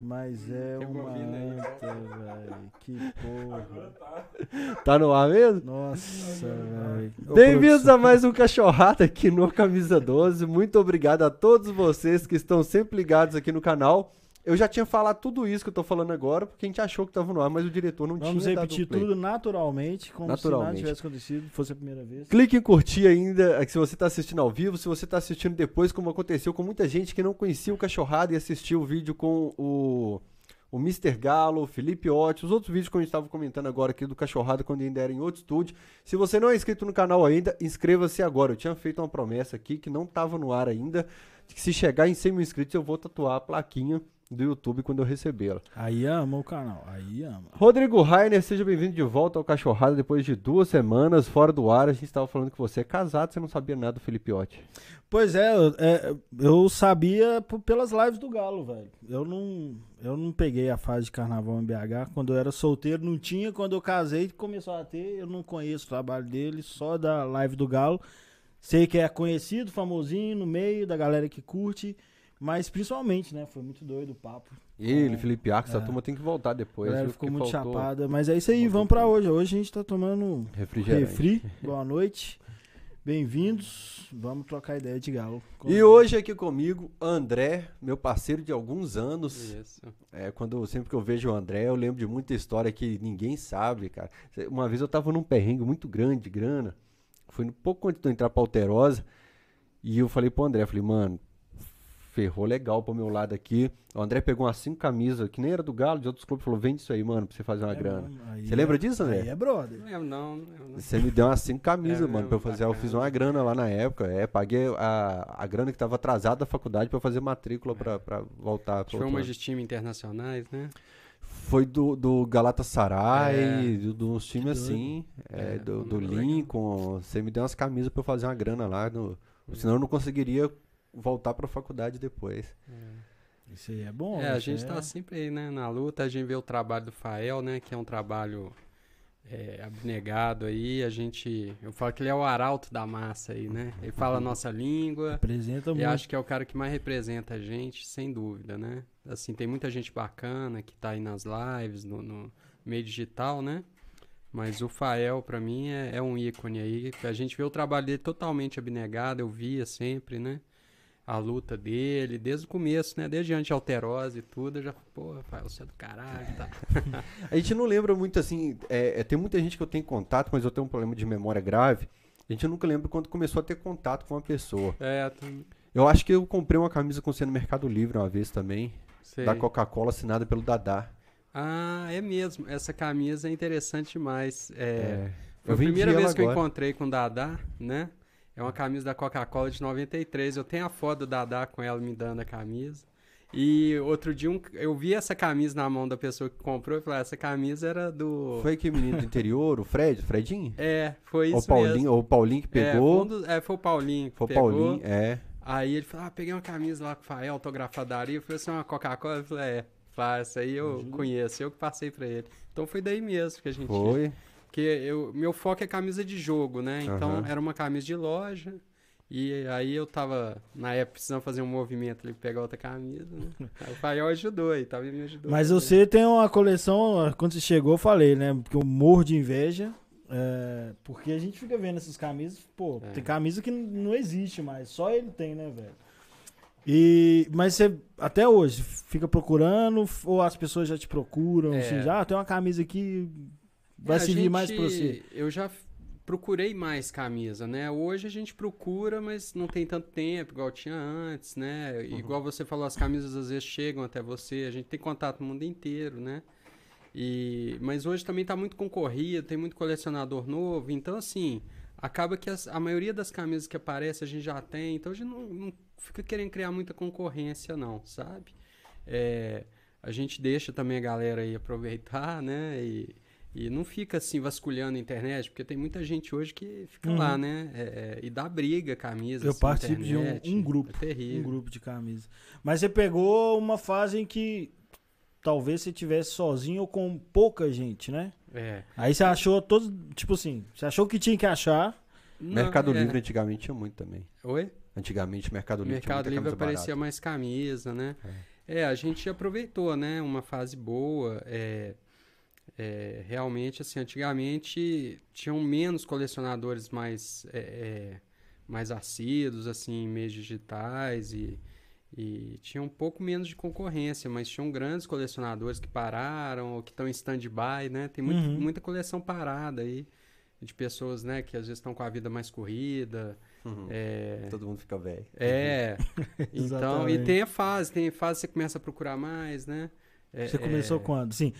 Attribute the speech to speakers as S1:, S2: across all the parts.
S1: Mas é
S2: Tem
S1: uma
S2: aí,
S1: anta, velho. Que porra.
S3: Tá no ar mesmo?
S1: Nossa, velho. Ô,
S3: Bem-vindos a mais um Cachorrada aqui no Camisa 12. Muito obrigado a todos vocês que estão sempre ligados aqui no canal. Eu já tinha falado tudo isso que eu tô falando agora, porque a gente achou que tava no ar, mas o diretor não
S1: Vamos
S3: tinha dado
S1: repetir tudo naturalmente, como se
S3: Naturalmente.
S1: nada tivesse acontecido, fosse a primeira vez.
S3: Clique em curtir ainda, se você está assistindo ao vivo, se você está assistindo depois, como aconteceu com muita gente que não conhecia o Cachorrada e assistiu o vídeo com o, o Mr. Galo, o Felipe Otti, os outros vídeos que a gente estava comentando agora aqui do Cachorrada, quando ainda era em outro estúdio. Se você não é inscrito no canal ainda, inscreva-se agora. Eu tinha feito uma promessa aqui que não estava no ar ainda, de que se chegar em 100 mil inscritos eu vou tatuar a plaquinha do YouTube quando eu recebê-la.
S1: Aí ama o canal, aí ama.
S3: Rodrigo Rainer, seja bem-vindo de volta ao Cachorrada depois de duas semanas fora do ar. A gente estava falando que você é casado, você não sabia nada do Felipe Otti.
S1: Pois é, eu, é, eu sabia pelas lives do Galo, velho. Eu não, eu não peguei a fase de carnaval em BH. Quando eu era solteiro, não tinha. Quando eu casei, começou a ter. Eu não conheço o trabalho dele, só da live do Galo. Sei que é conhecido, famosinho, no meio da galera que curte. Mas principalmente, né? Foi muito doido o papo.
S3: Ele,
S1: É,
S3: Felipe Arco, essa
S1: é.
S3: turma tem que voltar
S1: A
S3: depois.
S1: galera ficou muito
S3: faltou
S1: chapada. Mas é isso aí, vamos pra hoje. Hoje a gente tá tomando
S3: Refrigerante.
S1: refri. Boa noite. Bem-vindos. Vamos trocar ideia de Galo.
S3: E hoje aqui comigo, André, meu parceiro de alguns anos.
S2: Isso.
S3: É, quando sempre que eu vejo o André, eu lembro de muita história que ninguém sabe, cara. Uma vez eu tava num perrengue muito grande de grana. Foi um pouco antes de eu entrar pra Alterosa. E eu falei pro André, falei, mano, ferrou legal pro meu lado aqui. O André pegou umas cinco camisas, que nem era do Galo, de outros clubes, falou, vende isso aí, mano, pra você fazer uma grana. Você lembra disso, André?
S1: Aí é brother.
S2: Não lembro, não. não.
S3: Você me deu umas cinco camisas,
S2: É
S3: mano, pra eu fazer. Eu
S2: bacana.
S3: fiz uma grana lá na época. É, paguei a, a grana que tava atrasada da faculdade pra eu fazer matrícula pra, pra voltar. Pro
S2: foi umas
S3: ano.
S2: de time internacionais, né?
S3: Foi do, do Galatasaray,
S2: É.
S3: do, de uns times assim, é,
S2: É,
S3: do, do
S2: legal.
S3: Lincoln. Você me deu umas camisas pra eu fazer uma grana lá. No, senão eu não conseguiria voltar pra faculdade depois.
S1: Isso aí é bom.
S2: é, a
S1: isso
S2: gente
S1: é-
S2: tá sempre aí, né, na luta. A gente vê o trabalho do Fael, né, que é um trabalho é, abnegado aí. A gente, eu falo que ele é o arauto da massa aí, né? Ele fala a nossa língua.
S1: Representa
S2: E
S1: muito.
S2: acho que é o cara que mais representa a gente, sem dúvida, né? Assim, tem muita gente bacana que tá aí nas lives, no, no meio digital, né? Mas o Fael, pra mim, é, é um ícone aí. A gente vê o trabalho dele totalmente abnegado, eu via sempre, né? A luta dele, desde o começo, né? Desde antes de Alterose e tudo, eu já, pô, Fael, você é do caralho, tá?
S3: A gente não lembra muito assim. é, é, tem muita gente que eu tenho contato, mas eu tenho um problema de memória grave. A gente nunca lembra quando começou a ter contato com uma pessoa.
S2: É,
S3: Eu acho que eu comprei uma camisa com você no Mercado Livre uma vez também.
S2: sei.
S3: Da Coca-Cola assinada pelo Dadá.
S2: Ah, é mesmo. Essa camisa é interessante demais. É,
S3: É,
S2: Foi a primeira vez que eu encontrei com o Dadá, né? É uma camisa da Coca-Cola de 93. Eu tenho a foto do Dadá com ela me dando a camisa. E outro dia um- eu vi essa camisa na mão da pessoa que comprou e falei, ah, essa camisa era do.
S3: Foi aquele menino do interior, o Fred, Fredinho?
S2: É, foi isso
S3: o Paulinho,
S2: mesmo.
S3: ou o Paulinho que
S2: É,
S3: pegou.
S2: foi, um dos- é, foi o Paulinho. que
S3: foi o. Paulinho, é.
S2: Aí ele falou, ah, peguei uma camisa lá com o Fael, autografadaria. Eu falei assim, uma Coca-Cola? Eu falei, é. Falei, "Ah, essa aí eu conheço, eu que passei pra ele. Então foi daí mesmo que a gente
S3: Foi.
S2: Porque eu, meu foco é camisa de jogo, né? Então
S3: Aham.
S2: era uma camisa de loja. E aí eu tava, na época, precisando fazer um movimento ali, pegar outra camisa, né? Aí o Fael ajudou aí, tava me ajudou.
S1: Mas
S2: também.
S1: você tem uma coleção, quando você chegou, eu falei, né? Porque eu morro de inveja. é, porque a gente fica vendo essas camisas, pô,
S2: É.
S1: tem camisa que não existe mais, só ele tem, né, velho? E, mas você, até hoje, fica procurando, ou as pessoas já te procuram,
S2: É.
S1: assim, já, ah, tem uma camisa aqui, vai
S2: É,
S1: servir mais
S2: gente-
S1: pra você.
S2: Eu já procurei mais camisa, né? Hoje a gente procura, mas não tem tanto tempo, igual tinha antes, né?
S1: Uhum.
S2: Igual você falou, as camisas às vezes chegam até você, a gente tem contato no mundo inteiro, né? E, mas hoje também tá muito concorrido, tem muito colecionador novo, então assim, acaba que as- a maioria das camisas que aparecem a gente já tem, então a gente não, não fica querendo criar muita concorrência não, sabe? É, a gente deixa também a galera aí aproveitar, né? E, e não fica assim vasculhando a internet, porque tem muita gente hoje que fica lá,
S1: Uhum.
S2: né? É, é, e dá briga, camisa.
S1: Eu
S2: assim,
S1: participo de um- um grupo,
S2: É terrível.
S1: Um grupo de camisa. Mas você pegou uma fase em que talvez você tivesse sozinho ou com pouca gente, né?
S2: É.
S1: Aí você achou todos, tipo assim, você achou que tinha que achar.
S2: Não,
S3: Mercado
S2: é.
S3: Livre antigamente tinha muito também.
S2: Oi?
S3: Antigamente, Mercado Livre
S2: Mercado
S3: tinha
S2: Livre aparecia
S3: barata.
S2: mais camisa, né? É, a gente aproveitou, né? Uma fase boa. É, é, realmente, assim, antigamente tinham menos colecionadores mais, é, é, mais assíduos, assim, em meios digitais e, e tinha um pouco menos de concorrência, mas tinham grandes colecionadores que pararam ou que estão em stand-by, né? Tem muito,
S1: Uhum.
S2: muita coleção parada aí de pessoas, né, que às vezes estão com a vida mais corrida. É,
S3: Todo mundo fica velho.
S2: é. então, e tem a fase, tem fase que você começa a procurar mais, né? É,
S1: Você começou
S2: é,
S1: quando? Sim.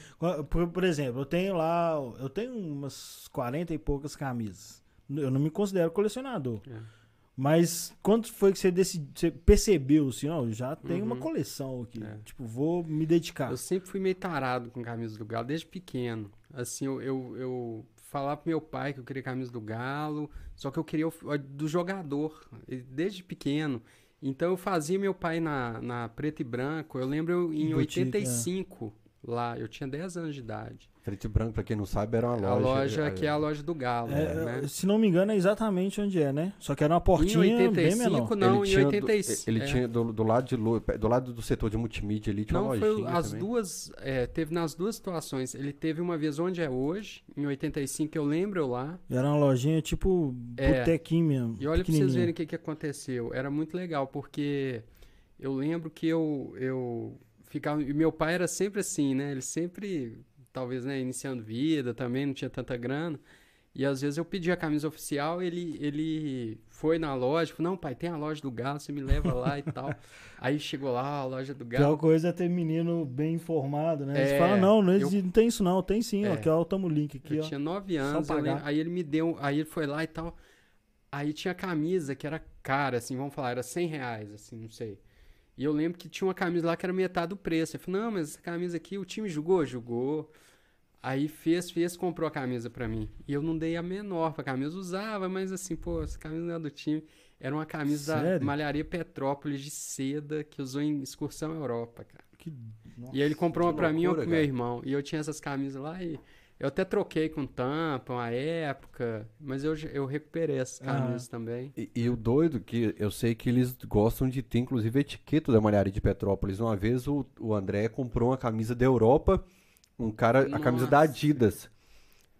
S1: Por, por exemplo, eu tenho lá. Eu tenho umas 40 e poucas camisas. Eu não me considero colecionador.
S2: É.
S1: Mas quando foi que você, decidi, você percebeu assim, ó, já uma
S2: Uhum.
S1: coleção aqui.
S2: É.
S1: Tipo, vou me dedicar.
S2: Eu sempre fui meio tarado com camisa do Galo, desde pequeno. Assim, eu, eu, eu falava pro meu pai que eu queria camisa do Galo, só que eu queria o- do jogador, desde pequeno. Então eu fazia meu pai na, na preto e branco. Eu lembro em
S1: Boutique,
S2: 85, lá, eu tinha 10 anos de idade.
S3: Preto e branco, pra quem não sabe, era uma loja.
S2: a loja que é a loja do Galo,
S1: É,
S2: né?
S1: Se não me engano, é exatamente onde é, né? Só que era uma portinha
S2: em
S1: bem
S2: 85,
S1: menor.
S2: não,
S3: ele
S2: em
S3: tinha,
S2: 86.
S3: do, ele
S2: é.
S3: tinha do, do lado de do lado do setor de multimídia ali, tinha
S2: Não,
S3: uma
S2: foi
S3: lojinha
S2: as
S3: também.
S2: duas. é, teve nas duas situações. Ele teve uma vez onde é hoje, em 85, eu lembro eu lá.
S1: Era uma lojinha tipo
S2: É.
S1: botequim mesmo.
S2: E olha pra vocês verem o que, que aconteceu. Era muito legal, porque eu lembro que eu, eu ficava. E meu pai era sempre assim, né? Ele sempre, talvez, né, iniciando vida também, não tinha tanta grana. E às vezes eu pedia a camisa oficial, ele, ele foi na loja, falou, não, pai, tem a loja do Galo, você me leva lá e tal. Aí chegou lá, a loja do
S1: Pior
S2: Galo.
S1: coisa é ter menino bem informado, né? Eles
S2: É,
S1: falam, não, não,
S2: eu-
S1: existe- não tem isso não, tem sim, ó,
S2: É.
S1: aqui ó, tamo o link aqui,
S2: Eu
S1: ó.
S2: tinha nove anos, eu lembro- aí ele me deu, aí ele foi lá e tal. Aí tinha camisa que era cara, assim, vamos falar, era 100 reais, assim, não sei. E eu lembro que tinha uma camisa lá que era metade do preço. Eu falei, não, mas essa camisa aqui, o time jogou? Jogou. Aí fez, fez, comprou a camisa pra mim. E eu não dei a menor pra camisa. Usava, mas assim, pô, essa camisa não é do time. Era uma camisa da
S1: Sério?
S2: Malharia Petrópolis de seda que usou em excursão Europa, cara.
S1: Que- nossa.
S2: E aí ele comprou uma pra mim e uma pro meu irmão. E eu tinha essas camisas lá e eu até troquei com tampa uma época, mas eu, eu recuperei essas
S1: Ah.
S2: camisas também.
S3: E, e o doido que eu sei que eles gostam de ter, inclusive, a etiqueta da Malharia de Petrópolis. Uma vez o, o André comprou uma camisa da Europa, um cara, a camisa da
S2: Nossa.
S3: Adidas,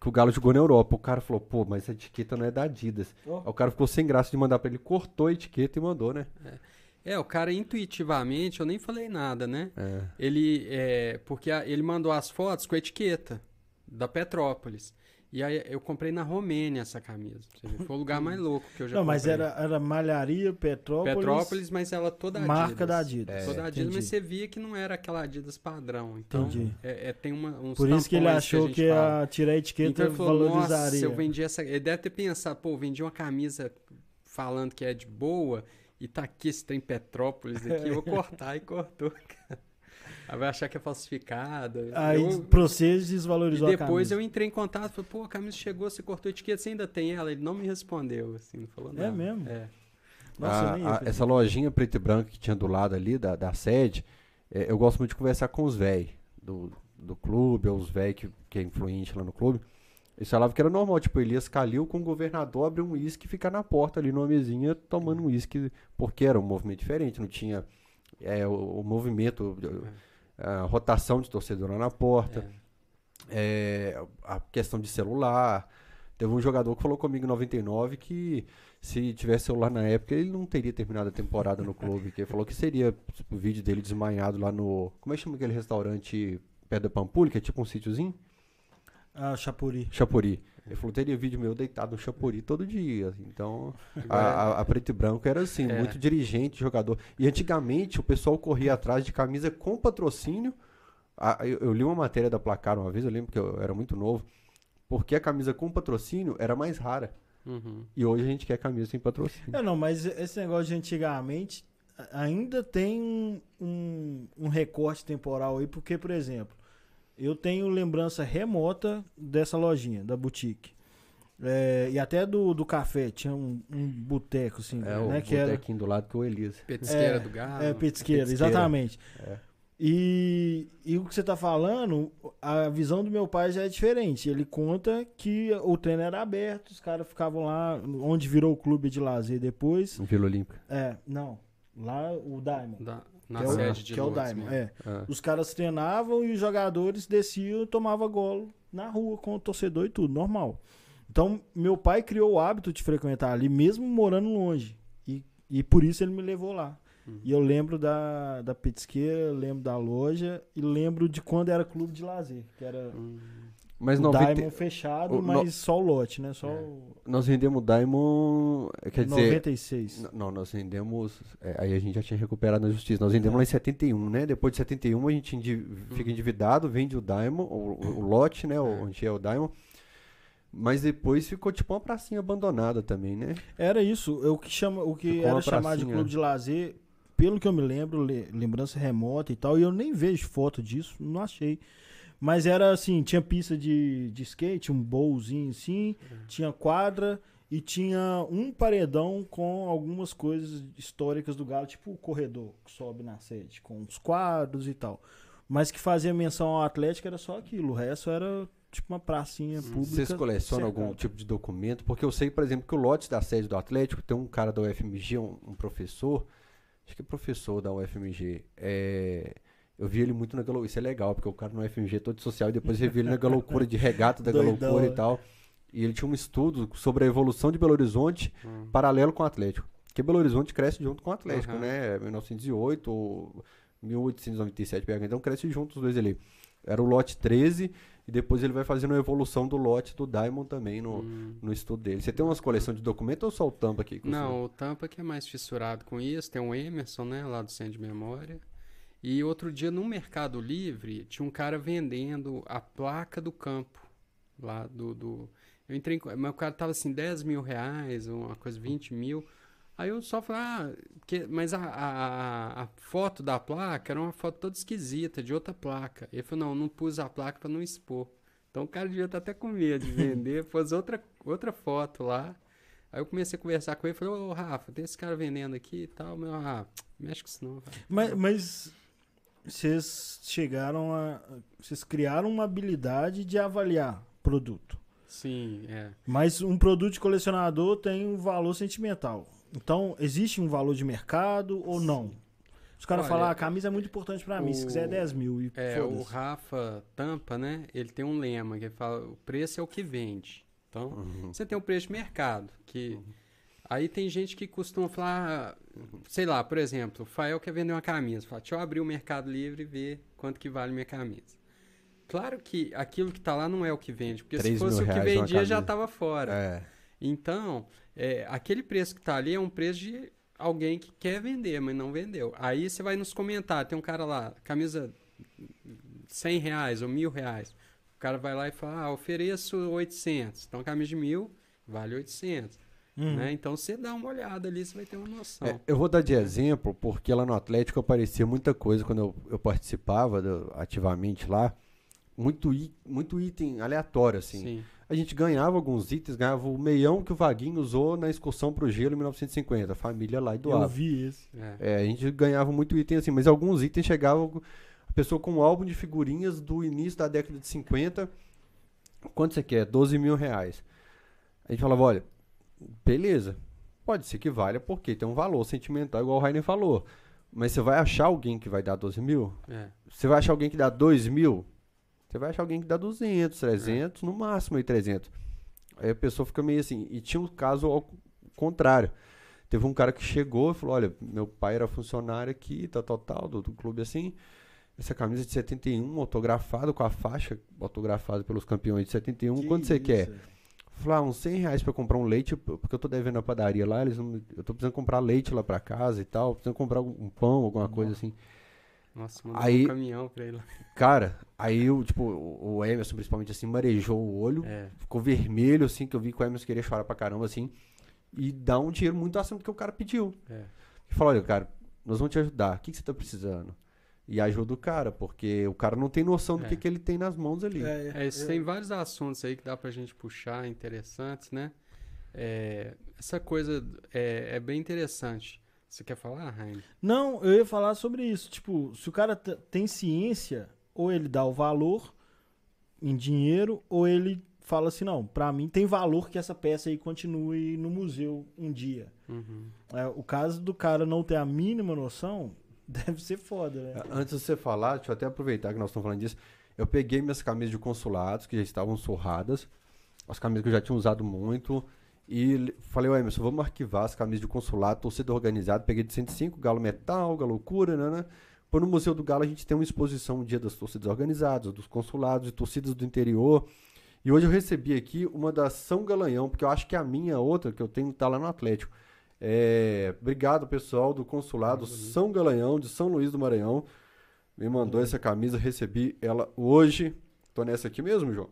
S3: que o Galo jogou na Europa. O cara falou, pô, mas essa etiqueta não é da Adidas. Aí o cara ficou sem graça de mandar pra ele, cortou a etiqueta e mandou, né?
S2: É, o cara intuitivamente, eu nem falei nada, né?
S3: É.
S2: Ele, é, porque a- ele mandou as fotos com a etiqueta da Petrópolis. E aí eu comprei na Romênia essa camisa. Foi o lugar mais louco que eu já
S1: Não, mas
S2: comprei.
S1: era, era Malharia Petrópolis,
S2: Petrópolis, mas ela toda Adidas.
S1: marca da Adidas.
S3: É,
S2: Toda Adidas,
S1: entendi.
S2: mas você via que não era aquela Adidas padrão. Então,
S1: Entendi.
S2: é, é- tem uma, uns
S1: Por isso que ele achou
S2: a
S1: que,
S2: gente fala.
S1: ia tirar a etiqueta
S2: Então ele falou,
S1: valorizaria.
S2: nossa, eu vendi essa... Ele deve ter pensado, pô, vendi uma camisa falando que é de boa e tá aqui esse trem Petrópolis aqui, eu vou cortar e cortou. Aí vai achar que é falsificada.
S1: Aí
S2: Eu-
S1: pra vocês
S2: E
S1: desvalorizou a
S2: depois eu entrei em contato, falei, pô, a camisa chegou, você cortou a etiqueta, você ainda tem ela? Ele não me respondeu, assim, não falou nada.
S1: É mesmo?
S2: É.
S1: Nossa,
S3: A-
S1: nem
S3: a- essa lojinha preto e branco que tinha do lado ali, da, da sede, é, eu gosto muito de conversar com os velhos do, do clube, ou os velhos que, que é influente lá no clube. Eles falavam que era normal, tipo, Elias Calil com o governador abrir um uísque e ficar na porta ali numa mesinha tomando um uísque, porque era um movimento diferente, não tinha é, o, o movimento, a rotação de torcedor lá na porta, é, a questão de celular. Teve um jogador que falou comigo em 99 que se tivesse celular na época, ele não teria terminado a temporada no clube. Que ele falou que seria tipo, o vídeo dele desmanhado lá no. Como é que chama aquele restaurante perto da Pampulha, que é tipo um sítiozinho?
S1: Ah, Chapuri.
S3: Chapuri. Ele falou teria vídeo meu deitado no Chapuri todo dia. Então, a, a- a preto e branco era assim,
S2: É.
S3: muito dirigente, jogador. E antigamente o pessoal corria atrás de camisa com patrocínio. A- eu, eu li uma matéria da Placar uma vez, eu lembro que eu era muito novo, porque a camisa com patrocínio era mais rara.
S2: Uhum.
S3: E hoje a gente quer camisa sem patrocínio.
S1: É, não, mas esse negócio de antigamente ainda tem um, um, um recorte temporal aí, porque, por exemplo, eu tenho lembrança remota dessa lojinha, da boutique. É, e até do, do café, tinha um, um boteco, assim,
S3: É, o
S1: né? Que era,
S3: botequinho do lado que é o Elias.
S2: Petisqueira
S1: É,
S2: do Galo.
S1: É, petisqueira,
S3: Petisqueira.
S1: exatamente.
S3: É.
S1: E, e o que você tá falando, a visão do meu pai já é diferente. Ele conta que o treino era aberto, os caras ficavam lá, onde virou o clube de lazer depois.
S3: No Vila Olímpica.
S1: É, não. Lá o Diamond.
S2: Da- Na
S1: que é o,
S2: sede de
S1: que é o Diamond.
S2: mesmo.
S1: É.
S3: Ah.
S1: Os caras treinavam e os jogadores desciam e tomavam golo na rua com o torcedor e tudo, normal. Então, meu pai criou o hábito de frequentar ali, mesmo morando longe. E, e por isso ele me levou lá.
S2: Uhum.
S1: E eu lembro da, da petisqueira, lembro da loja e lembro de quando era clube de lazer. Que era
S2: Hum,
S3: Mas
S1: o
S3: 90,
S1: Diamond fechado,
S3: o
S1: mas
S3: no-
S1: só o lote, né? Só
S2: É.
S1: o
S3: nós vendemos o Diamond. é, Quer dizer.
S1: 96.
S3: N- Não, nós vendemos. é, aí a gente já tinha recuperado na justiça. Nós vendemos lá em 71, né? Depois de 71 a gente indi- fica endividado, vende o Diamond, o, o- lote, né? o- Onde é o Diamond. Mas depois ficou tipo uma pracinha abandonada também, né?
S1: Era isso, o que, chama, o que
S3: Ficou
S1: era chamado de clube de lazer, pelo que eu me lembro, le- lembrança remota e tal, e eu nem vejo foto disso, não achei. Mas era assim, tinha pista de, de skate, um bowlzinho assim, tinha quadra e tinha um paredão com algumas coisas históricas do Galo, tipo o corredor que sobe na sede, com os quadros e tal. Mas que fazia menção ao Atlético era só aquilo, o resto era tipo uma pracinha pública.
S3: Vocês colecionam algum
S1: cercada.
S3: tipo de documento? Porque eu sei, por exemplo, que o lote da sede do Atlético tem um cara da UFMG, um, um professor, acho que é professor da UFMG. É, eu vi ele muito na Galo, isso é legal, porque o cara na UFMG é todo social, e depois eu vi ele na Galoucura de regata da Galoucura e
S1: é.
S3: tal. E ele tinha um estudo sobre a evolução de Belo Horizonte
S2: hum.
S3: paralelo com o Atlético. Porque Belo Horizonte cresce junto com o Atlético,
S2: Aham.
S3: né? 1908 ou 1897, PH, então cresce junto os dois ali. Era o lote 13 e depois ele vai fazendo a evolução do lote do Diamond também no,
S2: Hum.
S3: no estudo dele. Você tem umas coleções de documentos ou só o tampa aqui? que você-
S2: Não, o Tampa que é mais fissurado com isso. Tem o Emerson, né, lá do Centro de Memória. E outro dia no Mercado Livre tinha um cara vendendo a placa do campo lá do. do... Eu entrei Mas o cara tava assim, 10 mil reais, uma coisa, 20 mil. Aí eu só falei, ah, que... mas a, a, a foto da placa era uma foto toda esquisita, de outra placa. Ele falou, não, não pus a placa para não expor. Então o cara devia estar até com medo de vender, pôs outra, outra foto lá. Aí eu comecei a conversar com ele, falei, ô Rafa, tem esse cara vendendo aqui e tal, meu, ah, mexe com isso não, vai.
S1: Mas, mas vocês chegaram a. Vocês criaram uma habilidade de avaliar produto.
S2: Sim, é.
S1: Mas um produto de colecionador tem um valor sentimental. Então, existe um valor de mercado ou não? Os caras falam, ah, a camisa é muito importante pra mim, se
S2: o-
S1: quiser é 10 mil. E
S2: É, o. Rafa Tampa, né? Ele tem um lema que ele fala: o preço é o que vende. Então,
S3: Uhum.
S2: você tem o preço de mercado. que Aí tem gente que costuma falar, sei lá, por exemplo, o Fael quer vender uma camisa. Fala, deixa eu abrir o Mercado Livre e ver quanto que vale minha camisa. Claro que aquilo que tá lá não é o que vende, porque se fosse o que vendia já estava fora.
S3: É.
S2: Então, é, aquele preço que tá ali é um preço de alguém que quer vender, mas não vendeu. Aí você vai nos comentários, tem um cara lá, camisa 100 reais ou mil reais. O cara vai lá e fala, ah, ofereço 800. Então, camisa de mil vale 800.
S1: Uhum.
S2: Né? Então, você dá uma olhada ali, você vai ter uma noção.
S3: É, eu vou dar de exemplo, porque lá no Atlético aparecia muita coisa quando eu, eu participava do- ativamente lá. Muito, i- muito item aleatório, assim.
S2: Sim.
S3: A gente ganhava alguns itens, ganhava o meião que o Vaguinho usou na excursão pro gelo em 1950. A família lá e
S1: Eu
S3: doava.
S1: vi esse.
S2: É.
S3: É, a gente ganhava muito item assim, mas alguns itens chegavam. A pessoa com um álbum de figurinhas do início da década de 50. Quanto você quer? 12 mil reais. A gente falava, olha, beleza. Pode ser que valha, porque tem um valor sentimental, igual o Rainer falou. Mas você vai achar alguém que vai dar 12 mil?
S2: É.
S3: Você vai achar alguém que dá 2 mil? Você vai achar alguém que dá 200, 300, no máximo aí 300. Aí a pessoa fica meio assim. E tinha um caso ao contrário. Teve um cara que chegou e falou: Olha, meu pai era funcionário aqui, tal, tal, tal, do, do clube assim. Essa camisa de 71, autografada, com a faixa autografada pelos campeões de 71. Quanto você quer? Falei, ah, uns 100 reais pra comprar um leite, porque eu tô devendo a padaria lá, eles não, eu tô precisando comprar leite lá pra casa e tal, precisando comprar um pão, alguma coisa assim.
S2: Nossa, mandou
S3: Aí-
S2: um caminhão pra ele lá.
S3: Cara, aí o, tipo, o Emerson principalmente assim, marejou o olho,
S2: É.
S3: ficou vermelho, assim, que eu vi que o Emerson queria chorar pra caramba, assim, e dá um dinheiro muito acima do que o cara pediu.
S2: É.
S3: E fala, olha, cara, nós vamos te ajudar, o que, que você tá precisando? E ajuda o cara, porque o cara não tem noção do
S2: É.
S3: que, que ele tem nas mãos ali.
S2: É, isso tem vários assuntos aí que dá pra gente puxar, interessantes, né? É, essa coisa é, é bem interessante. Você quer falar, Raine?
S1: Não, eu ia falar sobre isso. Tipo, se o cara tem ciência, ou ele dá o valor em dinheiro, ou ele fala assim, não, pra mim tem valor que essa peça aí continue no museu um dia.
S2: Uhum.
S1: É, o caso do cara não ter a mínima noção, Deve ser foda, né?
S3: Antes de você falar, deixa eu até aproveitar que nós estamos falando disso. Eu peguei minhas camisas de consulados, que já estavam surradas, as camisas que eu já tinha usado muito, e falei, ué, Emerson, vamos arquivar as camisas de consulado, torcida organizada. Peguei de 105, Galo Metal, Galocura, né, né? Pô, no Museu do Galo a gente tem uma exposição um dia das torcidas organizadas, dos consulados e torcidas do interior. E hoje eu recebi aqui uma da São Galanhão, porque eu acho que a minha outra que eu tenho tá lá no Atlético. É, obrigado, pessoal do consulado São Galanhão, de São Luís do Maranhão. Me mandou essa camisa, recebi ela hoje. Tô nessa aqui mesmo, João?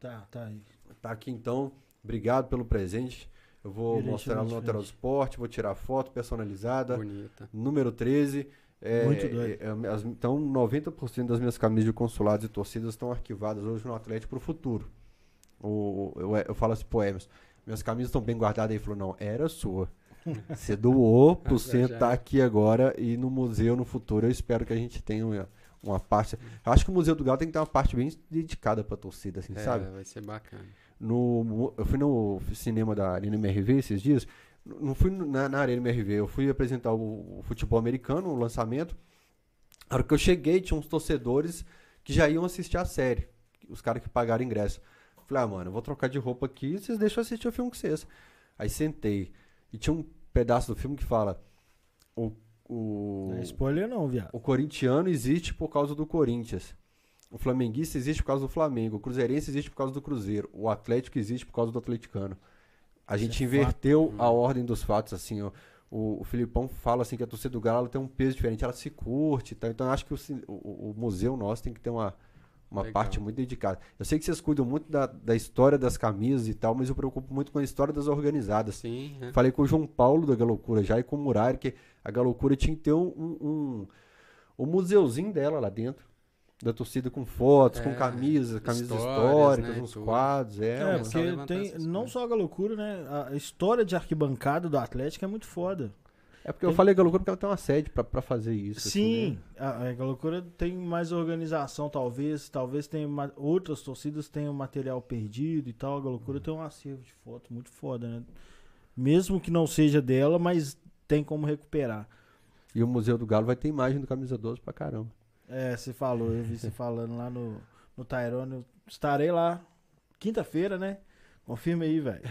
S1: Tá, tá aí.
S3: Tá aqui então. Obrigado pelo presente. Eu vou
S1: Direitinho
S3: mostrar ela no Lateral do. Esporte, vou tirar foto personalizada.
S2: Bonita.
S3: Número 13. É,
S1: Muito doido.
S3: é, é, as- então, 90% das minhas camisas de consulados e torcidas estão arquivadas hoje no Atlético futuro. O, eu, eu falo assim pro Emerson, minhas camisas estão bem guardadas. Ele falou, não, era sua. Você doou você
S2: Já.
S3: estar aqui agora e no museu no futuro. Eu espero que a gente tenha uma, uma parte. Eu acho que o Museu do Galo tem que ter uma parte bem dedicada pra torcida, assim,
S2: É,
S3: sabe?
S2: vai ser bacana.
S3: no eu fui no cinema da Arena MRV esses dias não fui na, na Arena MRV eu fui apresentar o, o futebol americano o lançamento a hora que eu cheguei tinha uns torcedores que já iam assistir a série os caras que pagaram ingresso falei ah mano eu vou trocar de roupa aqui vocês deixam eu assistir o filme com vocês aí sentei e tinha um pedaço do filme que fala o, o,
S1: Não é spoiler não, viado.
S3: o corintiano existe por causa do Corinthians. O flamenguista existe por causa do Flamengo. O cruzeirense existe por causa do Cruzeiro. O Atlético existe por causa do atleticano. A gente
S1: é
S3: inverteu a ordem dos fatos, assim, ó. O, o Filipão fala assim que a torcida do Galo tem um peso diferente, ela se curte, tá? Então eu acho que o, o- o museu nosso tem que ter uma, uma
S2: Legal.
S3: parte muito dedicada. Eu sei que vocês cuidam muito da, da história das camisas e tal, mas eu preocupo muito com a história das organizadas.
S2: Sim, é.
S3: Falei com o João Paulo da Galocura já e com o Murari, que a Galocura tinha que ter um, um, um, um museuzinho dela lá dentro. Da torcida com fotos, com
S2: É,
S3: camisas, camisas
S2: histórias,
S3: históricas,
S2: né,
S3: uns
S2: tudo.
S3: quadros. É,
S1: É, porque tem não só a loucura, né? A história de arquibancada do Atlético é muito foda.
S3: É porque eu falei Galocura porque ela tem uma sede pra, pra fazer isso. assim,
S1: Sim,
S3: né?
S1: a, a loucura tem mais organização, talvez. Talvez tenha outras torcidas tenham material perdido e tal. A loucura tem um acervo de fotos muito foda, né? Mesmo que não seja dela, mas tem como recuperar.
S3: E o Museu do Galo vai ter imagem do Camisa 12 pra caramba.
S1: É, você falou, eu vi você falando lá no, no Tyrone. Eu estarei lá quinta-feira, né? Confirma aí, velho.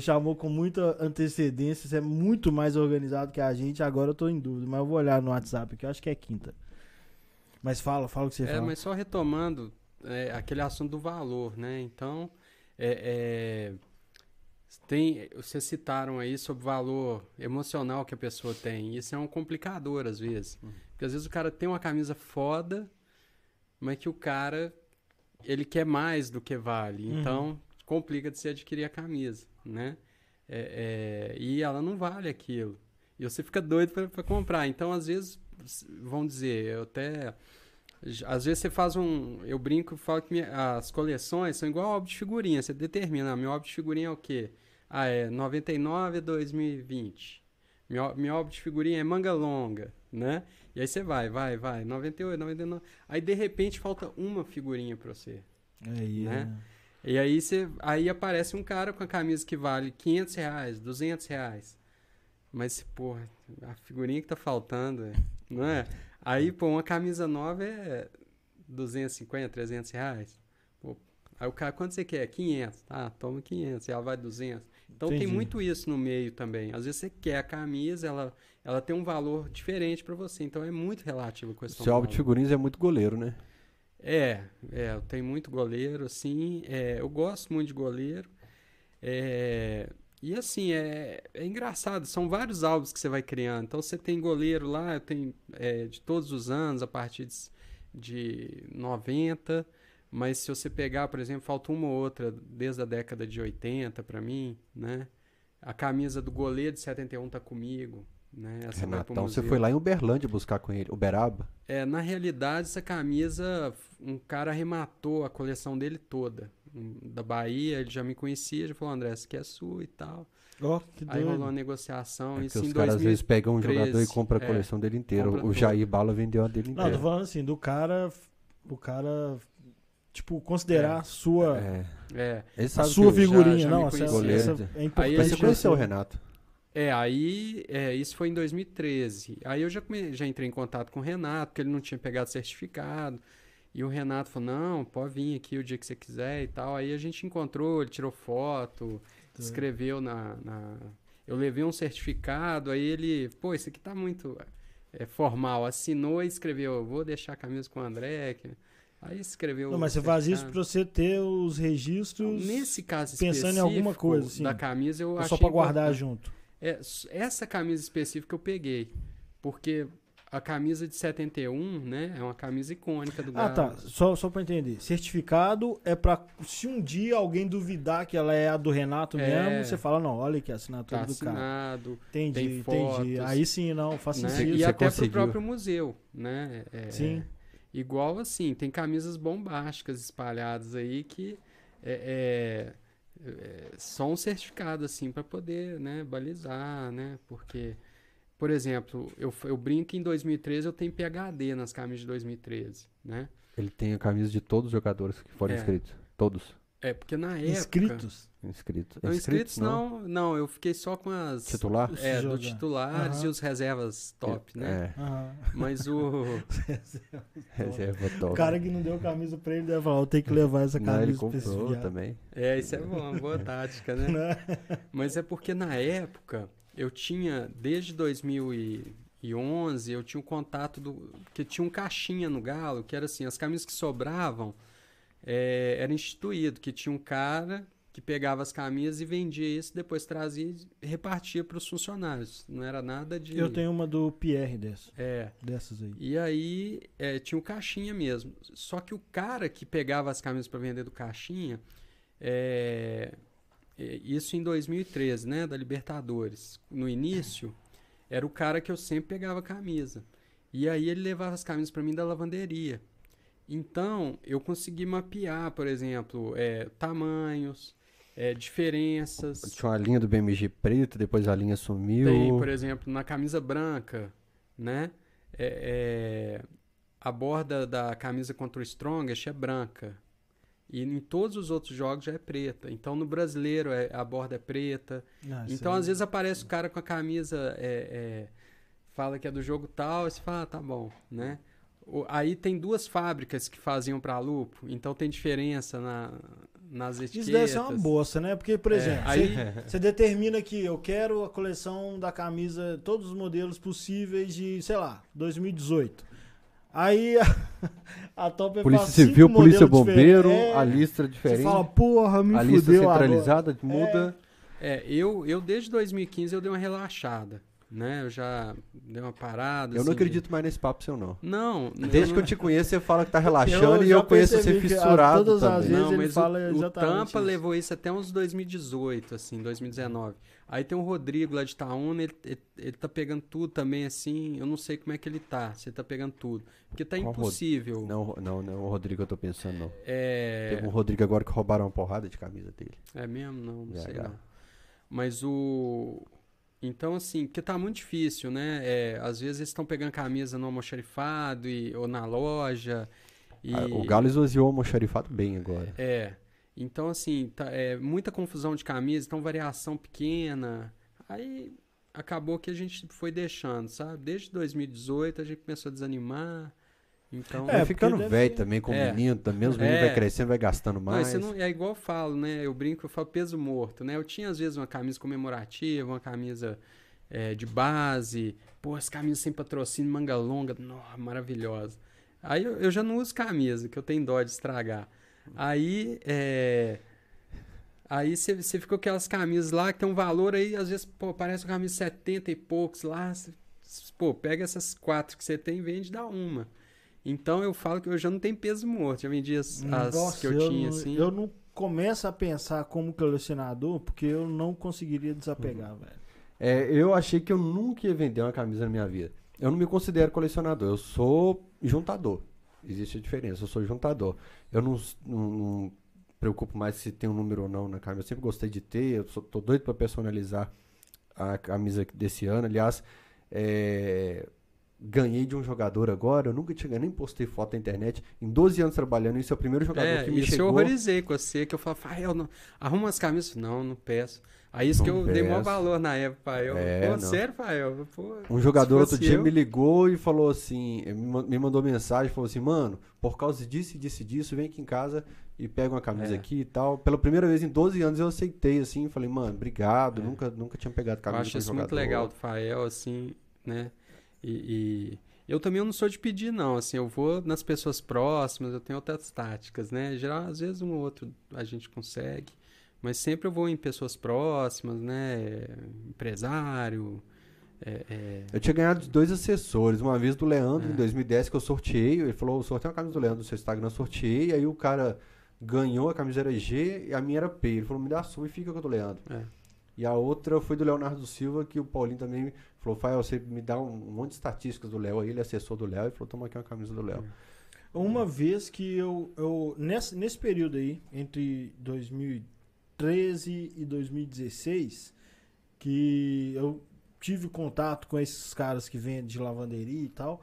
S1: Chamou com muita antecedência, você é muito mais organizado que a gente. Agora eu tô em dúvida, mas eu vou olhar no WhatsApp, que eu acho que é quinta. Mas fala, fala o que você
S2: É,
S1: fala.
S2: mas só retomando é, aquele assunto do valor, né? Então, é, é, tem, vocês citaram aí sobre o valor emocional que a pessoa tem. Isso é um complicador às vezes. Porque às vezes o cara tem uma camisa foda, mas que o cara ele quer mais do que vale.
S1: Uhum.
S2: Complica de se adquirir a camisa, né? É, é, e ela não vale aquilo. E você fica doido para comprar. Então, às vezes, vão dizer, eu até. Às vezes você faz um. Eu brinco e falo que minha- as coleções são igual álbum de figurinha. Você determina, ah, meu álbum de figurinha é o quê? Ah, é 99 a 2020. Meu, meu álbum de figurinha é manga longa, né? E aí você vai, vai, vai, 98, 99. Aí de repente falta uma figurinha pra você.
S1: Aí,
S2: né?
S1: né?
S2: E aí, você, aí aparece um cara com a camisa que vale 500 reais, 200 reais. Mas, porra, a figurinha que tá faltando, é, não é? Aí, pô, uma camisa nova é 250, 300 reais. Pô, aí o cara, quanto você quer? 500. Tá, toma 500. E ela vai 200. Então
S1: Entendi.
S2: tem muito isso no meio também. Às vezes você quer a camisa, ela, ela tem um valor diferente pra você. Então é muito relativo a questão
S3: Seu álbum de figurinhas é muito goleiro, né?
S2: É, é, eu tenho muito goleiro, assim, é, eu gosto muito de goleiro. é, e assim, é, é engraçado, são vários álbuns que você vai criando. Então você tem goleiro lá, eu tenho é, de todos os anos, a partir de, de 90. Mas se você pegar, por exemplo, falta uma ou outra desde a década de 80 para mim, né? A camisa do goleiro de 71 tá comigo, né? Essa
S3: Renatão, você foi lá em Uberlândia buscar com ele, Uberaba.
S2: É, na realidade, essa camisa, um cara arrematou a coleção dele toda. Da Bahia, ele já me conhecia, já falou, André, essa aqui é sua e tal.
S1: Ó, que
S2: Aí rolou uma negociação,
S3: É
S2: isso
S3: os caras às
S2: 2000.
S3: vezes pegam um jogador e
S2: 2013,
S3: compram a
S2: é,
S3: coleção dele inteira. O
S2: tudo.
S3: Jair Bala vendeu a dele
S1: Não, tô
S3: inteira.
S1: falando assim, do cara. O cara, tipo, considerar a sua.
S3: É.
S2: É,
S3: Ele
S1: A sua figurinha,
S2: já
S1: não,
S2: me
S1: essa, essa é
S2: Aí
S1: importante.
S3: Mas você
S2: ele
S3: conheceu o
S1: você-
S3: Renato?
S2: É, aí, é, isso foi em 2013. Aí eu já, come- já entrei em contato com o Renato, porque ele não tinha pegado certificado. E o Renato falou, não, pode vir aqui o dia que você quiser e tal. Aí a gente encontrou, ele tirou foto, escreveu na, na- Eu levei um certificado, aí ele, pô, isso aqui tá muito é, formal. Assinou e escreveu, vou deixar a camisa com o André. que- Aí escreveu...
S1: Não, mas você faz isso pra você ter os registros
S2: Nesse caso
S1: pensando em alguma coisa, assim.
S2: da camisa, eu achei
S1: só pra guardar junto.
S2: É, essa camisa específica eu peguei. Porque a camisa de 71, né? É uma camisa icônica do
S1: Ah,
S2: Galo.
S1: tá. Só, só pra entender. Certificado é pra. Se um dia alguém duvidar que ela é a do Renato
S2: É.
S1: mesmo, você fala, não, olha aqui a assinatura
S2: Tá
S1: do cara.
S2: assinado.
S1: Entendi,
S2: tem
S1: entendi.
S2: fotos,
S1: Aí sim, não, faz
S2: né?
S1: sentido.
S2: E
S3: você
S2: até
S3: conseguiu.
S2: pro próprio museu, né? É,
S1: Sim.
S2: Igual assim, tem camisas bombásticas espalhadas aí que é, é, é, só um certificado assim para poder, né, balizar, né? Porque, por exemplo, eu, eu brinco que em 2013 eu tenho PhD nas camisas de 2013, né?
S3: Ele tem a camisa de todos os jogadores que foram
S2: É.
S3: inscritos. Todos
S2: É porque na época
S1: Inscritos?
S3: Inscritos.
S2: não inscritos não, não, eu fiquei só com as
S3: Titular?
S1: Os
S2: é, do titulares e os reservas top, né?
S3: É.
S2: Mas o
S3: reserva top.
S1: O cara que não deu camisa pra ele deve falar, eu tenho que levar essa
S3: não,
S1: camisa
S3: ele
S1: pra esse
S3: comprou também.
S2: É, isso é bom, uma boa tática, né?
S1: Né?
S2: Mas é porque na época eu tinha, desde 2011, eu tinha um contato do. que tinha um caixinha no Galo, que era assim, as camisas que sobravam é, era instituído, que tinha um cara que pegava as camisas e vendia isso, depois trazia e repartia para os funcionários. Não era nada de.
S1: Eu tenho uma do Pierre dessa,
S2: É.
S1: dessas aí.
S2: E aí é, tinha o caixinha mesmo. Só que o cara que pegava as camisas para vender do caixinha, é, é, isso em 2013, né, da Libertadores. No início, era o cara que eu sempre pegava a camisa. E aí ele levava as camisas para mim da lavanderia. Então eu consegui mapear, por exemplo, é, tamanhos, é, diferenças.
S3: Tinha uma linha do BMG preto, depois a linha sumiu.
S2: Tem, por exemplo, na camisa branca, né? É, é, a borda da camisa contra o Strongest é branca. E em todos os outros jogos já é preta. Então no brasileiro é- a borda é preta.
S1: Ah,
S2: então às vezes aparece o cara com a camisa, é, é, fala que é do jogo tal, e você fala, ah, tá bom, né? O- aí tem duas fábricas que faziam para lupo, então tem diferença na, nas etiquetas.
S1: Isso deve ser uma bosta, né? Porque, por
S2: É,
S1: exemplo,
S2: aí-
S1: você, você determina que eu quero a coleção da camisa, todos os modelos possíveis de, sei lá, 2018. Aí a, a Top
S3: Polícia
S1: faz cinco
S3: Civil, Polícia Bombeiro.
S1: É,
S3: a lista
S1: Você
S3: diferente.
S1: fala, porra, me
S3: a lista
S1: fudeu agora.
S3: centralizada muda.
S2: É, eu, eu desde 2015 eu dei uma relaxada, né? Eu já dei uma parada.
S3: Eu não
S2: assim,
S3: acredito mais nesse papo seu, não.
S2: Não,
S3: Desde que eu
S2: não,
S3: te conheço, você fala que tá relaxando e
S1: já
S3: eu conheço você fissurado
S1: todas as
S3: também.
S1: vezes
S2: não,
S1: ele
S2: mas
S1: fala
S2: o, o Tampa
S1: isso.
S2: levou isso até uns 2018, assim, 2019. Aí tem o Rodrigo lá de Itaúna, ele, ele, ele tá pegando tudo também, assim, eu não sei como é que ele tá, se ele tá pegando tudo. Porque tá
S3: Qual Rod-
S2: impossível.
S3: Não, não, não é o Rodrigo que eu tô pensando, não.
S2: É...
S3: Teve um Rodrigo agora que roubaram uma porrada de camisa dele.
S2: É mesmo? Não, não sei
S3: VH.
S2: não. Mas o. Então, assim, porque tá muito difícil, né? É, às vezes eles estão pegando camisa no almoxarifado e, ou na loja. E,
S3: Ah, o Galo esvaziou o almoxarifado bem agora.
S2: É. Então, assim, tá, é muita confusão de camisa, então variação pequena. Aí acabou que a gente foi deixando, sabe? Desde 2018 a gente começou a desanimar. Então.
S1: É,
S3: ficando velho
S1: ser-
S3: também, como
S2: É.
S3: menino, também os meninos
S2: É.
S3: vai crescendo, vai gastando
S2: Não,
S3: mais.
S2: você não- é igual eu falo, né? Eu brinco, eu falo peso morto, né? Eu tinha às vezes uma camisa comemorativa, uma camisa é, de base, pô, as camisas sem patrocínio, manga longa, nó, maravilhosa. Aí eu, eu já não uso camisa, que eu tenho dó de estragar. Aí, é, aí você você ficou com aquelas camisas lá que tem um valor aí, às vezes, pô, parece uma camisa 70 e poucos lá, cê- pô, pega essas quatro que você tem e vende e dá uma. Então eu falo que eu já não tenho peso morto, já vendi as, as
S1: Nossa,
S2: que eu, tinha,
S1: não,
S2: assim.
S1: eu não começo a pensar como colecionador porque eu não conseguiria desapegar,
S3: Uhum.
S1: velho.
S3: É, eu achei que eu nunca ia vender uma camisa na minha vida. Eu não me considero colecionador, eu sou juntador. Existe a diferença, eu sou juntador. Eu não, não, não preocupo mais se tem um número ou não na camisa. Eu sempre gostei de ter, eu sou, tô doido para personalizar a camisa desse ano. Aliás, é, ganhei de um jogador agora, eu nunca tinha nem postei foto na internet. Em 12 anos trabalhando, esse é o primeiro jogador
S2: É,
S3: que me
S2: isso
S3: chegou.
S2: eu horrorizei com você, que eu falava, Fael, não, arruma as camisas. Não, não peço. Aí isso que
S3: Não
S2: eu dei maior
S3: peço.
S2: valor na época, Fael.
S3: É,
S2: Pô,
S3: não.
S2: sério, Fael? Pô,
S3: Um jogador outro dia
S2: eu-
S3: me ligou e falou assim, me ma- me mandou mensagem, falou assim, mano, por causa disso e disso e disso, vem aqui em casa e pega uma camisa
S2: É.
S3: aqui e tal. Pela primeira vez em 12 anos eu aceitei, assim, falei, mano, obrigado,
S2: É.
S3: nunca, nunca tinha pegado
S2: Eu
S3: camisa
S2: acho
S3: com
S2: isso
S3: jogador.
S2: muito legal do Fael, assim, né? E, e eu também não sou de pedir, não. Assim, eu vou nas pessoas próximas, eu tenho outras táticas, né? Geral, às vezes um ou outro a gente consegue, mas sempre eu vou em pessoas próximas, né? Empresário. é, é,
S3: Eu tinha ganhado de dois assessores, uma vez do Leandro,
S2: É.
S3: em 2010, que eu sorteei, ele falou, sorteia uma camisa do Leandro no seu Instagram, sorteei, aí o cara ganhou, a camisa era G e a minha era P. Ele falou, me dá a sua e fica com a do Leandro.
S2: É.
S3: E a outra foi do Leonardo Silva, que o Paulinho também falou, Fael, você me dá um, um monte de estatísticas do Léo aí, ele é assessor do Léo, e falou, toma aqui uma camisa do Léo.
S1: Uma vez que eu, eu nesse, nesse período aí, entre 2013 e 2016, que eu tive contato com esses caras que vendem de lavanderia e tal,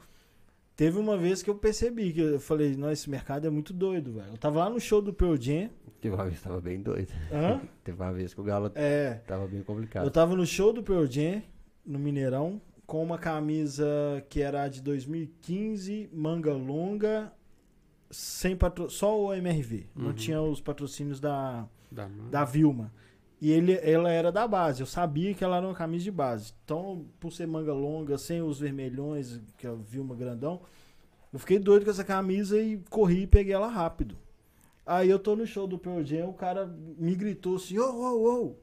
S1: teve uma vez que eu percebi, que eu falei, não, esse mercado é muito doido, velho. Eu tava lá no show do Pearl Jam,
S3: Teve uma vez que tava bem doido.
S1: hã?
S3: Teve uma vez que o Galo
S1: É,
S3: tava bem complicado.
S1: eu tava no show do Pearl Jam, no Mineirão, com uma camisa que era de 2015, manga longa, sem patro... só o MRV. Não
S2: Uhum.
S1: tinha os patrocínios da,
S2: da
S1: da Vilma. E ele, ela era da base. Eu sabia que ela era uma camisa de base. Então, por ser manga longa, sem os vermelhões, que é a Vilma grandão, eu fiquei doido com essa camisa e corri e peguei ela rápido. Aí eu tô no show do Pearl Jam, o cara me gritou assim, ô, ô, ô,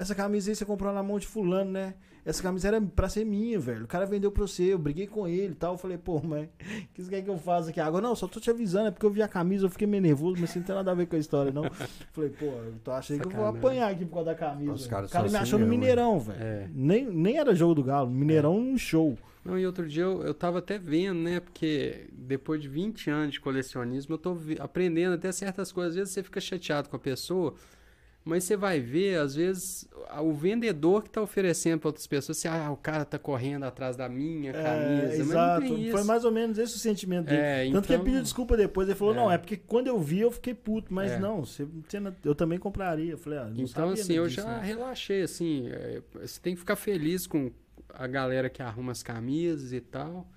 S1: essa camisa aí você comprou na mão de fulano, né? Essa camisa era pra ser minha, velho. O cara vendeu pra você, eu briguei com ele e tal. Eu falei, pô, mas o que você quer que eu faça aqui agora? Não, só tô te avisando, é porque eu vi a camisa, eu fiquei meio nervoso, mas isso não tem nada a ver com a história, não. Falei, pô, eu tô achando que eu vou apanhar aqui por causa da camisa.
S3: Os caras
S1: o cara me
S3: assim
S1: achou no
S3: né?
S1: Mineirão, velho.
S2: É.
S1: Nem, nem era jogo do Galo, Mineirão um show.
S2: Não, e outro dia eu, eu tava até vendo, né? Porque depois de 20 anos de colecionismo, eu tô aprendendo até certas coisas. Às vezes você fica chateado com a pessoa, mas você vai ver, às vezes, o vendedor que tá oferecendo para outras pessoas, se ah, o cara tá correndo atrás da minha camisa.
S1: É, exato. Foi mais ou menos esse o sentimento dele.
S2: É,
S1: Tanto que ele
S2: então-
S1: pediu desculpa depois. Ele falou,
S2: É.
S1: não, é porque quando eu vi eu fiquei puto. Mas
S2: É.
S1: não, você, eu também compraria. Eu falei, ah, não
S2: Então, assim, eu
S1: disso,
S2: já
S1: né?
S2: relaxei, assim, é, você tem que ficar feliz com a galera que arruma as camisas e tal,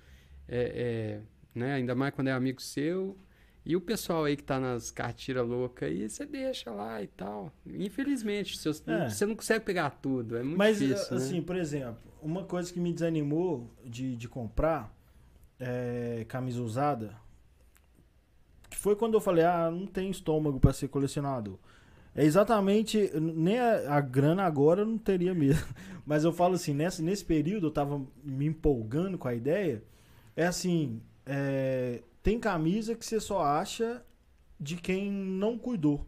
S2: é, é, né, ainda mais quando é amigo seu, e o pessoal aí que tá nas cartiras loucas aí, você deixa lá e tal. Infelizmente, você,
S1: É.
S2: você não consegue pegar tudo, é muito
S1: Mas,
S2: difícil,
S1: assim,
S2: né?
S1: por exemplo, uma coisa que me desanimou de, de comprar é, camisa usada, foi quando eu falei, ah, não tem estômago pra ser colecionador. É exatamente, nem a, a grana agora eu não teria mesmo. Mas eu falo assim, nessa, nesse período eu tava me empolgando com a ideia. É assim, é, tem camisa que você só acha de quem não cuidou.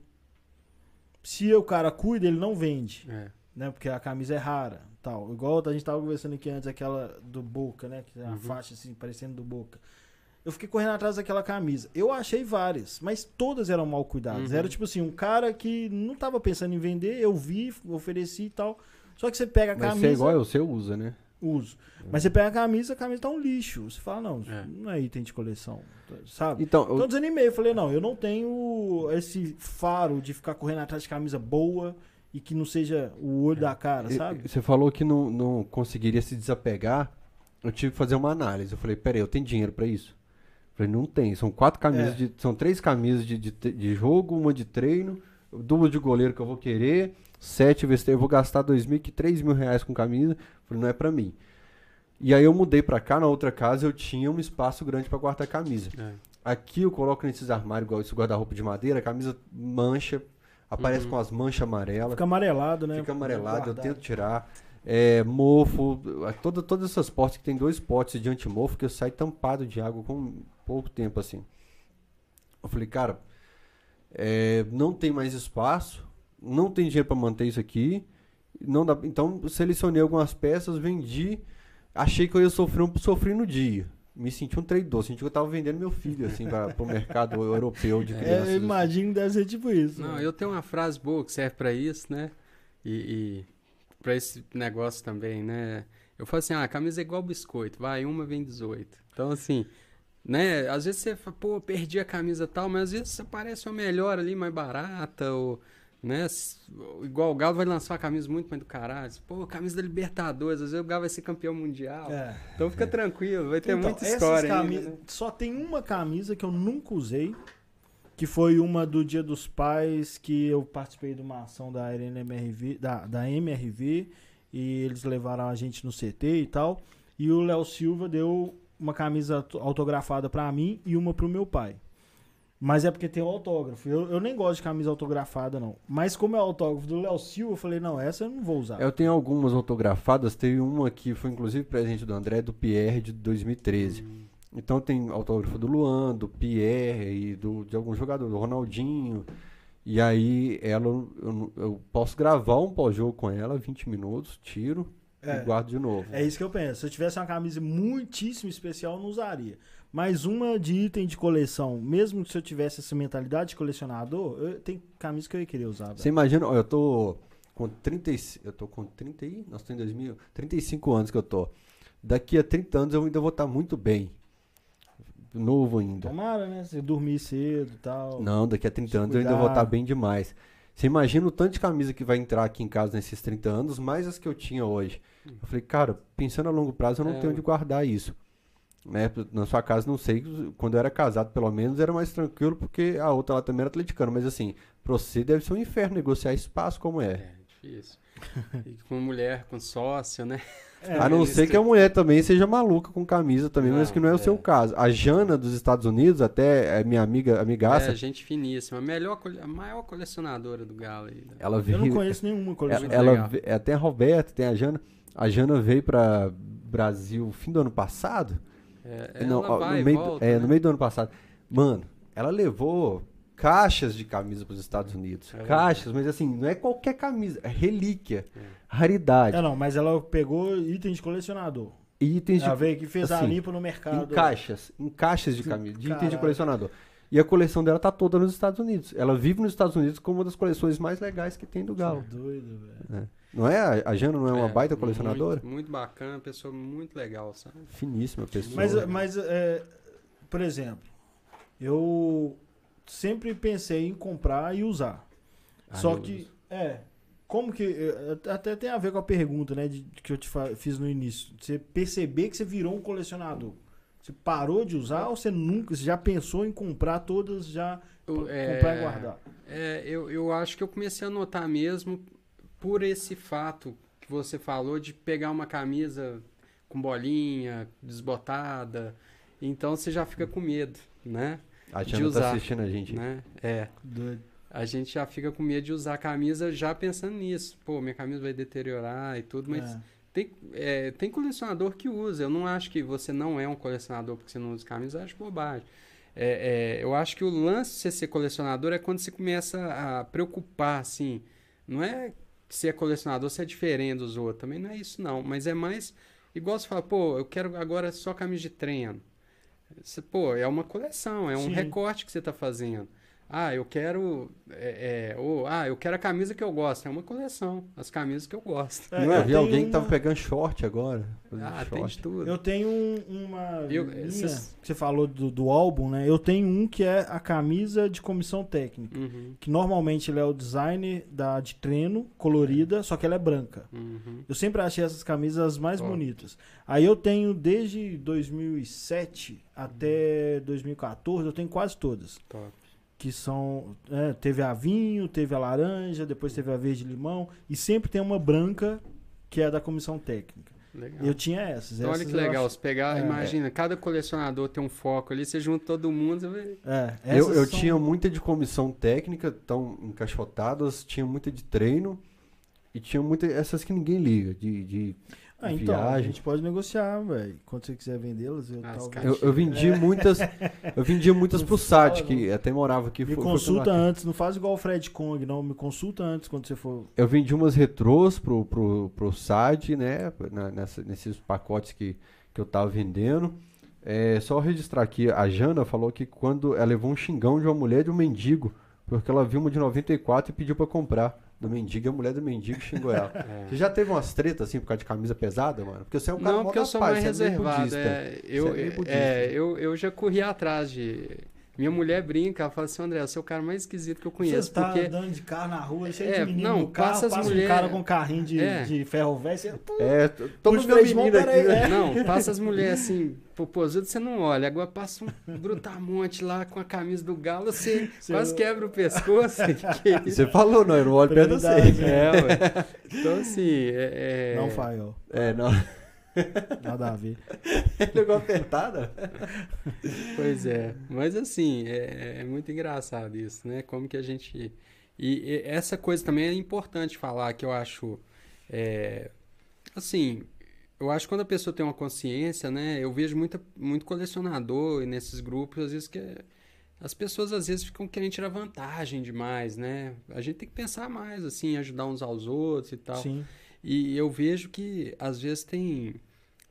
S1: Se o cara cuida, ele não vende
S2: É.
S1: né? Porque a camisa é rara, tal. Igual a gente tava conversando aqui antes, aquela do Boca, né? Que é a
S2: Uhum.
S1: faixa assim, parecendo do Boca. Eu fiquei correndo atrás daquela camisa. Eu achei várias, mas todas eram mal cuidadas.
S2: Uhum.
S1: Era tipo assim, um cara que não tava pensando em vender, eu vi, ofereci e tal. Só que você pega a
S3: Mas
S1: camisa,
S3: você é igual eu, você usa, né?
S1: Uso. Mas você pega a camisa, a camisa tá um lixo. Você fala, não,
S2: É.
S1: não é item de coleção, sabe?
S3: Então,
S1: Então
S3: eu-
S1: eu desanimei, eu falei, não, eu não tenho esse faro de ficar correndo atrás de camisa boa e que não seja o olho da cara,
S3: E-
S1: sabe?
S3: Você falou que não, não conseguiria se desapegar. Eu tive que fazer uma análise. Eu falei, peraí, eu tenho dinheiro pra isso? Eu falei, não tem. São quatro camisas,
S1: É.
S3: de, são três camisas de, de, de jogo, uma de treino, duas de goleiro que eu vou querer, sete vestiário. Eu vou gastar dois mil, que três mil reais com camisa. Eu falei, não é pra mim. E aí eu mudei pra cá, na outra casa eu tinha um espaço grande pra guardar camisa.
S2: É.
S3: Aqui eu coloco nesses armários, igual esse guarda-roupa de madeira, a camisa mancha, aparece
S2: Uhum.
S3: com as manchas amarelas.
S1: Fica amarelado, né?
S3: Fica amarelado, eu tento tirar. É, mofo, toda, todas essas potes que tem dois potes de antimofo que eu saio tampado de água com pouco tempo assim. Eu falei, cara, é, não tem mais espaço, não tem dinheiro para manter isso aqui. Não dá, então selecionei algumas peças, vendi, achei que eu ia sofrer um sofri no dia. Me senti um traidor, senti que eu tava vendendo meu filho assim para o mercado europeu de crianças.
S1: É, eu imagino que deve ser tipo isso.
S2: Não,
S1: né?
S2: eu tenho uma frase boa que serve pra isso, né? E, e para esse negócio também, né? Eu falo assim, ah, a camisa é igual biscoito, vai, uma vem 18. Então, assim, né? Às vezes você fala, pô, perdi a camisa tal, mas às vezes aparece uma melhor ali, mais barata, ou, né? Igual o Galo vai lançar uma camisa muito mais do caralho. Pô, camisa da Libertadores, às vezes o Galo vai ser campeão mundial. É. Então fica tranquilo, vai ter então, muita história
S1: camisa,
S2: né?
S1: Só tem uma camisa que eu nunca usei, que foi uma do Dia dos Pais, que eu participei de uma ação da MRV, da, da MRV, e eles levaram a gente no CT e tal. E o Léo Silva deu uma camisa autografada para mim e uma pro meu pai. Mas é porque tem o autógrafo. Eu, eu nem gosto de camisa autografada, não. Mas como é o autógrafo do Léo Silva, eu falei, não, essa eu não vou usar.
S3: Eu tenho algumas autografadas. Teve uma que foi inclusive presente do André, do Pierre, de 2013. Hum. Então tem autógrafo do Luan, do Pierre e do, de algum jogador, do Ronaldinho. E aí ela eu, eu posso gravar um pós-jogo com ela, 20 minutos, tiro é, e guardo de novo.
S1: É isso que eu penso. Se eu tivesse uma camisa muitíssimo especial, eu não usaria. Mas uma de item de coleção, mesmo se eu tivesse essa mentalidade de colecionador, eu, tem camisa que eu ia querer usar.
S3: Você imagina, eu tô com 30, eu tô com 30 e nós 2000, 35 anos que eu tô. Daqui a 30 anos eu ainda vou estar muito bem novo ainda.
S1: Tomara, né? Você dormir cedo e tal.
S3: Não, daqui a 30 anos cuidar. eu ainda vou estar bem demais. Você imagina o tanto de camisa que vai entrar aqui em casa nesses 30 anos, mais as que eu tinha hoje. Eu falei, cara, pensando a longo prazo, eu não é. tenho onde guardar isso. Né? Na sua casa, não sei, quando eu era casado, pelo menos, era mais tranquilo, porque a outra lá também era atleticana. Mas assim, pra você deve ser um inferno negociar espaço como é.
S2: É, difícil. E com mulher, com sócio, né?
S3: É, a não ser que a mulher também seja maluca com camisa também, não, mas que não é, é, o seu caso. A Jana dos Estados Unidos, até é minha amiga, amigaça. É,
S2: gente finíssima. A, melhor, a maior colecionadora do Galo. Aí, né?
S3: ela veio,
S1: Eu não conheço nenhuma colecionadora.
S3: Ela, ela é, até a Roberta, tem a Jana. A Jana veio para Brasil fim do ano passado.
S2: É, não,
S3: no meio, volta, é, né? no meio do ano passado. Mano, ela levou caixas de camisa para os Estados Unidos. É caixas, mas assim, não é qualquer camisa, é relíquia, é. raridade.
S1: É, não, mas ela pegou itens de colecionador.
S3: Itens
S1: ela de, veio que fez assim, a limpa no mercado.
S3: Em caixas, em caixas de camisa, de itens de colecionador. E a coleção dela tá toda nos Estados Unidos. Ela vive nos Estados Unidos como uma das coleções mais legais que tem do Galo.
S1: Que doido, velho.
S3: É. Não é? A Jana não é uma é, baita colecionadora?
S2: Muito, muito, bacana, pessoa muito legal, sabe?
S3: Finíssima pessoa.
S1: Mas, mas é, por exemplo, eu sempre pensei em comprar e usar. Ah, Só que, uso. é, como que. É, até tem a ver com a pergunta, né, de, que eu te fiz no início. Você perceber que você virou um colecionador. Você parou de usar ou você nunca. Você já pensou em comprar todas, já. É, comprar e guardar?
S2: É, eu, eu acho que eu comecei a notar mesmo por esse fato que você falou de pegar uma camisa com bolinha, desbotada. Então você já fica com medo, né?
S3: A Tiana tá usar, tá assistindo a gente.
S2: Né? É. Doido. A gente já fica com medo de usar a camisa já pensando nisso. Pô, minha camisa vai deteriorar e tudo, mas é. Tem, é, tem colecionador que usa. Eu não acho que você não é um colecionador porque você não usa camisa, eu acho bobagem. É, é, eu acho que o lance de você ser colecionador é quando você começa a preocupar, assim. Não é que você é colecionador, você é diferente dos outros. Também não é isso, não. Mas é mais. Igual você fala, pô, eu quero agora só camisa de treino. Você, pô, é uma coleção, é um Sim. recorte que você está fazendo. Ah, eu quero. É, é, ou, ah, eu quero a camisa que eu gosto. É uma coleção. As camisas que eu gosto.
S3: É, não, eu vi alguém uma... que tava pegando short agora.
S2: Ah, short. tem de tudo.
S1: Eu tenho uma. Eu, você falou do, do álbum, né? Eu tenho um que é a camisa de comissão técnica. Uhum. Que normalmente ele é o design da, de treino, colorida, só que ela é branca. Uhum. Eu sempre achei essas camisas as mais bonitas. Aí eu tenho desde 2007 até 2014, eu tenho quase todas. Top que são. É, teve a vinho, teve a laranja, depois teve a verde limão, e sempre tem uma branca que é da comissão técnica. Legal. Eu tinha essas.
S2: Então,
S1: essas
S2: olha que legal, acho... você pegar, é, imagina, é. cada colecionador tem um foco ali, você junta todo mundo. Você
S3: é, eu eu são... tinha muita de comissão técnica, tão encaixotadas, tinha muita de treino, e tinha muita. essas que ninguém liga, de, de
S1: ah, então, viagem. a gente pode negociar, velho. Quando você quiser vendê-las, eu,
S3: eu, eu, vendi é. muitas. Eu vendi muitas pro SAD, que até morava aqui.
S1: Me foi, consulta foi antes, não faz igual o Fred Kong, não. Me consulta antes quando você for.
S3: Eu vendi umas retrôs pro, pro, pro SAD, né? nessa, nesses pacotes que, que eu tava vendendo. É, só registrar aqui, a Jana falou que quando ela levou um xingão de uma mulher de um mendigo, porque ela viu uma de 94 e pediu para comprar. Do mendigo e a mulher do mendigo xingou ela.
S2: É.
S3: Você já teve umas tretas assim por causa de camisa pesada, mano? Porque você é um cara
S2: Não, porque eu sou
S3: paz,
S2: mais
S3: é
S2: reservado.
S3: budista.
S2: é, eu,
S3: é
S2: é, eu, eu já corri atrás de. Minha mulher brinca, ela fala assim, André, você é o cara mais esquisito que eu conheço.
S1: Você tá
S2: porque
S1: andando de carro na rua, cheio
S2: É,
S1: de menino
S2: não,
S1: no carro,
S2: passa
S1: passa,
S2: as
S1: um
S2: mulher-
S1: cara com um carrinho de,
S2: É.
S1: de ferro velho, você...
S3: É, t- todos
S1: Puxa meu
S3: três
S1: irmão,
S3: meninos aqui, né?
S2: Não, passa as mulheres assim, pô, pô, às vezes você não olha, agora passa um brutamonte lá com a camisa do galo, você
S1: Você-
S2: quase quebra o pescoço. que?
S3: Você falou, não, eu não olho perto de você.
S1: Né?
S2: É, ué. Então, assim, é, é-
S1: Não faz, ó.
S3: É, não.
S1: Nada a ver.
S3: Pegou apertada?
S2: Pois é, mas assim, é, é muito engraçado isso, né? Como que a gente. E, e essa coisa também é importante falar, que eu acho. é, assim, eu acho que quando a pessoa tem uma consciência, né? Eu vejo muita, muito colecionador nesses grupos, às vezes que é- as pessoas às vezes ficam querendo tirar vantagem demais, né? A gente tem que pensar mais, assim, ajudar uns aos outros e tal.
S1: Sim.
S2: E eu vejo que às vezes tem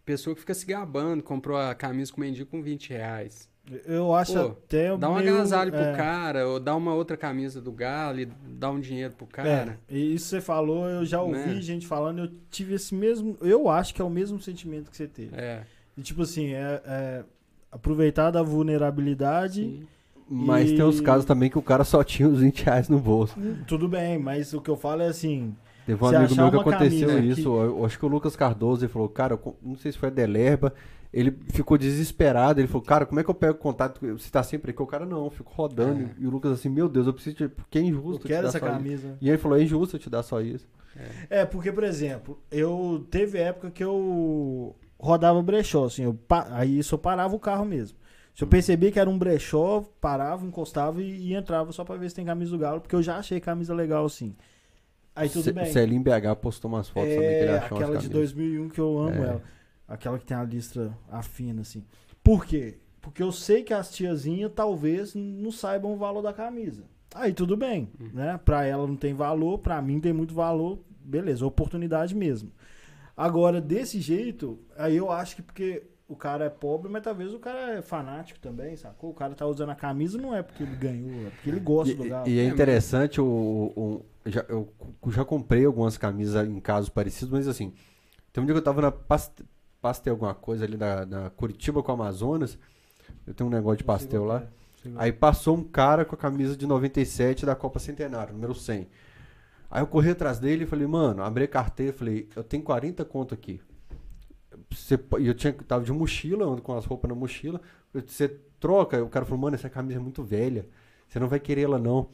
S2: pessoa que fica se gabando, comprou a camisa com mendigo com 20 reais.
S1: Eu acho
S2: Pô,
S1: até
S2: Dá um
S1: meio,
S2: agasalho pro
S1: é,
S2: cara, ou dá uma outra camisa do Galo e dá um dinheiro pro
S1: É,
S2: cara.
S1: e isso você falou, eu já ouvi
S2: Né?
S1: gente falando, eu tive esse mesmo, eu acho que é o mesmo sentimento que você teve.
S2: É.
S1: E, tipo assim, é, é aproveitar da vulnerabilidade,
S2: sim.
S3: Mas
S1: E-
S3: tem uns casos também que o cara só tinha os 20 reais no bolso.
S1: tudo bem, mas o que eu falo é assim,
S3: Teve um amigo meu que aconteceu
S1: camisa
S3: isso.
S1: que-
S3: Eu, eu acho que o Lucas Cardoso ele falou, cara, eu não sei se foi a Delerba. Ele ficou desesperado. Ele falou, cara, como é que eu pego contato? Você tá sempre aí? Que o cara não, eu fico rodando.
S2: É.
S3: E o Lucas assim, meu Deus, eu preciso de. Porque é
S1: eu
S3: injusto. te
S1: quero
S3: dar
S1: essa
S3: só isso."
S1: camisa.
S3: E ele falou, é injusto eu te dar só isso.
S1: É, porque, por exemplo, eu teve época que eu rodava brechó, assim, eu pa- aí isso eu parava o carro mesmo. Se eu percebia que era um brechó, parava, encostava e, e entrava só pra ver se tem camisa do Galo, porque eu já achei camisa legal assim. Aí tudo
S3: Ce-
S1: bem.
S3: Celinho BH postou umas fotos também que ele
S1: É,
S3: achou
S1: aquela de
S3: camisas.
S1: 2001 que eu amo
S3: É.
S1: ela. Aquela que tem a listra afina, assim. Por quê? Porque eu sei que as tiazinhas talvez não saibam o valor da camisa. Aí tudo bem,
S3: Uhum.
S1: né? Pra ela não tem valor, pra mim tem muito valor, beleza, oportunidade mesmo. Agora, desse jeito, aí eu acho que porque o cara é pobre, mas talvez o cara é fanático também, sacou? O cara tá usando a camisa não é porque ele ganhou, é porque ele gosta do galo.
S3: E, e é
S2: É,
S3: interessante, o, o- já, eu já comprei algumas camisas em casos parecidos, mas assim, tem um dia que eu tava na Paste- Pastel alguma coisa ali na, na Curitiba com Amazonas, eu tenho um negócio de pastel lá,
S1: é,
S3: aí passou um cara com a camisa de 97 da Copa Centenário, número 100. Aí eu corri atrás dele e falei, mano, abri a carteira e falei, eu tenho 40 conto aqui. Você, e eu tinha, tava de mochila, ando com as roupas na mochila. Você troca? O cara falou, mano, essa camisa é muito velha. Você não vai querer ela, não.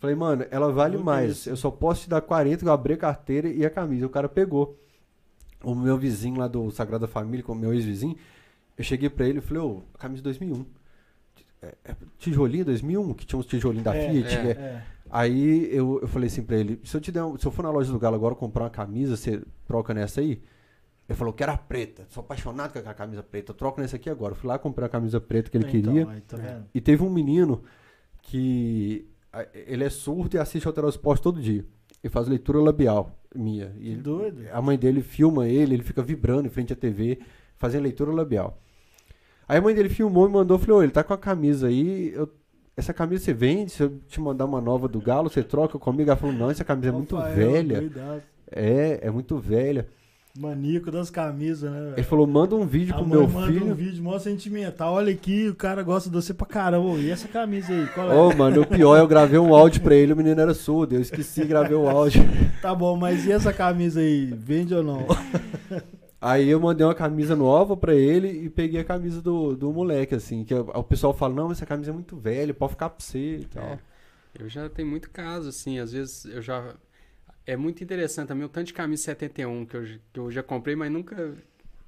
S3: Falei, mano, ela vale mais. Eu só posso te dar 40, eu abri a carteira e a camisa. O cara pegou. O meu vizinho lá do Sagrada Família, com o meu ex-vizinho, eu cheguei pra ele e falei, ô, camisa 2001. É, é tijolinho 2001, que tinha uns tijolinhos da
S1: É,
S3: Fiat.
S2: é.
S3: né?
S1: É.
S3: Aí eu, eu falei assim pra ele, se eu te der um- se eu for na loja do Galo agora comprar uma camisa, você troca nessa aí? Ele falou, quero a preta, sou apaixonado com a camisa preta, eu troco nessa aqui agora. Eu fui lá comprar a camisa preta que ele
S1: Então,
S3: queria.
S1: aí, tá?
S3: E teve um menino que ele é surdo e assiste ao Telesporte todo dia. Ele faz leitura labial minha. E ele-
S1: doido.
S3: a mãe dele filma ele, ele fica vibrando em frente à TV, fazendo leitura labial. Aí a mãe dele filmou e mandou, falou, "Ô, ele tá com a camisa aí, eu- essa camisa você vende? Se eu te mandar uma nova do Galo, você troca comigo? Ela falou, não, essa camisa é muito velha. É, é muito velha.
S1: Maníaco das camisas, né? velho?
S3: Ele falou, manda um vídeo
S1: A
S3: pro
S1: mãe
S3: meu
S1: manda
S3: filho.
S1: um vídeo mó sentimental. Olha aqui, o cara gosta de você pra caramba. E essa camisa aí? Qual é?
S3: Ô, mano, o pior é eu gravei um áudio pra ele, o menino era surdo, eu esqueci, gravei o áudio.
S1: Tá bom, mas e essa camisa aí? Vende ou não?
S3: Aí eu mandei uma camisa nova pra ele e peguei a camisa do, do moleque, assim, que o pessoal fala, não, mas essa camisa é muito velha, pode ficar pra você e tal.
S2: É. Eu já tenho muito caso, assim, às vezes eu já. É muito interessante também o tanto de camisa 71 que eu, que eu já comprei, mas nunca,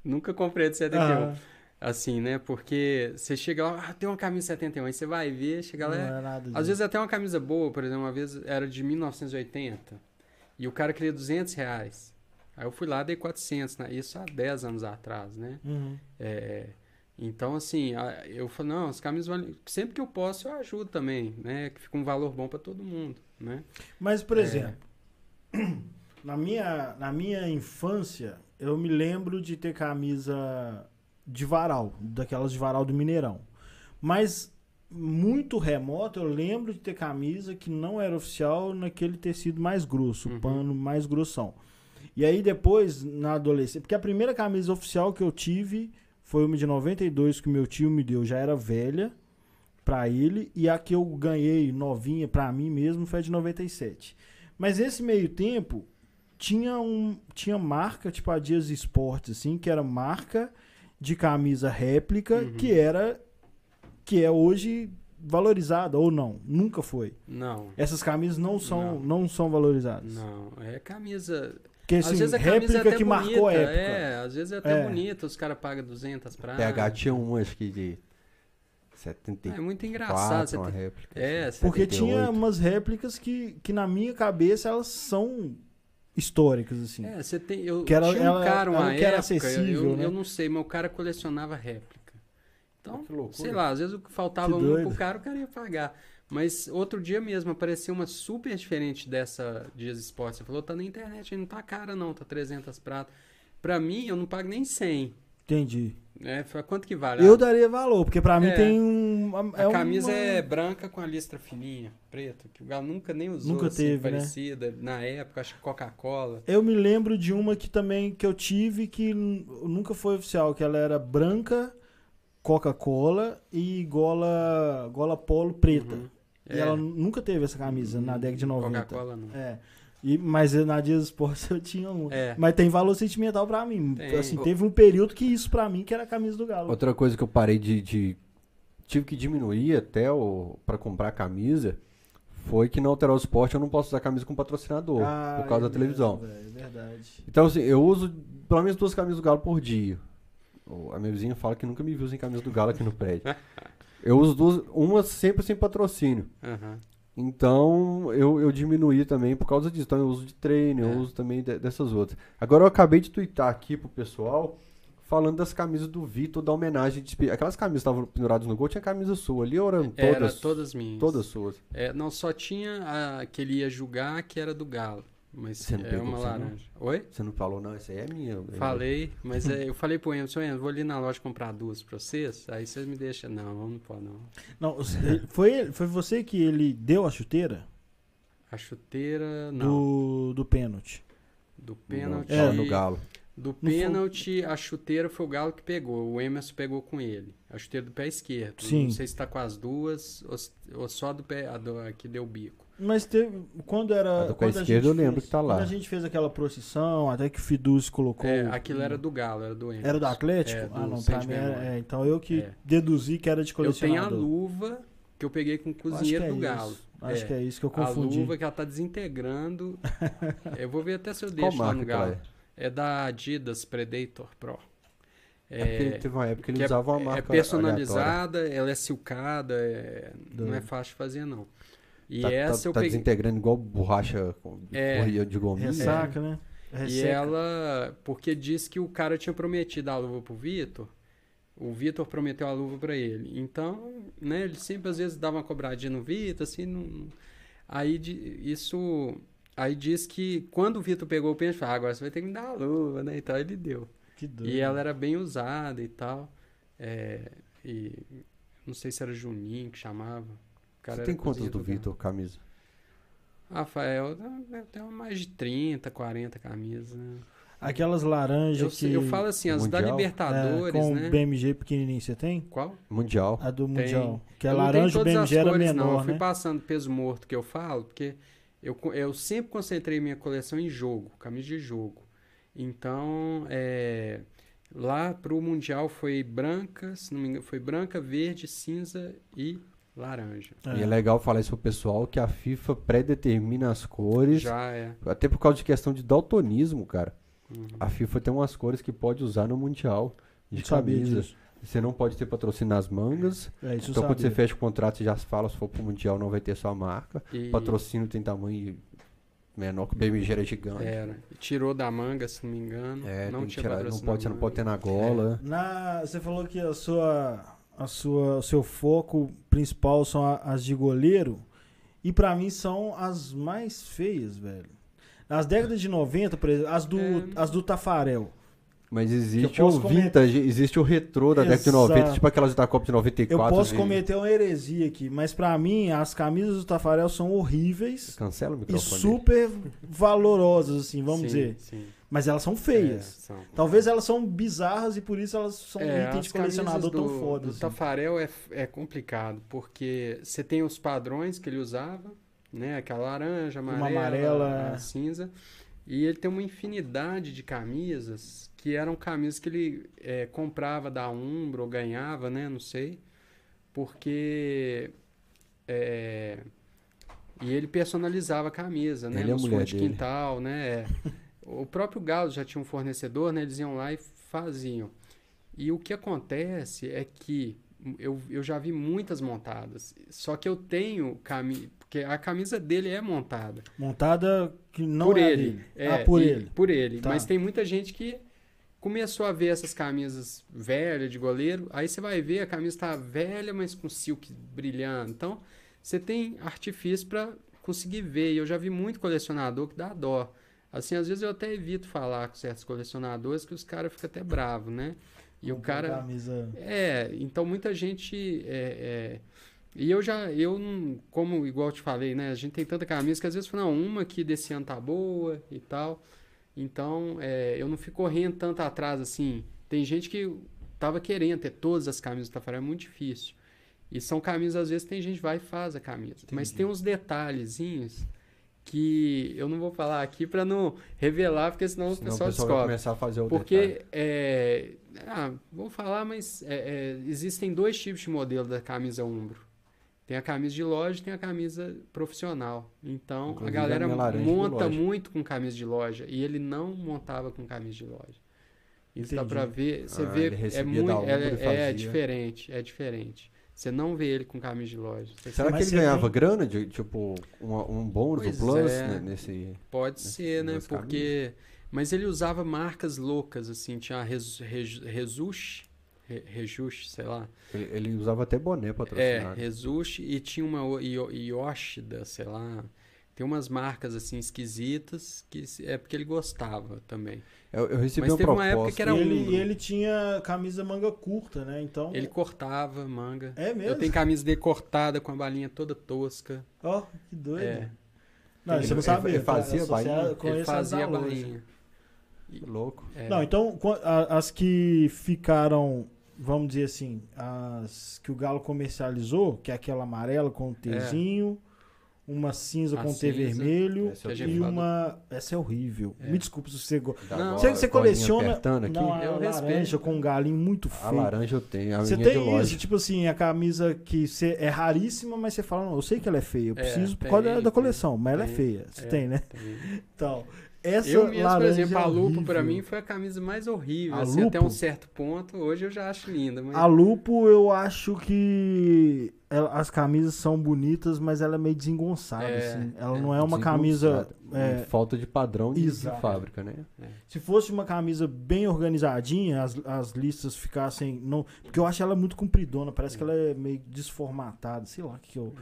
S2: nunca comprei de 71.
S1: Ah,
S2: Assim, né? Porque você chega lá, ah, tem uma camisa 71, aí você vai ver, chega
S1: não
S2: lá.
S1: é nada.
S2: Às vezes até uma camisa boa, por exemplo, uma vez era de 1980 e o cara queria 200 reais. Aí eu fui lá, dei 400, né? Isso há 10 anos atrás, né?
S1: Uhum.
S2: É, então, assim, eu falo, não, as camisas valem... Sempre que eu posso, eu ajudo também, né? Que fica um valor bom para todo mundo, né?
S1: Mas, por
S2: É.
S1: na, minha, na minha infância, eu me lembro de ter camisa de varal, daquelas de varal do Mineirão. Mas muito remoto, eu lembro de ter camisa que não era oficial naquele tecido mais grosso,
S2: Uhum.
S1: pano mais grossão. E aí depois, na adolescência, porque a primeira camisa oficial que eu tive foi uma de 92 que meu tio me deu, já era velha pra ele, e a que eu ganhei novinha pra mim mesmo foi a de 97. Mas esse meio tempo tinha um tinha marca, tipo a Dias Esportes assim, que era marca de camisa réplica,
S2: Uhum.
S1: que era que é hoje valorizada ou não, nunca foi.
S2: Não.
S1: Essas camisas não são
S2: Não.
S1: não, são valorizadas.
S2: Não, é camisa.
S1: Porque assim,
S2: às vezes a camisa
S1: réplica
S2: é até
S1: que
S2: bonita,
S1: marcou a época.
S2: É, às vezes é até
S1: É.
S2: bonita, os caras pagam 200 pra.
S3: PH tinha um, acho que de
S2: É
S3: 74,
S2: muito engraçado. Você
S3: uma
S2: tem-
S3: réplica.
S2: É,
S3: assim.
S1: Porque
S3: 78.
S1: tinha umas réplicas que, que na minha cabeça elas são históricas assim.
S2: É, você tem. Eu
S1: Que era-
S2: tinha um
S1: ela-
S2: cara, uma
S1: que era
S2: época,
S1: acessível,
S2: eu,
S1: né?
S2: eu não sei, mas o cara colecionava réplica. Então,
S3: Que loucura.
S2: sei lá, às vezes o que faltava
S1: Que
S2: uma pro cara, o cara ia pagar. Mas outro dia mesmo apareceu uma super diferente dessa Dias Esportes. Você falou, tá na internet, aí não tá cara não, tá 300 pratos. Pra mim, eu não pago nem 100.
S1: Entendi.
S2: Né? Foi- Quanto que vale?
S1: Eu
S2: Ah,
S1: daria valor, porque pra mim
S2: É.
S1: tem um
S2: A
S1: é
S2: camisa
S1: uma-
S2: é branca com a listra fininha, preta, que o Galo nunca nem usou,
S1: Nunca
S2: assim,
S1: teve, né?
S2: parecida. Na época, acho que Coca-Cola.
S1: Eu me lembro de uma que também que eu tive que nunca foi oficial, que ela era branca, Coca-Cola e gola gola polo preta.
S2: Uhum.
S1: E
S2: É.
S1: ela nunca teve essa camisa na década de 90.
S2: Coca-Cola não.
S1: É. E, mas na Dias Esportes eu tinha um.
S2: É.
S1: Mas tem valor sentimental pra mim.
S2: Tem.
S1: Assim, teve um período que isso pra mim que era a camisa do Galo.
S3: Outra coisa que eu parei de, de- tive que diminuir até o para comprar camisa foi que na Alterar o Esporte eu não posso usar camisa com patrocinador
S1: Ah,
S3: por causa
S1: é
S3: da televisão.
S1: velho, É verdade.
S3: Então assim, eu uso pelo menos duas camisas do Galo por dia. A minha vizinha fala que nunca me viu sem camisa do Galo aqui no prédio. Eu uso duas, uma sempre sem patrocínio.
S2: Aham.
S3: Então eu, eu diminuí também por causa disso. Então eu uso de treino,
S2: É.
S3: eu uso também de- dessas outras. Agora eu acabei de twittar aqui pro pessoal falando das camisas do Vitor, da homenagem. De, aquelas camisas que estavam penduradas no gol, tinha camisa sua ali, eram todas?
S2: Era todas minhas.
S3: Todas suas.
S2: É, não, só tinha a que ele ia julgar, que era do Galo. Mas
S3: Você não
S2: é
S3: pegou
S2: uma
S3: você, não?
S2: laranja. Oi?
S3: Você não falou, não, essa aí é minha. eu-
S2: Falei, mas é, eu falei pro Emerson, Emerson, vou ali na loja comprar duas pra vocês, aí vocês me deixam. Não, não pode não.
S1: Não, foi, foi você que ele deu a chuteira
S2: A chuteira, não.
S1: do, do pênalti.
S2: Do pênalti.
S3: fala no Galo.
S2: Do pênalti, a chuteira foi o Galo que pegou. O Emerson pegou com ele. A chuteira do pé esquerdo.
S1: Sim.
S2: Não sei se tá com as duas ou, ou só do pé a, do, a que deu bico.
S1: Mas teve. Quando era.
S3: A do pé esquerdo eu lembro
S1: fez-
S3: que tá lá.
S1: Quando a gente fez aquela procissão, até que o Fidus colocou.
S2: É, aquilo era do Galo, era do Emerson.
S1: Era do Atlético?
S2: É, do
S1: ah, não, pra mim era. É, então eu que
S2: É.
S1: deduzi que era de
S2: Eu tenho a
S1: colecionador.
S2: luva que eu peguei com o cozinheiro
S1: é
S2: do
S1: isso.
S2: Galo.
S1: Acho
S2: É.
S1: que é isso que eu
S2: A
S1: confundi.
S2: luva que ela tá desintegrando. eu vou ver até se eu
S3: Qual
S2: deixo lá no
S3: ela
S2: Galo.
S3: é?
S2: É da Adidas Predator Pro.
S3: É porque
S2: É,
S3: teve uma época que ele
S2: que é-
S3: usava uma
S2: é
S3: marca
S2: personalizada, ela é silcada, é- não é fácil de fazer não. E.
S3: Tá,
S2: essa
S3: tá,
S2: eu
S3: tá
S2: peguei.
S3: desintegrando igual borracha com
S2: É.
S3: de gominha.
S1: Ressaca, né?
S2: E
S1: Resseca.
S2: ela, porque diz que o cara tinha prometido a luva pro Vitor, o Vitor prometeu a luva pra ele. Então, né, ele sempre às vezes dava uma cobradinha no Vitor, assim, não... aí isso, aí diz que quando o Vitor pegou o pênalti, falou, ah, agora você vai ter que me dar a luva, né, então ele deu.
S1: Que doido.
S2: E ela era bem usada e tal, é, e não sei se era Juninho que chamava.
S3: Você tem quantas do. Vitor, camisa?
S2: Rafael, eu tenho mais de 30, 40 camisas, né?
S1: Aquelas laranjas
S2: Eu,
S1: que.
S2: eu falo assim, as da
S3: Mundial?
S2: Libertadores,
S1: é, com
S2: né?
S1: BMG pequenininho, você tem?
S2: Qual?
S3: Mundial.
S1: A do
S2: Tem.
S1: Mundial. Que a
S2: Eu tenho
S1: laranja
S2: as
S1: BMG era
S2: cores, não. Eu
S1: menor,
S2: fui
S1: né?
S2: passando peso morto que eu falo, porque eu, eu sempre concentrei minha coleção em jogo, camisa de jogo. Então, é, lá pro Mundial foi branca, se não me engano, foi branca, verde, cinza e laranja.
S3: E é legal falar isso pro pessoal que a FIFA predetermina as cores.
S2: Já é.
S3: Até por causa de questão de daltonismo, cara.
S2: Uhum.
S3: A FIFA tem umas cores que pode usar no Mundial de
S1: Não sabia
S3: camisa.
S1: disso.
S3: Você não pode ter patrocínio nas mangas.
S1: É,
S3: então, quando você fecha o contrato, você já fala, se for pro Mundial, não vai ter sua marca.
S2: E
S3: Patrocínio tem tamanho menor que o BMG era gigante.
S2: era. Tirou da manga, se não me engano.
S3: É,
S2: não tinha
S3: tirar, não pode, você não pode ter na gola.
S1: Na, você falou que a sua, a sua, o seu foco principal são a- as de goleiro. E pra mim são as mais feias, velho. Nas décadas de 90, por exemplo, as do,
S2: É.
S1: as do Tafarel.
S3: Mas
S1: Eu
S3: existe o
S1: posso comer-
S3: vintage, existe o retrô da década de 90,
S1: Exato.
S3: tipo aquelas da Copa de
S1: Eu
S3: 94.
S1: posso
S3: assim.
S1: cometer uma heresia aqui, mas pra mim as camisas do Tafarel são horríveis
S3: Cancela o
S1: e
S3: microfone.
S1: super valorosas, assim, vamos
S2: Sim,
S1: dizer.
S2: Sim.
S1: Mas elas são
S2: É,
S1: feias.
S2: são.
S1: Talvez elas são bizarras e por isso elas são
S2: É,
S1: itens de colecionador tão
S2: do,
S1: foda.
S2: do
S1: assim.
S2: Tafarel é, é complicado, porque você tem os padrões que ele usava, né? Aquela laranja,
S1: Uma
S2: amarela,
S1: amarela,
S2: a
S1: é.
S2: cinza. E ele tem uma infinidade de camisas que eram camisas que ele é, comprava da Umbro ou ganhava, né? Não sei. Porque... é, e ele personalizava a camisa, né?
S3: Ele e a mulher
S2: de
S3: dele.
S2: quintal, né? É. O próprio Galo já tinha um fornecedor, né? Eles iam lá e faziam. E o que acontece é que eu, eu já vi muitas montadas. Só que eu tenho camisa. Porque a camisa dele é montada.
S1: Montada que não
S2: por
S1: é
S2: ele. É,
S1: ah, por
S2: e-
S1: ele.
S2: Por ele.
S1: Tá.
S2: Mas tem muita gente que começou a ver essas camisas velhas de goleiro. Aí você vai ver, a camisa tá velha, mas com silk brilhando. Então, você tem artifício para conseguir ver. E eu já vi muito colecionador que dá dó. Assim, às vezes eu até evito falar com certos colecionadores que os caras ficam até bravos, né? E o cara.
S1: Camisa...
S2: É, então muita gente. É, é, e eu já, eu não, como igual eu te falei, né? A gente tem tanta camisa que às vezes fala, não, uma que desse ano tá boa e tal. Então, é, eu não fico correndo tanto atrás assim. Tem gente que tava querendo ter todas as camisas do Tafarel, é muito difícil. E são camisas, às vezes, tem gente que vai e faz a camisa. Mas
S1: Entendi.
S2: tem uns detalhezinhos que eu não vou falar aqui para não revelar, porque senão,
S3: Senão
S2: o
S3: o
S2: pessoal
S3: pessoal vai
S2: descobre.
S3: começar a fazer o.
S2: Porque, é, ah, vou falar, mas é, é, existem dois tipos de modelo da camisa Umbro. Tem a camisa de loja e tem a camisa profissional. Então,
S3: Inclusive,
S2: a
S3: a
S2: galera
S3: de
S2: monta muito com camisa de loja. E ele não montava com camisa de loja. Isso dá
S1: Entendi.
S2: pra ver. Você
S3: Ah,
S2: vê, é muito. É, é diferente, é diferente. Você não vê ele com camisa de loja. Você
S3: Será que ele ganhava
S1: tem-
S3: grana, de, tipo, um, um bônus,
S2: Pois
S3: um plus,
S2: é.
S3: né, nesse...
S2: Pode ser, né?
S3: duas
S2: Porque. Mas ele usava marcas loucas, assim. Tinha a Res- Res- Resush, Re- Rejush, sei lá.
S3: Ele, ele usava até boné
S2: É,
S3: patrocinado.
S2: Resushi e tinha uma Yoshida, sei lá. Tem umas marcas assim esquisitas que é porque ele gostava também.
S3: Eu, eu recebi
S2: Mas
S3: uma
S2: teve uma
S3: proposta.
S2: época que era
S1: e ele,
S2: Umbro.
S1: e ele tinha camisa manga curta, né? Então.
S2: Ele cortava manga.
S1: É mesmo?
S2: Eu tenho camisa dele cortada com a balinha toda tosca.
S1: Ó, que doido.
S2: É.
S1: Não,
S3: Ele-
S1: isso eu não sabia.
S3: ele
S1: tá?
S3: fazia
S1: sei-
S2: Ele fazia
S1: loja.
S2: balinha.
S3: Que louco.
S2: É.
S1: Não, então as que ficaram, vamos dizer assim, as que o Galo comercializou, que é aquela amarela com o Tzinho, uma cinza
S2: A
S1: com T
S2: cinza.
S1: vermelho
S2: a
S3: eu
S2: gente
S1: e uma. Essa é horrível.
S2: É.
S1: Me desculpe se você. go-
S2: Não.
S1: Você, você coleciona.
S3: aqui.
S1: Não, a
S2: Eu
S1: laranja
S2: respeito.
S1: com um galinho muito
S3: A
S1: feio.
S3: laranja eu tenho, a
S1: Você
S3: é de
S1: tem
S3: loja.
S1: isso, tipo assim, a camisa que você é raríssima, mas você fala, não, eu sei que ela é feia, eu
S2: É,
S1: preciso por
S2: tem,
S1: causa da- da
S2: tem,
S1: coleção, mas ela é feia. Você
S2: é.
S1: tem, né? Então, essa
S2: Eu mesmo, por
S1: laranja
S2: exemplo,
S1: é
S2: a Lupo pra
S1: horrível.
S2: mim foi a camisa mais horrível,
S1: A
S2: assim, até
S1: Lupo?
S2: um certo ponto. Hoje eu já acho linda, mas
S1: A Lupo, eu acho que ela- as camisas são bonitas, mas ela é meio desengonçada,
S2: É,
S1: assim. Ela
S2: é.
S1: não é uma camisa... É,
S3: Falta de padrão de, de fábrica, né?
S1: se fosse uma camisa bem organizadinha, as, as listas ficassem... Não, porque eu acho ela muito compridona, parece que ela é meio desformatada, sei lá, que eu,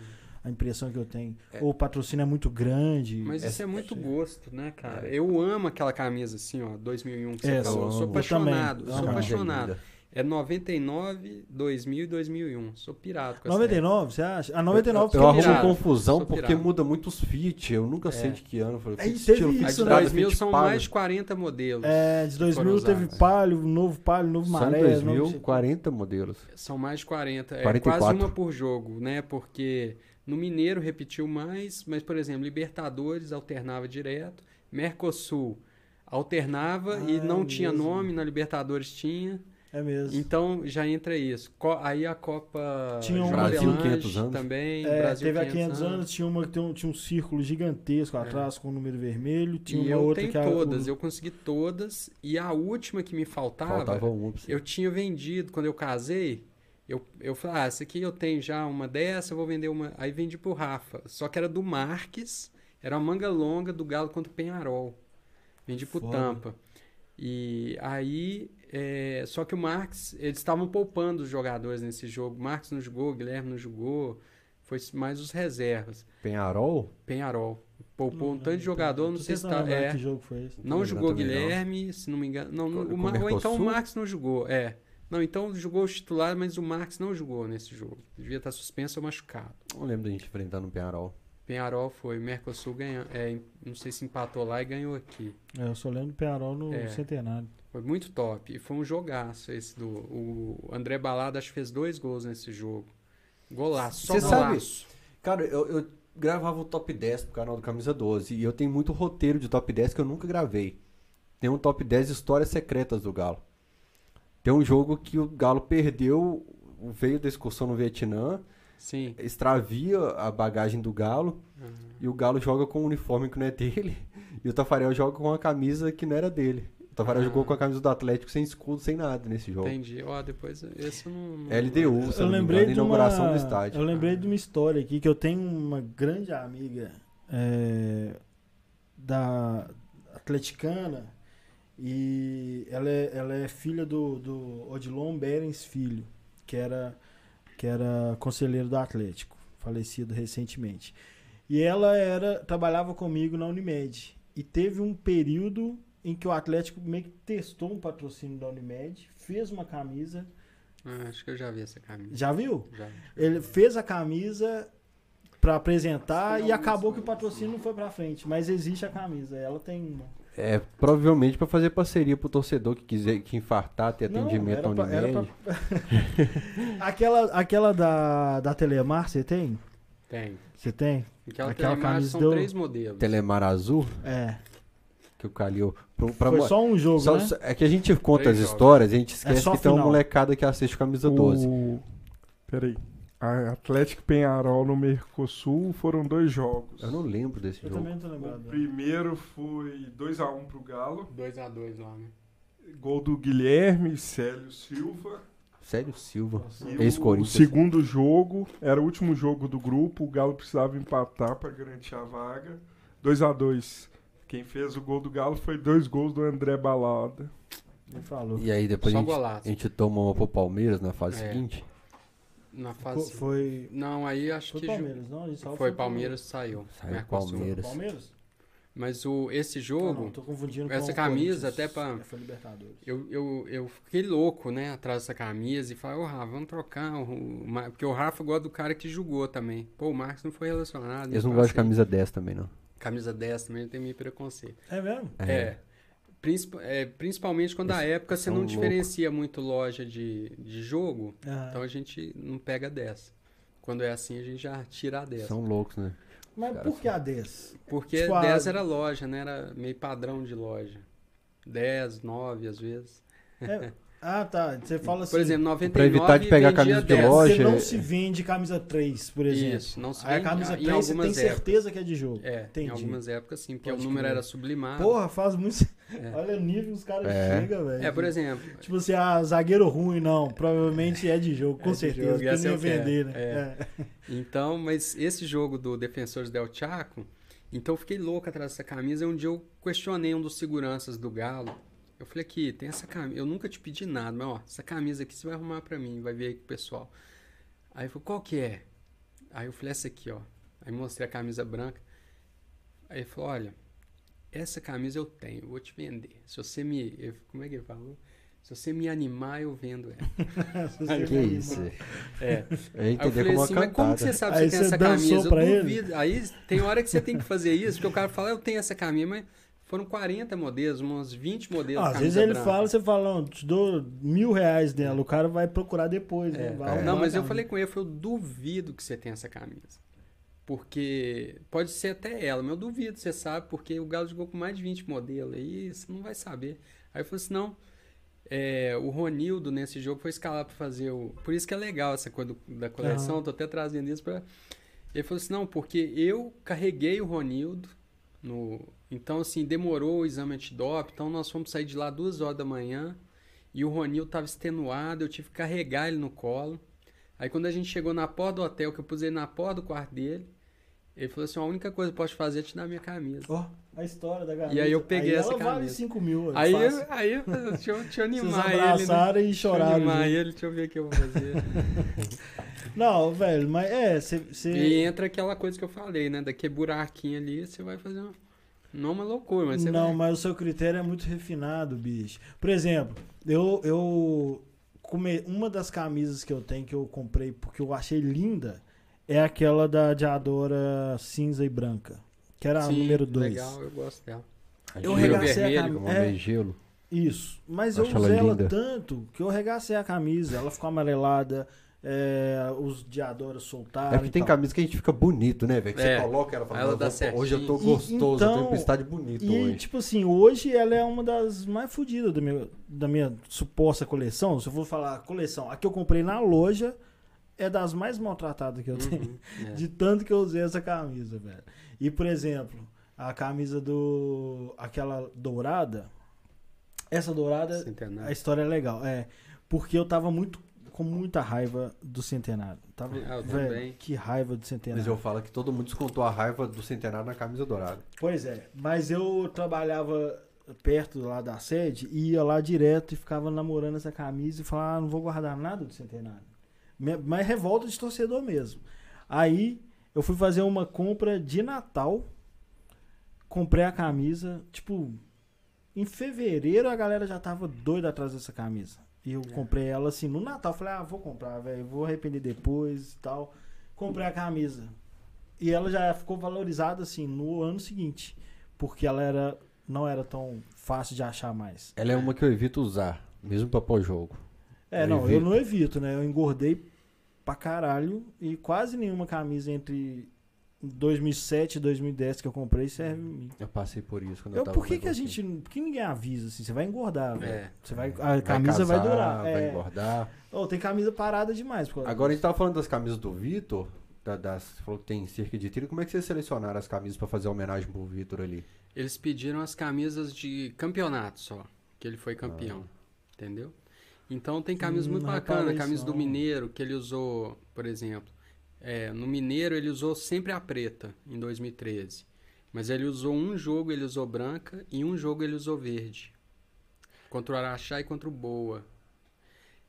S1: a impressão que eu tenho.
S3: É.
S1: Ou o patrocínio é muito grande.
S2: Mas isso
S3: Essa-
S2: é muito gosto, né, cara?
S3: É.
S2: Eu amo aquela camisa assim, ó, 2001 que você
S1: É,
S2: falou.
S3: eu
S2: Eu sou apaixonado,
S1: Eu
S2: eu
S1: também.
S2: sou apaixonado. É 99, 2000 e 2001. Sou pirado com essa
S1: 99, você acha? A 99
S3: eu,
S1: fica
S3: eu arrumo
S2: pirado.
S3: confusão
S2: Sou
S3: porque
S2: pirado.
S3: muda muito os fit. Eu nunca sei
S2: É.
S3: de que ano. Eu falei,
S1: Aí
S3: fit
S1: teve
S3: estilo,
S1: isso,
S2: de
S1: né?
S3: nada,
S2: 2000
S3: fit
S2: são
S3: pago.
S2: mais de 40 modelos.
S1: É, de 2000
S2: foram
S1: teve
S2: usados.
S1: palio, novo palio, novo
S3: São
S1: maré.
S3: 2000,
S1: novo-
S3: 40 modelos.
S2: São mais de 40. É
S3: 44.
S2: quase uma por jogo, né? Porque no Mineiro repetiu mais, mas, por exemplo, Libertadores alternava direto. Mercosul alternava
S1: Ah,
S2: e não
S1: é
S2: tinha
S1: mesmo.
S2: nome, na Libertadores tinha.
S1: É mesmo.
S2: Então já entra isso. Co- aí a Copa
S1: Tinha um-
S3: Brasil,
S2: João Avelange
S3: 500 anos.
S2: também.
S1: É,
S2: Brasil
S1: teve há 500 anos, tinha uma que um, tinha um círculo gigantesco atrás com o número vermelho. Tinha
S2: E
S1: uma
S2: eu
S1: outra
S2: tenho
S1: que
S2: todas, eu consegui todas. E a última que me faltava,
S3: Faltava você.
S2: eu tinha vendido quando eu casei. Eu, eu falei, ah, essa aqui eu tenho já uma dessa, eu vou vender uma. Aí vendi pro Rafa. Só que era do Marques, era uma manga longa do Galo contra o Penharol. Vendi pro
S1: Foda.
S2: Tampa. E aí, é, só que o Marques, eles estavam poupando os jogadores nesse jogo. O Marques não jogou, o Guilherme não jogou. Foi mais os reservas.
S3: Penharol?
S2: Penharol. Poupou
S1: Não
S2: um tanto de jogador, não sei se tá. É,
S1: Que jogo foi esse?
S2: não
S3: lembro
S2: jogou
S3: não.
S2: Guilherme, se não me engano. Não, o ou então o? Marques não jogou. É. Não, então jogou os titulares, mas o Marques não jogou nesse jogo. Devia estar suspenso ou machucado.
S3: Não lembro da gente enfrentando o Penharol.
S2: Penharol foi, Mercosul ganhou. É, não sei se empatou lá e ganhou aqui.
S1: É, eu só lembro do Penarol no
S2: É.
S1: Centenário.
S2: Foi muito top. E foi um jogaço esse do. O André Balada acho que fez dois gols nesse jogo. Golaço, só
S3: Você sabe-
S2: golaço.
S3: Cara, eu, eu gravava o top 10 pro canal do Camisa 12 e eu tenho muito roteiro de top 10 que eu nunca gravei. Tem um top 10 histórias secretas do Galo. Tem um jogo que o Galo perdeu, veio da excursão no Vietnã,
S2: Sim.
S3: extravia a bagagem do Galo
S2: Aham.
S3: e o Galo joga com um uniforme que não é dele e o Tafarel joga com uma camisa que não era dele. O Tafarel
S2: Ah.
S3: jogou com a camisa do Atlético sem escudo, sem nada nesse jogo.
S2: Entendi. Ó, depois esse não. não-
S3: LDU, se
S1: Eu
S3: eu não me
S1: lembrei
S3: engano,
S1: de uma,
S3: inauguração do estádio.
S1: eu lembrei de uma história aqui que eu tenho uma grande amiga é, da atleticana e ela é, ela é filha do, do Odilon Berens Filho, que era que era conselheiro do Atlético, falecido recentemente. E ela era trabalhava comigo na Unimed e teve um período em que o Atlético meio que testou um patrocínio da Unimed, fez uma camisa,
S2: Ah, acho que eu já vi essa camisa.
S1: já viu?
S2: Já.
S1: Ele fez a camisa pra apresentar e acabou que o patrocínio não foi pra frente, mas existe a camisa, ela tem uma.
S3: É, provavelmente pra fazer parceria pro torcedor que quiser que infartar, ter
S1: Não,
S3: atendimento
S1: era
S3: na
S1: pra- era
S3: Unimed.
S1: aquela aquela da, da Telemar, você tem?
S2: Tem.
S1: Você tem?
S2: Aquela,
S1: Aquela
S2: Telemar
S1: camisa
S2: são
S1: deu-
S2: três modelos.
S3: Telemar Azul,
S1: É.
S3: que o Calil. Pro, pra
S1: Foi só um jogo,
S3: só-
S1: né?
S3: É que a gente conta
S2: Três
S3: as
S2: jogos.
S3: histórias, a gente esquece
S1: só
S3: que tem uma molecada que assiste camisa 12.
S4: O... Peraí. A Atlético Penharol no Mercosul foram dois jogos.
S3: Eu não lembro desse
S1: Eu
S3: jogo.
S1: também não tô
S4: O
S1: lembrado.
S4: primeiro foi 2x1 pro Galo.
S2: 2x2 lá, né?
S4: Gol do Guilherme, Célio Silva.
S3: Sério, Silva.
S4: E o
S3: Ex-Corinthians.
S4: segundo jogo era o último jogo do grupo. O Galo precisava empatar para garantir a vaga. 2 a 2 Quem fez o gol do Galo foi dois gols do André Balada.
S3: E aí depois
S2: Só
S3: a gente,
S2: golaço.
S3: a gente toma uma pro Palmeiras na fase
S2: É.
S3: seguinte.
S2: Na
S1: Foi,
S2: fase.
S1: foi,
S2: Não, aí acho
S1: foi
S2: que. ju-
S1: Palmeiras, não? A gente só
S2: Foi Palmeiras, saiu.
S3: Saiu
S2: Mercosul.
S3: Palmeiras.
S1: Palmeiras?
S2: Mas o, esse
S1: Ah,
S2: jogo,
S1: não, tô confundindo
S2: essa camisa, até pra-
S1: Foi Libertadores.
S2: eu, eu, eu fiquei louco, né, atrás dessa camisa e falei, ô Rafa, vamos trocar. O, porque o Rafa gosta do cara que jogou também. Pô, o Marcos não foi relacionado.
S3: Eles não
S2: então,
S3: gostam de camisa 10 também, não.
S2: Camisa 10 também tem meio preconceito.
S1: É mesmo?
S2: É. Princip- é, principalmente quando a
S3: Eles
S2: época você não
S3: loucos.
S2: diferencia muito loja de, de jogo,
S1: Ah.
S2: então a gente não pega 10. Quando é assim, a gente já tira a 10.
S3: São loucos, né?
S1: Mas
S3: Cara,
S1: por que a 10?
S2: Porque
S1: Tipo, a-
S2: 10 era loja, né? Era meio padrão de loja. 10, 9 às vezes.
S1: É- Ah, tá. Você fala assim.
S2: Por exemplo, 99
S3: Pra evitar de pegar camisa de
S2: 10.
S3: loja,
S1: Você não se vende camisa 3, por exemplo.
S2: Isso, não se
S1: Aí a
S2: vende
S1: camisa
S2: em
S1: 3 você tem
S2: algumas
S1: certeza que é de jogo.
S2: épocas. É,
S1: Entendi.
S2: em algumas épocas sim, porque
S1: Pode
S2: o número
S1: crer.
S2: era sublimado.
S1: Porra, faz muito.
S2: É.
S1: Olha o nível que os caras
S3: É.
S1: chegam, velho.
S2: É, por exemplo,
S1: Tipo assim, ah, zagueiro ruim, não. Provavelmente é de jogo, com
S2: É de
S1: certeza.
S2: jogo,
S1: porque eu não ia
S2: eu
S1: vender, né?
S2: É.
S1: É.
S2: Então, mas esse jogo do Defensores del Chaco, então eu fiquei louco atrás dessa camisa. E um dia eu questionei um dos seguranças do Galo. Eu falei aqui, tem essa camisa. Eu nunca te pedi nada, mas ó, essa camisa aqui você vai arrumar pra mim, vai ver aí com o pessoal. Aí ele falou, qual que é? Aí eu falei, essa aqui, ó. Aí mostrei a camisa branca. Aí ele falou, olha, essa camisa eu tenho, eu vou te vender. Se você me. eu- Como é que ele falou? Se você me animar, eu vendo ela.
S1: Você
S3: Que
S1: vai-
S3: isso?
S2: É.
S3: Eu ia
S2: Aí eu
S3: entender
S2: falei
S3: como
S2: assim, mas como que você sabe que
S1: Aí
S2: você tem essa camisa?
S1: pra
S2: eu
S1: ele?
S2: duvido. Aí tem hora que você tem que fazer isso, porque o cara fala, eu tenho essa camisa, mas foram 40 modelos, uns 20 modelos.
S1: Ah, às vezes ele
S2: branca.
S1: fala, você fala, não, te dou mil reais dela. O cara vai procurar depois, né?
S2: É.
S1: Vai
S3: É.
S2: Não, mas eu falei com ele, eu falei, eu duvido que você tenha essa camisa. Porque pode ser até ela, mas eu duvido, você sabe, porque o Galo jogou com mais de 20 modelos, aí você não vai saber. Aí eu falei assim, não, é, o Ronildo nesse jogo foi escalado para fazer o... Por isso que é legal essa coisa do- da coleção, tô até trazendo isso para... Ele falou assim, não, porque eu carreguei o Ronildo, no... então assim, demorou o exame antidoping, então nós fomos sair de lá duas horas da manhã, e o Ronildo tava extenuado, eu tive que carregar ele no colo. Aí quando a gente chegou na porta do hotel, que eu pus ele na porta do quarto dele, Ele falou assim: a única coisa que eu posso fazer é te dar minha camisa.
S1: Ó, a história da camisa.
S2: E aí eu peguei essa
S1: ela vale
S2: camisa.
S1: 5 mil. é
S2: Aí,
S1: fácil.
S2: aí eu- deixa eu, deixa eu
S1: Vocês
S2: animar ele. Né?
S1: abraçaram e
S2: Deixa eu
S1: choraram.
S2: animar ele, deixa eu ver o que eu vou fazer.
S1: Não, velho, mas é,
S2: e entra aquela coisa que eu falei, né? Daquele buraquinho ali, você vai fazer uma. Não uma loucura, mas você
S1: Não,
S2: vai.
S1: mas o seu critério é muito refinado, bicho. Por exemplo, eu, eu come... uma das camisas que eu tenho que eu comprei porque eu achei linda é aquela da Diadora cinza e branca, que era a
S2: Sim,
S1: número 2.
S2: Legal, eu gosto dela.
S1: Eu regacei a
S2: vermelho,
S1: camisa.
S3: Como
S1: É,
S3: gelo.
S1: isso. Mas
S3: Acho
S1: eu
S3: ela
S1: usei ela
S3: linda.
S1: tanto que eu regacei a camisa. Ela ficou amarelada, é, os diadoras soltaram.
S3: É porque
S1: e
S3: tem
S1: tal.
S3: camisa que a gente fica bonito, né, velho? Que
S2: É.
S3: você coloca ela e fala,
S2: Ela
S3: "Não,
S2: dá
S3: vou- hoje eu tô gostoso, eu tô
S1: Então,
S3: em tempestade bonito
S1: E,
S3: hoje.
S1: tipo assim, hoje ela é uma das mais fodidas da minha, da minha suposta coleção. Se eu for falar coleção, a que eu comprei na loja é das mais maltratadas que eu tenho.
S2: Uhum, é.
S1: De tanto que eu usei essa camisa, velho. E, por exemplo, a camisa do. aquela dourada. Essa dourada, a
S2: Centenário.
S1: história é legal. É. Porque eu tava muito. com muita raiva do centenário. Tava,
S2: É, eu
S1: velho,
S2: também.
S1: que raiva do centenário.
S3: Mas eu falo que todo mundo descontou a raiva do centenário na camisa dourada.
S1: Pois é, mas eu trabalhava perto lá da sede e ia lá direto e ficava namorando essa camisa e falava, ah, não vou guardar nada do centenário. Mas revolta de torcedor mesmo. Aí eu fui fazer uma compra de Natal, comprei a camisa, tipo, em fevereiro a galera já tava doida atrás dessa camisa. E eu
S2: É.
S1: comprei ela assim no Natal, falei, ah, vou comprar, velho, vou arrepender depois e tal. Comprei a camisa. E ela já ficou valorizada assim no ano seguinte, porque ela era não era tão fácil de achar mais.
S3: Ela é uma que eu evito usar, mesmo pra pôr jogo.
S1: É,
S3: Eu
S1: não, eu
S3: evito.
S1: não evito, né? Eu engordei pra caralho e quase nenhuma camisa entre 2007 e 2010 que eu comprei serve em mim.
S3: Eu passei por isso quando eu,
S1: Eu,
S3: tava
S1: por que, que a gente. Por que ninguém avisa assim? Você vai engordar, velho.
S2: É.
S1: Você vai, a
S3: Vai
S1: camisa vai
S3: casar,
S1: durar.
S3: Vai
S1: é.
S3: engordar.
S1: Ô, tem camisa parada demais.
S3: Agora a gente tava falando das camisas do Vitor. Da, das, você falou que tem cerca de 30. Como é que vocês selecionaram as camisas pra fazer homenagem pro Vitor ali?
S2: Eles pediram as camisas de campeonato só, que ele foi campeão,
S3: Ah.
S2: entendeu? Então tem camisas
S1: Hum,
S2: muito bacanas, camisa do. Mineiro, que ele usou, por exemplo, é, no Mineiro ele usou sempre a preta, em 2013. Mas ele usou um jogo, ele usou branca, e um jogo ele usou verde. Contra o Araxá e contra o Boa.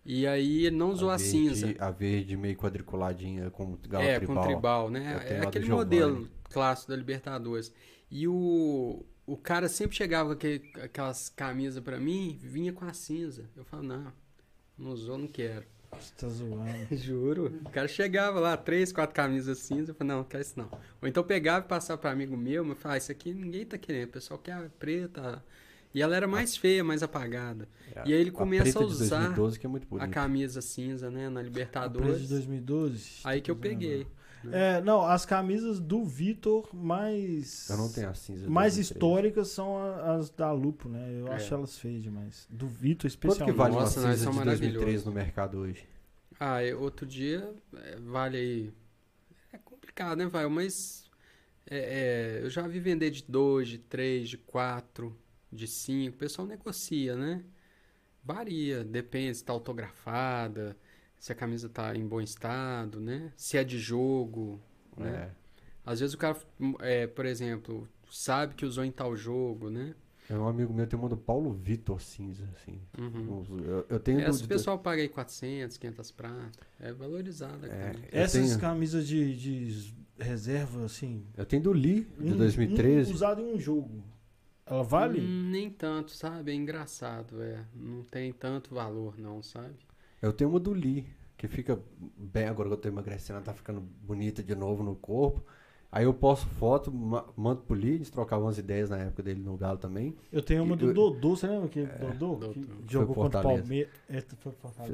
S2: E aí ele não usou a,
S3: verde-
S2: cinza.
S3: A verde meio quadriculadinha com galo
S2: É,
S3: tribal.
S2: com tribal, né? É aquele modelo clássico da Libertadores. E o, o cara sempre chegava com aquelas camisas pra mim, vinha com a cinza. Eu falo, não, não usou, não quero.
S1: Você tá zoando.
S2: Juro. O cara chegava lá, três, quatro camisas cinza, eu falei, não, não quero isso não. Ou então pegava e passava pra amigo meu, mas eu falava, ah, isso aqui ninguém tá querendo, o pessoal quer a preta. E ela era mais feia, mais apagada. E aí ele começa a
S3: de
S2: usar
S3: 2012 que é
S2: A camisa cinza, né, na
S1: A preta
S2: Libertadores.
S1: de 2012.
S2: Aí que eu
S1: tô
S2: peguei.
S1: É, não, as camisas do Vitor mais.
S3: Eu não tenho a cinza. de
S1: Mais
S3: 2013.
S1: históricas são as da Lupo, né? Eu
S2: É.
S1: acho elas feias demais. Do Vitor,
S3: Quanto
S1: especialmente.
S3: que vale uma
S2: Nossa, nós
S3: cinza de 2013
S2: maravilhosos.
S3: no mercado hoje?
S2: Ah, e outro dia é, vale aí. É complicado, né, vai? Mas é, é, eu já vi vender de 2, de 3, de 4, de 5. O pessoal negocia, né? Varia, depende se tá autografada, se a camisa tá em bom estado, né? Se é de jogo, né?
S3: É.
S2: Às vezes o cara, é, por exemplo, sabe que usou em tal jogo, né?
S3: É um amigo meu tem uma do Paulo Vitor cinza, assim.
S2: Uhum.
S3: Eu, eu tenho
S2: Essa
S3: do,
S2: o pessoal paga aí 400, 500 pratas. É valorizada,
S3: É,
S1: Essas
S3: tenho-
S1: camisas de, de reserva, assim.
S3: eu tenho do Lee, de
S1: um-
S3: 2013.
S1: um usado em um jogo. Ela vale?
S2: Hum, nem tanto, sabe? É engraçado, é. Não tem tanto valor, não, sabe?
S3: Eu tenho uma do Lee, que fica bem agora que eu tô emagrecendo, ela tá ficando bonita de novo no corpo. Aí eu posto foto, ma- mando pro Lee, eles trocavam umas ideias na época dele no Galo também.
S1: Eu tenho uma do
S3: Eu-
S1: Dodô, você lembra aquele Dodô?
S2: Dodô.
S1: Que jogou contra o
S3: Fortaleza.
S1: Palmeiras. É.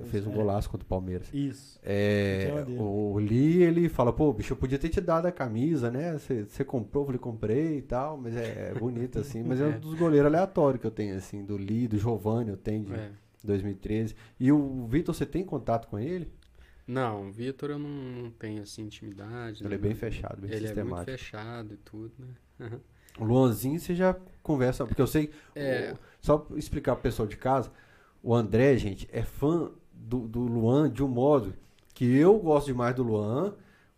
S3: Fez um
S1: é.
S3: golaço contra o Palmeiras.
S1: Isso.
S3: É, o Lee, ele fala, pô, bicho, eu podia ter te dado a camisa, né? Você comprou, eu falei, comprei e tal, mas é, é bonito, assim. Mas é
S2: É.
S3: um dos goleiros aleatórios que eu tenho, assim, do Lee, do Giovanni, eu tenho de
S2: É.
S3: 2013. E o Vitor, você tem contato com ele?
S2: Não, o Vitor eu não, não tenho assim intimidade.
S3: Ele é
S2: né?
S3: bem fechado, bem
S2: Ele é muito
S3: sistemático.
S2: fechado e tudo, né?
S3: O Luanzinho, você já conversa, porque eu sei.
S2: É.
S3: o- só explicar pro pessoal de casa, o André, gente, é fã do, do Luan de um modo que eu gosto demais do Luan,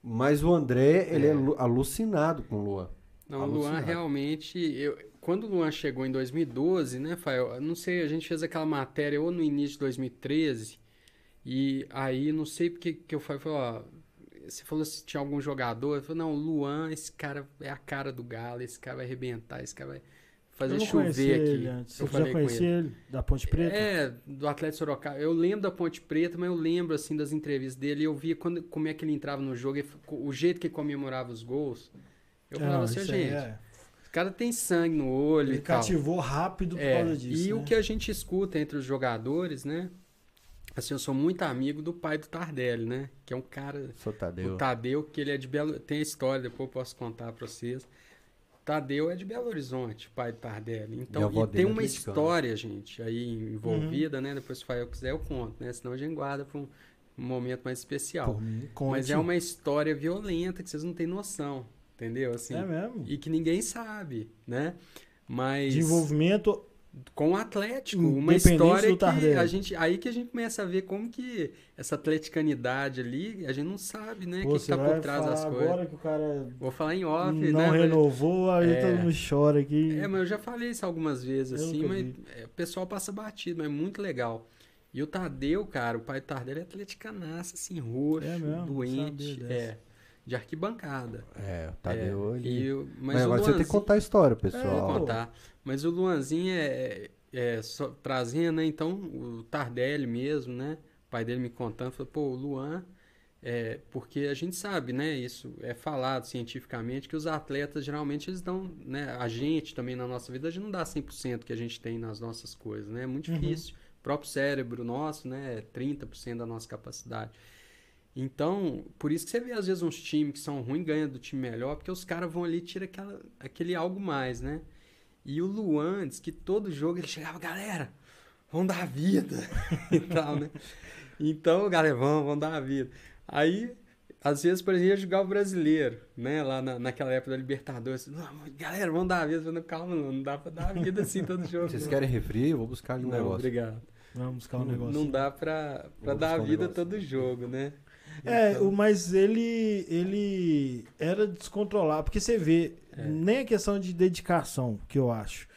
S3: Mas o André, ele é,
S2: É.
S3: alu- alucinado com o Luan.
S2: Não, o Luan
S3: Alucinado.
S2: realmente. Eu, quando o Luan chegou em 2012, né, Fael? Não sei, a gente fez aquela matéria ou no início de 2013, e aí não sei porque que eu falei, falei, ó. Você falou se tinha algum jogador. Eu falei, não, o Luan, esse cara é a cara do Galo, esse cara vai arrebentar, esse cara vai fazer chover aqui.
S1: ele antes.
S2: Eu
S1: Você
S2: falei
S1: já conhecia ele. Da Ponte Preta?
S2: É, do Atlético Sorocaba. Eu lembro da Ponte Preta, mas eu lembro assim das entrevistas dele. Eu via quando, como é que ele entrava no jogo, ele- o jeito que ele comemorava os gols. Eu falava
S1: Não,
S2: assim, gente,
S1: é.
S2: O cara tem sangue no olho
S1: Ele
S2: e tal.
S1: cativou rápido por
S2: É,
S1: causa disso.
S2: e
S1: né?
S2: o que a gente escuta entre os jogadores, né? Assim, eu sou muito amigo do pai do Tardelli, né? Que é um cara
S3: Sou Tadeu.
S2: o Tadeu, que ele é de Belo... Tem a história, depois eu posso contar pra vocês. Tadeu é de Belo Horizonte, pai do Tardelli. Então, e tem
S3: é
S2: uma história, gente, aí
S1: Uhum.
S2: envolvida, né? Depois, se o Fael quiser, eu conto, né? Senão a gente guarda pra um, um momento mais especial.
S1: Por mim,
S2: Mas é uma história violenta que vocês não têm noção, entendeu? Assim,
S1: É mesmo?
S2: e que ninguém sabe, né? Mas
S1: Desenvolvimento
S2: com o Atlético, uma história que a gente aí que a gente começa a ver como que essa atleticanidade ali, a gente não sabe, né, o que, tá
S1: vai
S2: por trás das coisas.
S1: agora que o cara
S2: Vou falar em off,
S1: não
S2: né?
S1: renovou, aí
S2: É.
S1: todo mundo chora aqui.
S2: É, mas eu já falei isso algumas vezes,
S1: Eu
S2: assim, mas
S1: vi.
S2: é, o pessoal passa batido, mas é muito legal. E o Tadeu, cara, o pai do Tadeu é atleticanaça, assim, roxo,
S1: É mesmo?
S2: doente, é, de arquibancada.
S3: É, o Tadeu
S2: é,
S3: ele...
S2: e o- mas,
S3: Mas
S2: o
S3: agora você tem que contar a história, pessoal.
S1: pô.
S2: contar. Mas o Luanzinho é, é só, trazendo, né? Então, o Tardelli mesmo, né? O pai dele me contando, falou, pô, o Luan, é, porque a gente sabe, né? Isso é falado cientificamente, que os atletas geralmente eles dão, né? A gente também na nossa vida, a gente não dá 100% que a gente tem nas nossas coisas, né? É muito
S1: Uhum.
S2: difícil. O próprio cérebro nosso, né? É 30% da nossa capacidade. Então, por isso que você vê às vezes uns times que são ruins ganham do time melhor, porque os caras vão ali e tiram aquela, aquele algo mais, né? E o Luan diz que todo jogo ele chegava, galera, vamos dar a vida e tal, né? Então, galera, vamos, vamos dar a vida. Aí, às vezes, por exemplo, ia jogar o brasileiro, né? Lá na, naquela época da Libertadores. Não, galera, vamos dar a vida. Falei, calma, não, não dá pra dar a vida assim todo jogo.
S3: Vocês
S2: não.
S3: querem refri? Eu vou buscar ali um
S2: Não,
S3: negócio.
S2: obrigado.
S1: Vamos buscar um negócio.
S2: não dá pra, pra dar a
S3: um
S2: vida
S3: negócio.
S2: todo jogo, né?
S1: É,
S2: Então-
S1: o- mas ele ele era descontrolado, porque você vê,
S2: É.
S1: nem a questão de dedicação, que eu acho.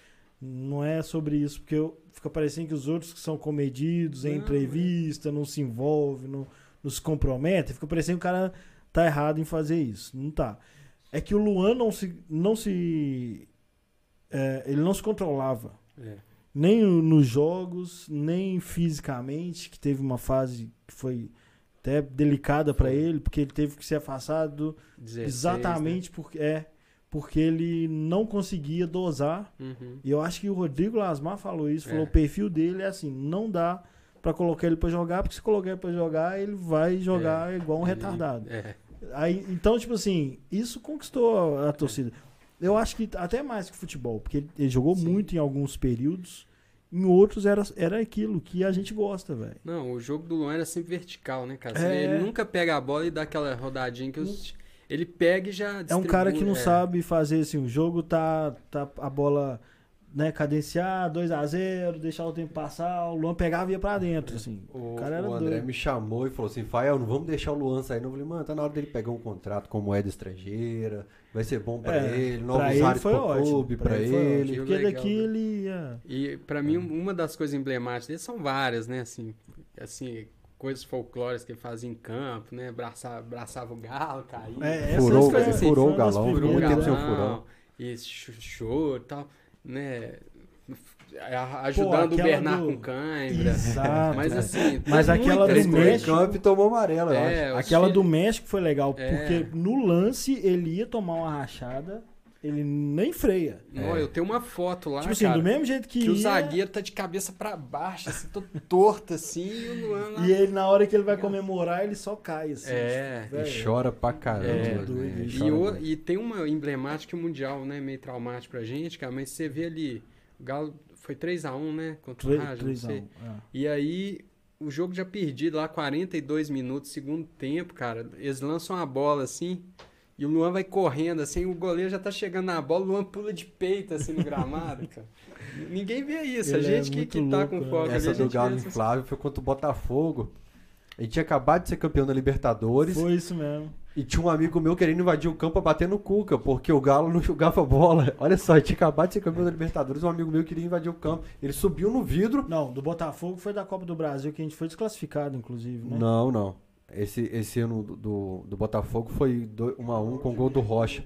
S1: Não é sobre isso, porque eu, fica parecendo que os outros que são comedidos em
S2: Não,
S1: entrevista, não se envolvem, não, não se comprometem, fica parecendo que o cara tá errado em fazer isso. Não tá. É que o Luan não se. Não se é, ele não se controlava.
S2: É.
S1: Nem no- nos jogos, nem fisicamente, que teve uma fase que foi até delicada
S2: Foi.
S1: ele, porque ele teve que ser afastado
S2: 16,
S1: exatamente porque é porque ele não conseguia dosar.
S2: né? Uhum.
S1: E eu acho que o Rodrigo Lasmar falou isso, falou
S2: É.
S1: o perfil dele é assim, não dá pra colocar ele pra jogar, porque se colocar ele pra jogar, ele vai jogar igual um
S2: Ele-
S1: retardado.
S2: É.
S1: Aí, então, tipo assim, isso conquistou a, a torcida. Eu acho que até mais que futebol, porque ele, ele jogou
S2: Sim.
S1: muito em alguns períodos, em outros era, era aquilo que a gente gosta, velho.
S2: Não, o jogo do Luan era sempre vertical, né, cara?
S1: É.
S2: Ele nunca pega a bola e dá aquela rodadinha que os... ele pega e já
S1: É um cara que não
S2: distribui, é.
S1: sabe fazer assim, o jogo tá, tá a bola né, cadenciar, 2 a 0 deixar o tempo passar, o Luan pegava e ia pra dentro, assim.
S3: O,
S1: O cara era
S3: o André
S1: doido.
S3: me chamou e falou assim: Fael, não vamos deixar o Luan sair. Não. Eu falei, mano, tá na hora dele pegar um contrato com moeda estrangeira, vai ser bom pra
S1: É,
S3: ele,
S1: pra
S3: novos
S1: ele
S3: ares
S1: foi
S3: pro
S1: ótimo.
S3: clube, pra,
S1: ele. foi
S3: ele.
S1: ótimo, Porque
S2: Legal,
S1: daqui
S2: né?
S1: ele ia.
S2: E pra mim, uma das coisas emblemáticas dele são várias, né? Assim, assim coisas folclóricas que ele fazia em campo, né? Abraçava, abraçava o galo, caía.
S1: É,
S3: Furou,
S1: essas coisas assim,
S3: furou o galão,
S2: furou
S3: muito
S2: o
S3: tempo sem
S2: galão,
S3: furão.
S2: e ch- choro e tal, né? A- Ajudando o
S1: aquela
S2: Bernardo
S1: do-
S2: com cãibra.
S1: Exato.
S2: Mas assim,
S1: Mas aquela do México-
S3: campo e tomou amarelo, eu acho.
S2: É,
S1: Aquela
S2: filhos-
S1: do México foi legal,
S2: É.
S1: porque no lance ele ia tomar uma rachada, ele nem freia.
S2: Ó, eu tenho uma foto lá,
S1: tipo assim,
S2: cara,
S1: do mesmo jeito que,
S2: que o
S1: ia,
S2: zagueiro tá de cabeça pra baixo, assim, todo torto assim, e o Luan lá.
S1: E ele, na hora que ele vai comemorar, ele só cai, assim.
S2: É.
S1: tipo,
S3: E chora pra caramba.
S2: É,
S3: né?
S1: e
S3: chora
S2: E, o- e tem uma emblemática mundial, né? Meio traumática pra gente, cara, mas você vê ali, o Galo foi 3x1, né? Contra o Raja, não
S1: três a
S2: sei.
S1: um, é.
S2: E aí, o jogo já perdido lá, 42 minutos, segundo tempo, cara. Eles lançam a bola assim, e o Luan vai correndo assim, o goleiro já tá chegando na bola, o Luan pula de peito assim no gramado, cara. Ninguém vê isso.
S1: Ele
S2: a
S1: é
S2: gente que,
S1: muito
S2: que tá
S1: louco,
S2: com
S1: né?
S2: foco ali,
S3: Essa
S2: a
S3: do
S2: gente
S3: Galo
S2: essas
S3: inflável foi contra o Botafogo. A gente tinha acabado de ser campeão da Libertadores.
S1: Foi isso mesmo.
S3: E tinha um amigo meu querendo invadir o campo pra bater no Cuca, porque o Galo não jogava bola. Olha só, a gente tinha acabado de ser campeão da Libertadores, um amigo meu queria invadir o campo. Ele subiu no vidro.
S1: Não, do Botafogo foi da Copa do Brasil, que a gente foi desclassificado, inclusive, né?
S3: Não, não. Esse, esse ano do, do, do Botafogo foi 1x1 com gol do Rocha.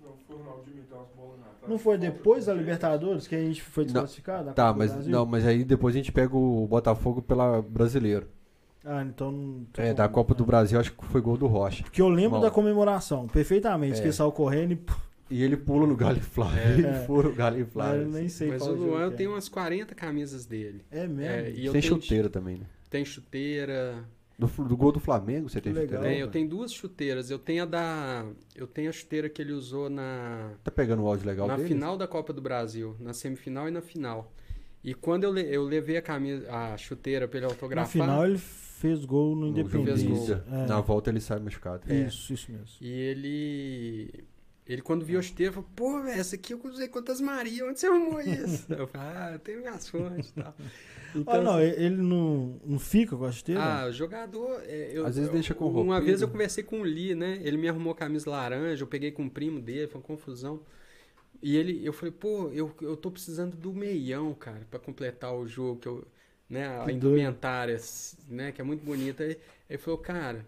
S4: Não, foi o.
S1: Não depois da Libertadores que a gente foi desclassificado? da
S3: Tá, mas não, mas aí depois a gente pega o Botafogo pela Brasileiro.
S1: Ah, então. não
S3: É, da. Copa do Brasil, acho que foi gol do Rocha.
S1: Porque eu lembro
S3: Bom.
S1: da comemoração, perfeitamente,
S3: É.
S1: que ele saiu correndo e.
S3: E ele pula no Galo Flávio.
S2: É.
S3: Ele
S1: É.
S3: fura o Galo
S1: eu
S3: Flávio.
S1: nem sei
S2: Mas
S1: qual
S2: o Luan
S1: que é.
S2: tem umas 40 camisas dele.
S1: É mesmo?
S2: É, e eu
S3: Tem
S2: tenho,
S3: chuteira também, né?
S2: Tem chuteira.
S3: Do, do gol do Flamengo você tem
S1: Legal.
S3: chuteira?
S2: Tem,
S1: velho.
S2: eu tenho duas chuteiras. Eu tenho a da. Eu tenho a chuteira que ele usou na.
S3: Tá pegando o áudio legal
S2: na
S3: dele?
S2: final da Copa do Brasil, na semifinal e na final. E quando eu, eu levei a camisa, a chuteira pra ele
S1: Na
S2: autografar,
S1: final ele fez gol no Independência. É.
S3: Na volta ele sai machucado.
S2: É.
S1: Isso, isso mesmo.
S2: e ele ele quando viu a chuteira, falou: "Pô, velho, essa aqui eu usei quantas Maria, onde você arrumou isso?" eu falei: "Ah, eu tenho minhas fontes", e tal. Então,
S1: Ah, não,
S2: assim,
S1: ele ele não, não fica com a chuteira?
S2: Ah, o jogador. é, eu-
S3: Às vezes
S2: eu-
S3: deixa com
S2: Uma
S3: roupinha,
S2: vez eu
S3: né?
S2: conversei com o Lee, né? Ele me arrumou camisa laranja, eu peguei com o primo dele, foi uma confusão. E ele, eu falei, pô, eu, eu tô precisando do meião, cara, pra completar o jogo, que eu, né? A
S1: Que
S2: indumentária, né? Que é muito bonita. Ele falou, cara,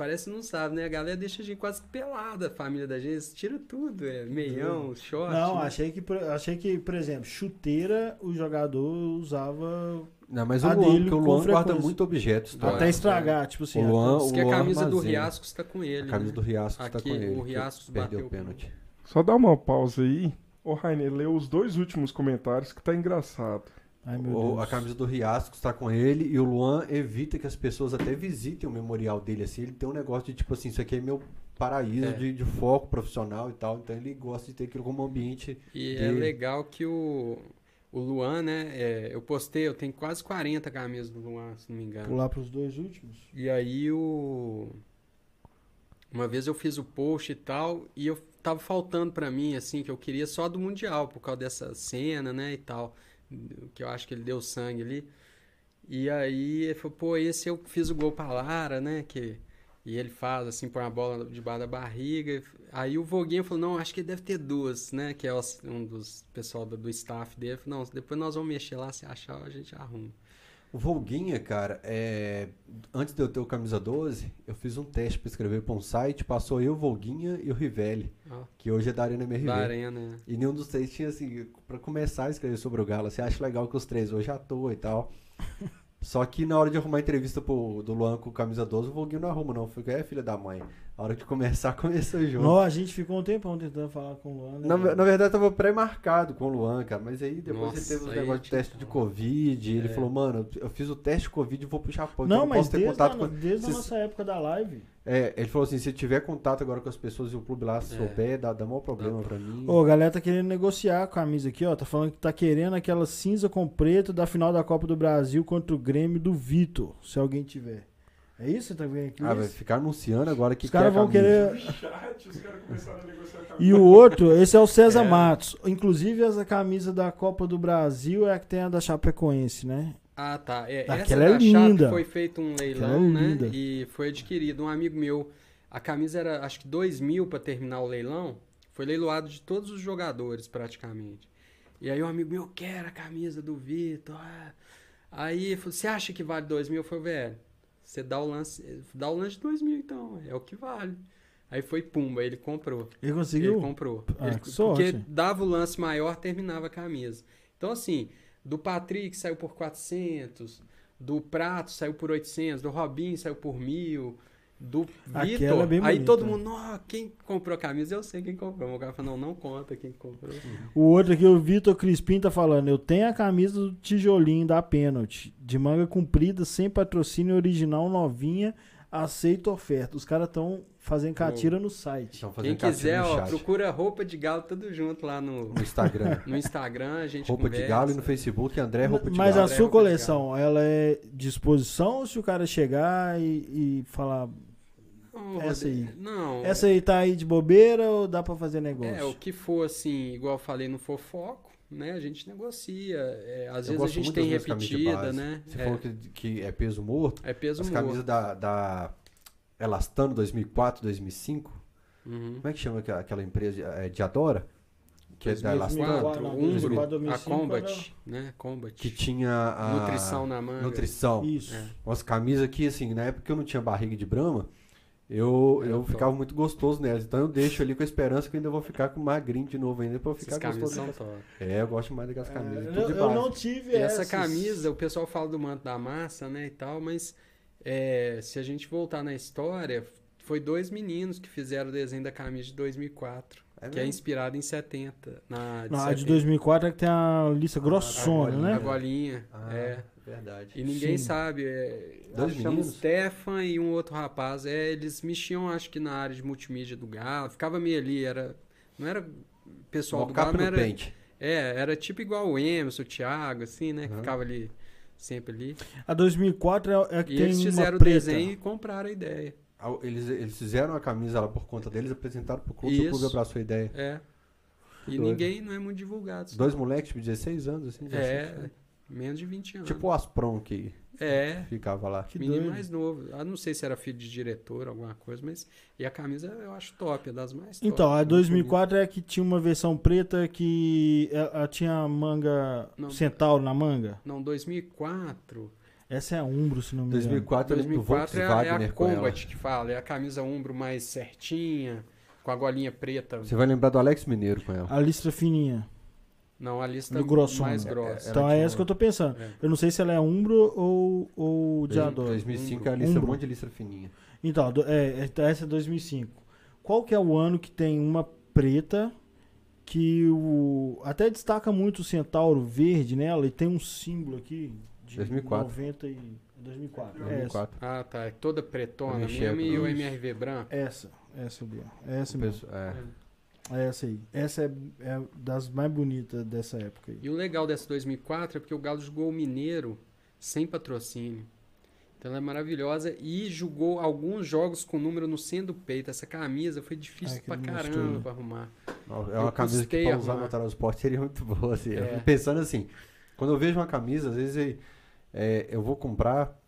S2: parece que não sabe, né? A galera deixa a gente quase pelada, a família da gente, tira tudo, é meião, short.
S1: Não,
S2: né?
S1: achei que, por- achei que, por exemplo, chuteira o jogador usava
S3: Não, mas o
S1: A
S3: Luan,
S1: dele
S3: porque o Luan guarda muito objeto histórico.
S1: até estragar, tipo assim.
S3: O Luan,
S2: Diz
S3: o
S2: que a
S3: Luan
S2: camisa do
S3: armazena.
S2: Riascos está com ele.
S3: A camisa
S2: né?
S3: do Riascos tá
S2: Aqui,
S3: com ele.
S2: o Riascos
S3: perdeu
S2: bateu
S3: o pênalti.
S4: Só dá uma pausa aí. Ô, Rainer, lê os dois últimos comentários que tá engraçado.
S1: Ai, meu
S3: O-
S1: Deus.
S3: a camisa do Riascos está com ele e o Luan evita que as pessoas até visitem o memorial dele assim. Ele tem um negócio de tipo assim, isso aqui é meu paraíso
S2: É.
S3: de, de foco profissional e tal. Então ele gosta de ter aquilo como ambiente.
S2: E é legal que o, o Luan, né? é, eu postei, eu tenho quase 40 camisas do Luan, se não me engano.
S1: Pular pros dois últimos.
S2: E aí o. Uma vez eu fiz o post e tal, e eu tava faltando pra mim, assim, que eu queria só do Mundial, por causa dessa cena, né, e tal. Que eu acho que ele deu sangue ali. E aí ele falou, pô, esse eu fiz o gol pra Lara, né? Que, e ele faz, assim, põe a bola debaixo da barriga. Aí o Voguinha falou, não, acho que ele deve ter duas, né? Que é um dos pessoal do, do staff dele. Falou, não, depois nós vamos mexer lá, se achar, a gente arruma.
S3: O Volguinha, cara, é... antes de eu ter o camisa 12, eu fiz um teste pra escrever pra um site, passou eu, o Volguinha e o Rivelli,
S2: Ó,
S3: que hoje é da Arena MRV.
S2: da arena.
S3: E nenhum dos três tinha assim, pra começar a escrever sobre o Galo, você acha legal que os três hoje à toa e tal. Só que na hora de arrumar a entrevista pro, do Luan com camisa 12, o Volguinho não arruma, não. Fica, é filha da mãe. A hora de começar, começou o jogo.
S1: Não, a gente ficou um tempão tentando falar com o Luan. né,
S3: Na, na verdade, tava pré-marcado com o Luan, cara. Mas aí depois
S2: Nossa,
S3: ele teve os negócios de teste de. Covid. Ele
S2: É.
S3: falou, mano, eu fiz o teste de Covid e vou pro Japão. então
S1: Não,
S3: eu
S1: mas
S3: posso ter
S1: desde,
S3: contato
S1: a,
S3: com.
S1: desde a
S3: se-
S1: nossa época da live.
S3: É, ele falou assim: se tiver contato agora com as pessoas e o clube lá souber, dá, dá maior problema pra mim.
S1: Ô, a galera tá querendo negociar a camisa aqui, ó. Tá falando que tá querendo aquela cinza com preto da final da Copa do Brasil contra o Grêmio do Vitor, se alguém tiver. É isso tá vendo aqui?
S3: Ah, vai ficar anunciando agora que
S1: Os caras vão querer.
S4: Chat, os caras começaram a negociar
S1: E o outro, esse é o César
S2: É.
S1: Matos. Inclusive, essa camisa da Copa do Brasil é a que tem a da Chapecoense, né?
S2: Ah, tá. É,
S1: Aquela
S2: essa
S1: é
S2: da Chape
S1: linda.
S2: foi feito um leilão,
S1: é
S2: né?
S1: linda.
S2: E foi adquirido. Um amigo meu, a camisa era acho que 2 mil para terminar o leilão. Foi leiloado de todos os jogadores, praticamente. E aí um amigo meu, quer a camisa do Vitor. ah." Aí falou, você acha que vale 2 mil? Eu falei, velho, você dá o lance, dá o lance de 2 mil então, é o que vale. Aí foi pumba, ele comprou.
S1: Ele conseguiu?
S2: Ele comprou.
S1: Ah,
S2: Ele-
S1: que sorte.
S2: porque dava o lance maior, terminava a camisa. Então, assim, do Patrick saiu por 400, do Prato saiu por 800, do Robinho saiu por 1000, do
S1: é
S2: Vitor.
S1: bem
S2: aí todo mundo, "Nó, quem comprou a camisa? Eu sei quem comprou. O cara falou, não, não conta quem comprou.
S1: O outro aqui, o Vitor Crispim, tá falando. Eu tenho a camisa do tijolinho da pênalti, de manga comprida, sem patrocínio original, novinha, aceito oferta. Os caras estão fazendo catira no site.
S2: Quem quiser, ó, procura roupa de galo tudo junto lá no,
S3: no Instagram.
S2: no Instagram, a gente
S3: roupa de
S2: conversa.
S3: galo e no Facebook, André Roupa de
S1: Mas
S3: Galo.
S1: a
S2: André
S1: sua
S2: de
S1: coleção, ela é de exposição ou se o cara chegar e, e falar,
S2: Não,
S1: Essa aí.
S2: Não.
S1: essa aí tá aí de bobeira ou dá pra fazer negócio?
S2: É, o que for assim, igual eu falei, não for foco, né? A gente negocia. é, às
S3: Eu
S2: vezes a gente tem repetida, né?
S3: Você
S2: é,
S3: falou que, que é peso morto.
S2: é peso
S3: As
S2: morto.
S3: camisas da, da Elastano 2004, 2005.
S2: Uhum.
S3: Como é que chama aquela, aquela empresa é, de Adora? Que é da Elastano.
S2: 2004,
S1: não,
S2: Umbro,
S1: 2004,
S2: a
S1: 2005
S2: Combat, né? Combat.
S3: Que tinha a.
S2: Nutrição na manga.
S3: Nutrição.
S1: Isso.
S2: É.
S3: Umas camisas que, assim, na época que eu não tinha barriga de brama, eu,
S2: Era
S3: eu
S2: top.
S3: ficava muito gostoso nelas. Então eu deixo ali com a esperança que eu ainda vou ficar com magrinho de novo ainda pra eu ficar
S2: Essas camisas
S3: gostoso.
S2: são top.
S3: É, eu gosto mais daquelas
S1: É,
S3: camisas.
S1: eu,
S3: tudo de
S1: eu
S3: base.
S1: não tive
S2: E essa
S1: essas.
S2: camisa, o pessoal fala do manto da massa, né, e tal, mas é, se a gente voltar na história, foi dois meninos que fizeram o desenho da camisa de 2004,
S3: É
S2: que é inspirada em 70. Na de
S1: Não, a de
S2: 70.
S1: 2004 é que tem a lista grossona,
S3: golinha,
S2: A
S1: né?
S2: golinha,
S3: Ah,
S2: é.
S3: Verdade.
S2: E ninguém
S1: Sim.
S2: sabe. É,
S3: Dois
S2: chama? Stefan e um outro rapaz. É, eles mexiam, acho que na área de multimídia do Galo. Ficava meio ali, era. Não era pessoal do Galo,
S3: Mocap
S2: mas
S3: no
S2: era.
S3: pente.
S2: É, era tipo igual o Emerson, o Thiago, assim, né? Que
S3: Aham.
S2: ficava ali, sempre ali.
S1: A 2004 é, é a que
S2: E
S1: tem
S2: eles
S1: uma
S2: fizeram o
S1: preta.
S2: desenho e compraram a ideia.
S3: Eles, eles fizeram a camisa lá por conta deles, apresentaram pro clube, o clube
S2: Isso.
S3: abraçou a ideia.
S2: É. E
S3: doido.
S2: ninguém não é muito divulgado.
S3: Dois moleques, tipo, 16 anos, assim. 17
S2: É,
S3: anos.
S2: Menos de 20 anos.
S3: Tipo o Aspron que
S2: é,
S3: ficava lá.
S1: Que
S2: menino
S1: doido.
S2: mais novo. Eu não sei se era filho de diretor, alguma coisa, mas. E a camisa eu acho top, é das mais top.
S1: Então, a
S2: muito
S1: 2004 é que tinha uma versão preta que ela tinha manga
S2: Não.
S1: centauro na manga.
S2: Não, 2004.
S1: Essa é a Umbro, se não me engano.
S3: 2004 eu lembro do
S2: 2004 é, a- é a
S3: com ela.
S2: Combat que fala, é a camisa ombro mais certinha, com a golinha preta.
S3: Você vai lembrar do Alex Mineiro com ela.
S1: A listra fininha.
S2: Não, a lista
S1: Do
S2: mais
S3: É,
S2: grossa.
S3: Ela
S1: então é essa que eu tô pensando.
S2: É.
S1: Eu não sei se ela é Umbro ou, ou Adoro.
S3: 2005 é a lista, um
S1: Umbro.
S3: monte de lista fininha.
S1: Então, do- é, então essa é 2005. Qual que é o ano que tem uma preta que o até destaca muito o centauro verde nela e tem um símbolo aqui de
S3: 2004.
S1: 90 e 2004. É essa.
S3: 2004.
S2: Ah, tá. é Toda pretona
S3: enxergo,
S2: e o. MRV branco.
S1: Essa, essa ali. Essa mesmo.
S3: é.
S1: É essa aí. Essa é, é das mais bonitas dessa época aí.
S2: E o legal dessa 2004 é porque o Galo jogou o Mineiro sem patrocínio. Então ela é maravilhosa e jogou alguns jogos com número no centro do peito. Essa camisa foi difícil
S1: que
S2: pra caramba
S1: né?
S2: pra arrumar.
S3: É uma
S2: Eu
S3: camisa que pra usar no transporte seria muito boa. Assim.
S2: É.
S3: pensando assim, quando eu vejo uma camisa, às vezes é, eu vou comprar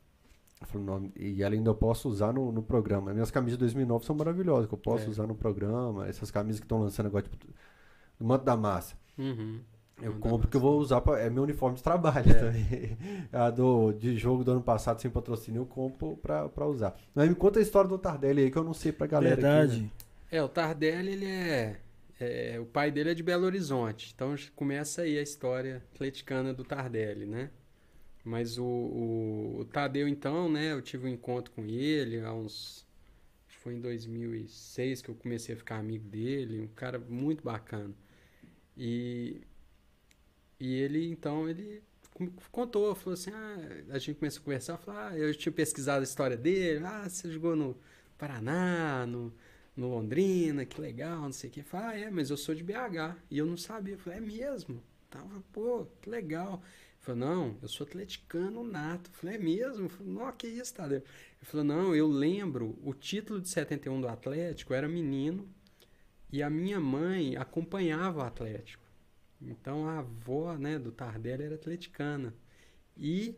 S3: falo, não, e ela ainda eu posso usar no, no programa. Minhas camisas de 2009 são maravilhosas, que eu posso
S2: É.
S3: usar no programa. Essas camisas que estão lançando agora, tipo, do Manto da Massa.
S2: Uhum.
S3: Eu compro porque eu vou usar, pra, é meu uniforme de trabalho
S2: É.
S3: também. A do, de jogo do ano passado sem patrocínio eu compro pra, pra usar. Mas me conta a história do Tardelli aí que eu não sei pra galera aqui,
S1: Verdade.
S3: né?
S2: É, o Tardelli, ele é, é- O pai dele é de Belo Horizonte. Então começa aí a história atleticana do Tardelli, né? Mas o, o, o Tadeu, então, né? Eu tive um encontro com ele há uns. Foi em 2006 que eu comecei a ficar amigo dele. Um cara muito bacana. E. E ele, então, ele contou, falou assim, ah, a gente começou a conversar, falou, ah, eu tinha pesquisado a história dele, ah, você jogou no Paraná, no, no Londrina, que legal, não sei o que. Falei, ah, é, mas eu sou de BH. E eu não sabia. Falei, é mesmo? Tava, pô, que legal. Ele falou, não, eu sou atleticano nato. Eu falei, é mesmo? Eu falei, não, que isso, Tadeu? Ele falou, não, eu lembro, o título de 71 do Atlético era menino e a minha mãe acompanhava o Atlético. Então a avó, né, do Tardelli era atleticana. E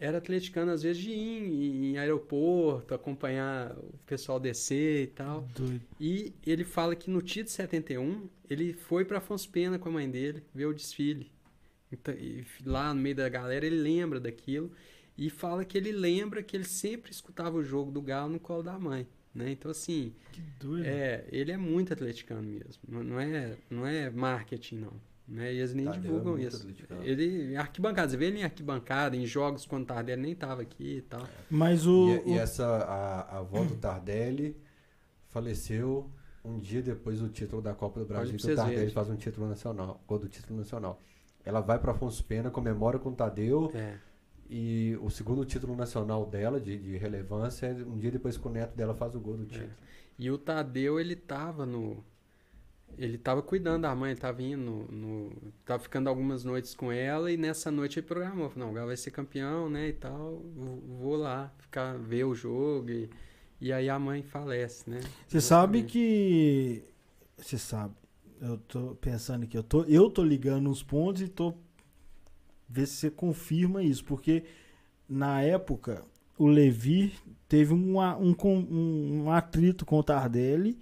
S2: era atleticana às vezes de ir em, em aeroporto, acompanhar o pessoal descer e tal.
S1: Doido.
S2: E ele fala que no título de 71, ele foi para Afonso Pena com a mãe dele, ver o desfile. Então, e lá no meio da galera, ele lembra daquilo e fala que ele lembra que ele sempre escutava o jogo do Galo no colo da mãe. Né? Então, assim,
S1: Que doido.
S2: é, ele é muito atleticano mesmo. Não, não é, não é marketing, não. Né? E eles nem
S3: Tadeu é
S2: divulgam
S3: muito
S2: isso.
S3: atleticano.
S2: Ele, em arquibancada, você vê ele em arquibancada, em jogos quando o Tardelli nem tava aqui e tal.
S1: Mas o.
S3: E, e
S1: o-
S3: essa, a, a avó do Tardelli faleceu um dia depois do título da Copa do Brasil, que o Tardelli
S2: verem.
S3: faz um título nacional, gol do título nacional. Ela vai para Afonso Pena, comemora com o Tadeu,
S2: É.
S3: e o segundo título nacional dela, de, de relevância, é um dia depois que o neto dela faz o gol do título.
S2: E o Tadeu, ele tava no. Ele tava cuidando da mãe, ele tava indo no, no- Tava ficando algumas noites com ela e nessa noite ele programou. Falou, não, o Galo vai ser campeão, né? E tal. Vou, lá ficar, ver o jogo. E, e aí a mãe falece, né?
S1: Você sabe que. Você sabe. Eu tô pensando aqui, eu tô, eu tô ligando os pontos e tô ver se você confirma isso, porque na época o Levi teve um, um, um, um atrito com o Tardelli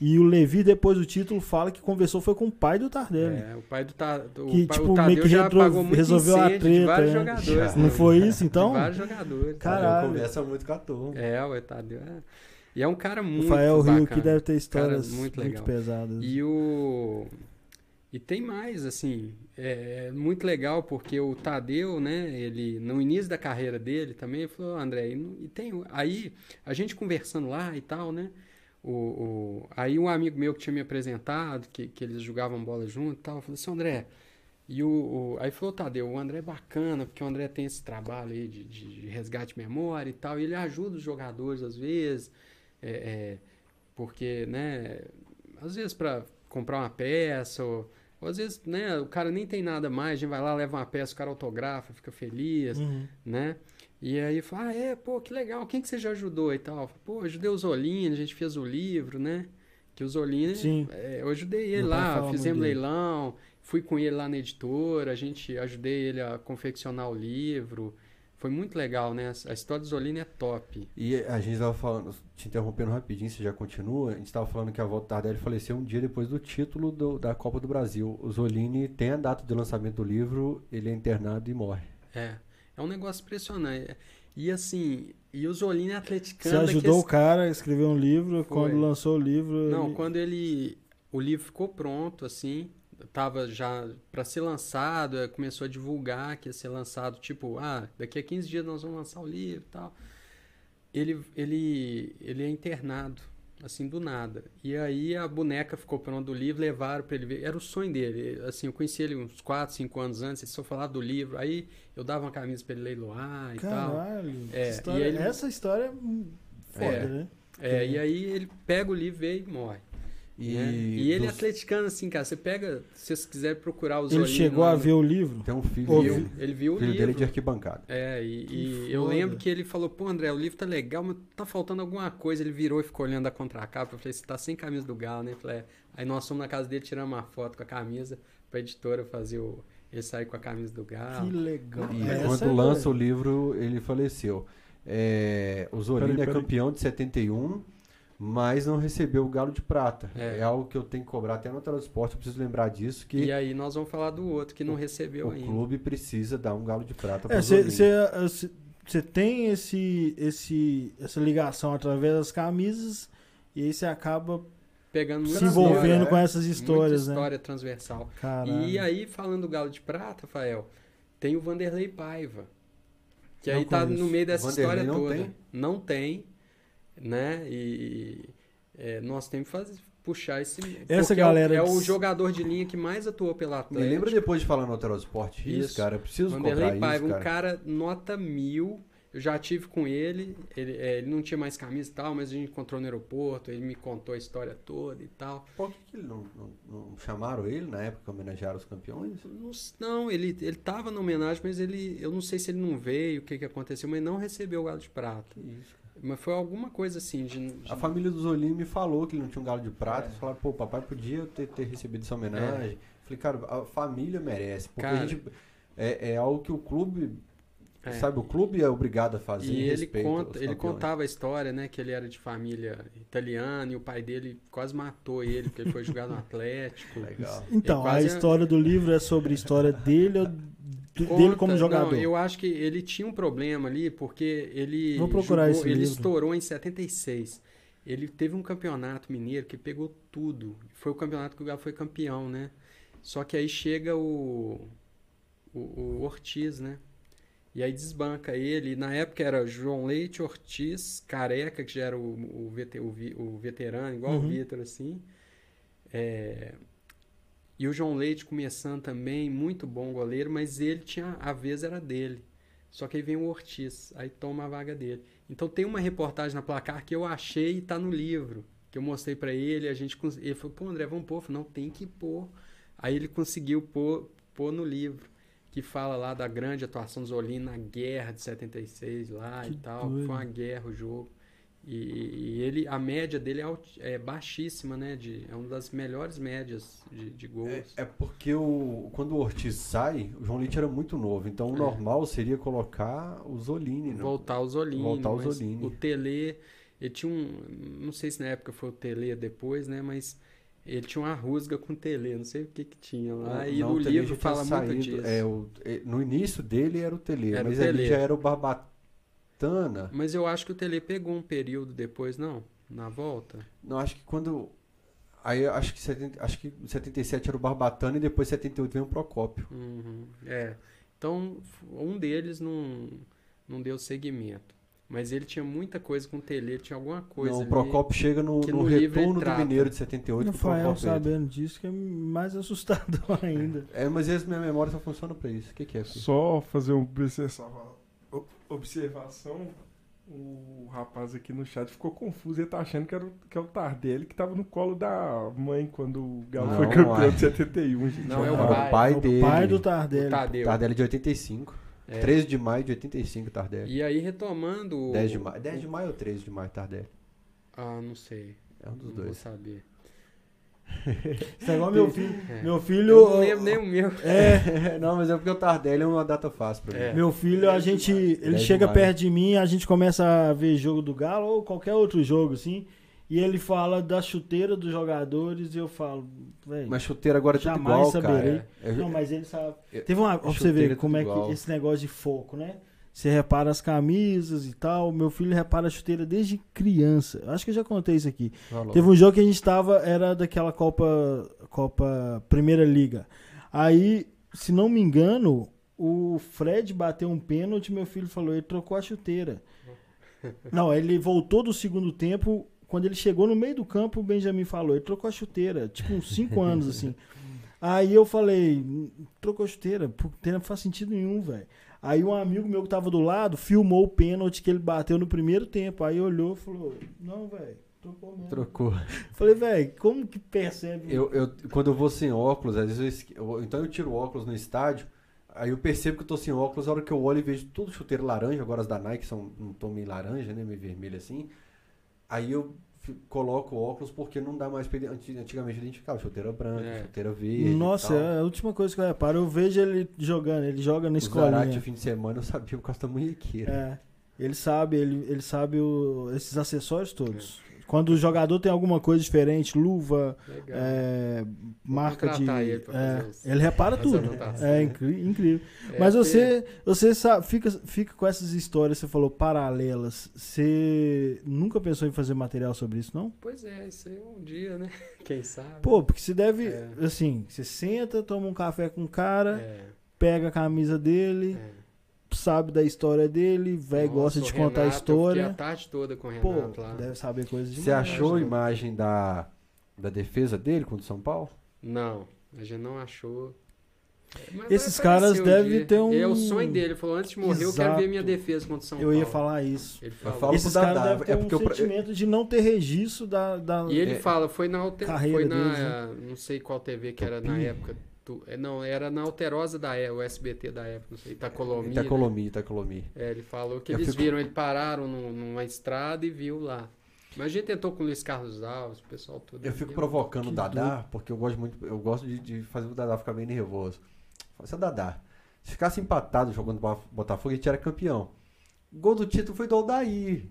S1: e o Levi depois do título fala que conversou foi com o pai do Tardelli.
S2: É, o pai do, Ta, do
S1: Que, tipo,
S2: o
S1: meio que
S2: já
S1: retro- resolveu a treta,
S2: vários
S1: né?
S2: jogadores.
S1: Não foi isso, então?
S2: De vários jogadores.
S1: Caralho.
S3: Conversa muito com a turma.
S2: É, o Tadeu é... E é um cara muito
S1: Rafael Rio
S2: bacana.
S1: que deve ter histórias
S2: Cara, muito
S1: muito, pesadas.
S2: E o. E tem mais, assim, é muito legal porque o Tadeu, né, ele, no início da carreira dele também, ele falou, André, e, não- e tem, aí, a gente conversando lá e tal, né, o, o- aí um amigo meu que tinha me apresentado, que, que eles jogavam bola junto e tal, falou assim, André, e o, o- aí falou, Tadeu, o André é bacana, porque o André tem esse trabalho aí de, de resgate de memória e tal, e ele ajuda os jogadores às vezes, é, é, porque, né, às vezes para comprar uma peça, ou, ou às vezes, né, o cara nem tem nada mais, a gente vai lá, leva uma peça, o cara autografa, fica feliz,
S1: Uhum.
S2: né? E aí fala, ah, é, pô, que legal, quem que você já ajudou e tal? Pô, ajudei o Zolini, a gente fez o livro, né? Que o Zolini,
S1: Sim.
S2: é, eu ajudei ele
S1: Meu
S2: lá, fizemos leilão, fui com ele lá na editora, a gente ajudei ele a confeccionar o livro. Foi muito legal, né? A história do Zolini é top.
S3: E a gente tava falando, te interrompendo rapidinho, você já continua. A gente tava falando que a volta Tardelli faleceu um dia depois do título do- da Copa do Brasil. O Zolini tem a data de lançamento do livro, ele é internado e morre.
S2: É, é um negócio impressionante. E assim, e o Zolini é
S1: Você
S2: atleticano.
S1: ajudou
S2: daqueles-
S1: o cara a escrever um livro,
S2: Foi.
S1: quando lançou o livro.
S2: Não,
S1: ele-
S2: quando ele. O livro ficou pronto, assim. Tava já para ser lançado, eh, começou a divulgar que ia ser lançado, tipo, ah, daqui a 15 dias nós vamos lançar o livro e tal. Ele, ele, ele é internado, assim, do nada. E aí a boneca ficou pronta do livro, levaram para ele ver. Era o sonho dele. Assim, eu conheci ele uns 4, 5 anos antes, ele só falava do livro. Aí eu dava uma camisa para ele leiloar e tal.
S1: Caralho.
S2: É,
S1: essa história,
S2: e ele-
S1: Essa história é hum, foda,
S2: É.
S1: né?
S2: É, e aí ele pega o livro e morre.
S3: E,
S2: né? E ele é
S3: dos-
S2: atleticano, assim, cara. Você pega, se você quiser procurar os
S1: Ele chegou
S2: lá
S1: a
S2: no-
S1: ver o livro.
S3: tem um filho, dele,
S2: Ele viu o
S3: filho
S2: livro.
S3: dele de arquibancada.
S2: É, e, e eu lembro que ele falou, pô, André, o livro tá legal, mas tá faltando alguma coisa. Ele virou e ficou olhando a contracapa. Eu falei, você tá sem camisa do Galo, né? Eu falei, é. Aí nós fomos na casa dele, tiramos uma foto com a camisa pra editora fazer o... Ele sair com a camisa do Galo.
S1: Que legal.
S3: E
S1: Essa
S3: quando
S1: é
S3: lança o livro, ele faleceu. É, o
S4: Peraí,
S3: é campeão de 71, mas não recebeu o Galo de Prata.
S2: É.
S3: É, algo que eu tenho que cobrar até no Transporte, eu preciso lembrar disso, que
S2: E aí nós vamos falar do outro que não recebeu
S3: o
S2: ainda.
S3: clube precisa dar um Galo de Prata
S1: É,
S3: pro Zolini.
S1: Você tem esse, esse, essa ligação através das camisas e aí você acaba
S2: Pegando
S1: se envolvendo
S2: história,
S3: né?
S1: com essas histórias,
S2: muita
S1: né?
S2: história transversal.
S1: Caralho.
S2: E aí, falando do Galo de Prata, Rafael, tem o Vanderlei Paiva. Que
S1: Não
S2: aí tá
S1: conheço.
S2: no meio dessa
S3: Vanderlei
S2: história
S3: não
S2: toda.
S3: tem?
S2: Não tem, né? E é, nós temos que fazer, puxar esse.
S1: Essa
S2: é o-
S1: galera
S2: é, o,
S1: de-
S2: jogador de linha que mais atuou pela
S3: Me
S2: Atlético.
S3: lembra depois de falar no Transporte isso,
S2: Isso.
S3: cara. Eu preciso
S2: Vanderlei
S3: comprar
S2: Paiva,
S3: isso,
S2: um cara nota mil. Eu já tive com ele, ele, é, ele não tinha mais camisa e tal, mas a gente encontrou no aeroporto, ele me contou a história toda e tal.
S3: Por que, que ele não, não- não chamaram ele na época que homenagearam os campeões?
S2: Não, não, ele, ele tava na homenagem, mas ele. Eu não sei se ele não veio, o que, que aconteceu, mas não recebeu o galo de prata.
S3: Isso.
S2: Mas foi alguma coisa assim de. de-
S3: A família do Zolini me falou que ele não tinha um galo de prata.
S2: É.
S3: Eles falaram, pô, papai podia ter, ter recebido essa homenagem. Falei, cara, a família merece. Porque
S2: Cara.
S3: a gente. É, é algo que o clube.
S2: É.
S3: Sabe, o clube é obrigado a fazer.
S2: E ele,
S3: respeito
S2: conta, ele contava a história, né? Que ele era de família italiana e o pai dele quase matou ele, porque ele foi jogar no Atlético.
S3: Legal.
S1: Então,
S2: É
S1: a história do livro é sobre a história dele, ou
S2: Conta-
S1: dele como jogador.
S2: Não, eu acho que ele tinha um problema ali, porque ele.
S1: Vou procurar
S2: jogou- Ele
S1: livro.
S2: estourou em 76. Ele teve um campeonato mineiro que pegou tudo. Foi o campeonato que o Galo foi campeão, né? Só que aí chega o, o, o Ortiz, né? E aí desbanca ele. Na época era João Leite, Ortiz, Careca, que já era o, o, o o veterano, igual
S1: Uhum.
S2: o Vitor, assim. É, E o João Leite começando também, muito bom goleiro, mas ele tinha. A vez era dele. Só que aí vem o Ortiz, aí toma a vaga dele. Então tem uma reportagem na placar que eu achei e tá no livro. Que eu mostrei pra ele, a gente ele falou, pô, André, vamos pôr. Eu falei, não, tem que pôr. Aí ele conseguiu pôr, pôr no livro. Que fala lá da grande atuação do Zolino na guerra de 76 lá
S1: Que
S2: e tal.
S1: doido.
S2: Foi uma guerra o jogo. E, e ele, a média dele é, alti- é baixíssima, né? De, é uma das melhores médias de, de gols.
S3: É, é porque o, quando o Ortiz sai, o João Leite era muito novo. Então o
S2: É.
S3: normal seria colocar o Zolini. né?
S2: Voltar o Zolini.
S3: Voltar o Zolini.
S2: O Tele, ele tinha um. Não sei se na época foi o Tele depois, né? Mas ele tinha uma rusga com o Tele, não sei o que que tinha lá. e
S3: Não,
S2: no
S3: o Tele
S2: livro fala muito
S3: saído,
S2: disso.
S3: é, o- é, no início dele era o Tele,
S2: Era o
S3: mas
S2: Tele.
S3: ali já era o Barbatana.
S2: Mas eu acho que o Tele pegou um período depois, não? Na volta.
S3: Não, acho que quando. Aí acho que, 70, acho que 77 era o Barbatana e depois 78 veio o Procópio.
S2: Uhum, É. Então, um deles não, não deu seguimento. Mas ele tinha muita coisa com o Tele, ele tinha alguma coisa.
S3: não, o. Procópio chega no, no
S2: no
S3: retorno do. Mineiro de 78
S1: O
S3: que o
S1: Rafael
S3: Procópio entra.
S1: sabendo disso que é mais assustador ainda.
S3: É, mas esse minha memória só funciona pra isso. O que, que é? filho?
S4: Só fazer observa- o- observação. O rapaz aqui no chat ficou confuso. Ele tá achando que, era o, que é o Tardelli que tava no colo da mãe quando o Galo
S3: Não,
S4: foi campeão de 71. Gente.
S2: Não, é o pai.
S3: o pai
S1: o
S3: dele.
S1: pai do
S2: O
S1: Tardelli.
S2: Tadeu.
S3: Tardelli de 85.
S2: É.
S3: 13 de maio de 85, Tardelli.
S2: E aí, retomando. o-
S3: 10 de maio. 10 de maio ou 13 de maio, Tardelli?
S2: Ah, não sei.
S3: É um dos
S2: não vou
S3: dois.
S2: saber.
S1: Isso é igual meu filho.
S2: É.
S1: Meu filho.
S2: Eu não lembro nem o meu.
S1: É,
S3: não, mas é porque o Tardelli é uma data fácil pra mim.
S2: É.
S1: meu filho, a gente. Ele
S3: 10 de
S1: chega perto de mim, a gente começa a ver jogo do Galo ou qualquer outro jogo, assim. E ele fala da chuteira dos jogadores e eu falo, velho.
S3: Mas chuteira agora é tudo igual,
S1: saberei.
S3: cara. É-
S1: Não, mas ele sabe.
S3: Eu-
S1: Teve uma. Pra você ver
S3: é
S1: como é
S3: tudo
S1: que
S3: igual.
S1: esse negócio de foco, né? Você repara as camisas e tal. Meu filho repara a chuteira desde criança. Acho que eu já contei isso aqui.
S3: Falou.
S1: Teve um jogo que a gente tava, era daquela Copa, Copa Primeira Liga. Aí, se não me engano, o Fred bateu um pênalti, meu filho falou, ele trocou a chuteira. Não, ele voltou do segundo tempo, quando ele chegou no meio do campo, o Benjamin falou, ele trocou a chuteira, tipo uns 5 anos assim. Aí eu falei, trocou a chuteira, porque não faz sentido nenhum, velho. Aí um amigo meu que tava do lado filmou o pênalti que ele bateu no primeiro tempo. Aí olhou e falou, não, velho, trocou mesmo.
S3: Trocou.
S1: Falei, velho, como que percebe?
S3: Eu, eu, quando eu vou sem óculos, às vezes eu então eu tiro óculos no estádio, aí eu percebo que eu tô sem óculos, a hora que eu olho e vejo tudo chuteiro laranja, agora as da Nike são um tom meio laranja, né, meio vermelho assim. Aí eu coloco o óculos porque não dá mais pra antigamente identificar, chuteira branca,
S2: É.
S3: chuteira verde. e
S1: Nossa,
S3: tal.
S1: é a última coisa que eu reparo. Eu vejo ele jogando, ele joga na
S3: O Zarate, fim de semana, eu sabia o Costa Munhequeira.
S1: É, ele sabe, ele, ele sabe o- esses acessórios todos. Quando o jogador tem alguma coisa diferente, luva, é, marca de.
S2: ele
S1: é, ele repara tudo. É incrível.
S2: É,
S1: Mas você, você sabe, fica, fica com essas histórias, você falou paralelas. Você nunca pensou em fazer material sobre isso, não?
S2: Pois é, isso aí um dia, né? Quem sabe?
S1: Pô, porque você deve,
S2: É.
S1: assim, você senta, toma um café com o cara,
S2: É,
S1: pega a camisa dele,
S2: é.
S1: Sabe da história dele, velho, gosta de contar a
S2: Renato, Eu fiquei
S1: história.
S2: a tarde toda com o
S1: Pô,
S2: Renato lá.
S1: deve saber coisas demais.
S3: Você achou a
S1: né?
S3: imagem da, da defesa dele contra o São Paulo?
S2: Não, a gente não achou. Mas
S1: Esses
S2: vai
S1: caras
S2: um
S1: devem
S2: dia.
S1: ter um-
S2: É o sonho dele. Ele falou: antes de morrer, eu quero
S1: Exato.
S2: ver minha defesa contra o São
S1: Eu
S2: Paulo.
S1: ia falar isso.
S2: Ele
S3: Eu
S2: falou.
S3: falo
S1: Esses caras devem ter
S3: é
S1: um
S3: porque eu pra-
S1: sentimento de não ter registro da... da-
S2: E ele
S3: É.
S2: fala, foi na, alter...
S1: Carreira
S2: foi na
S1: deles, né?
S2: não sei qual TV que era na época. Tu- é, Não, era na Alterosa da época, o SBT da época, não sei, Itacolomi. né?
S3: Itacolomi, Itacolomi.
S2: É, ele falou que
S3: Eu
S2: eles
S3: fico-
S2: viram, ele pararam num- numa estrada e viu lá. Mas a gente tentou com o Luiz Carlos Alves, o pessoal todo.
S3: Eu fico provocando o Dadá, porque eu gosto muito, eu gosto de, de fazer o Dadá ficar bem nervoso. Fala, Seu Dadá, se ficasse empatado jogando Bo- Botafogo, a gente era campeão. O gol do título foi do Aldair.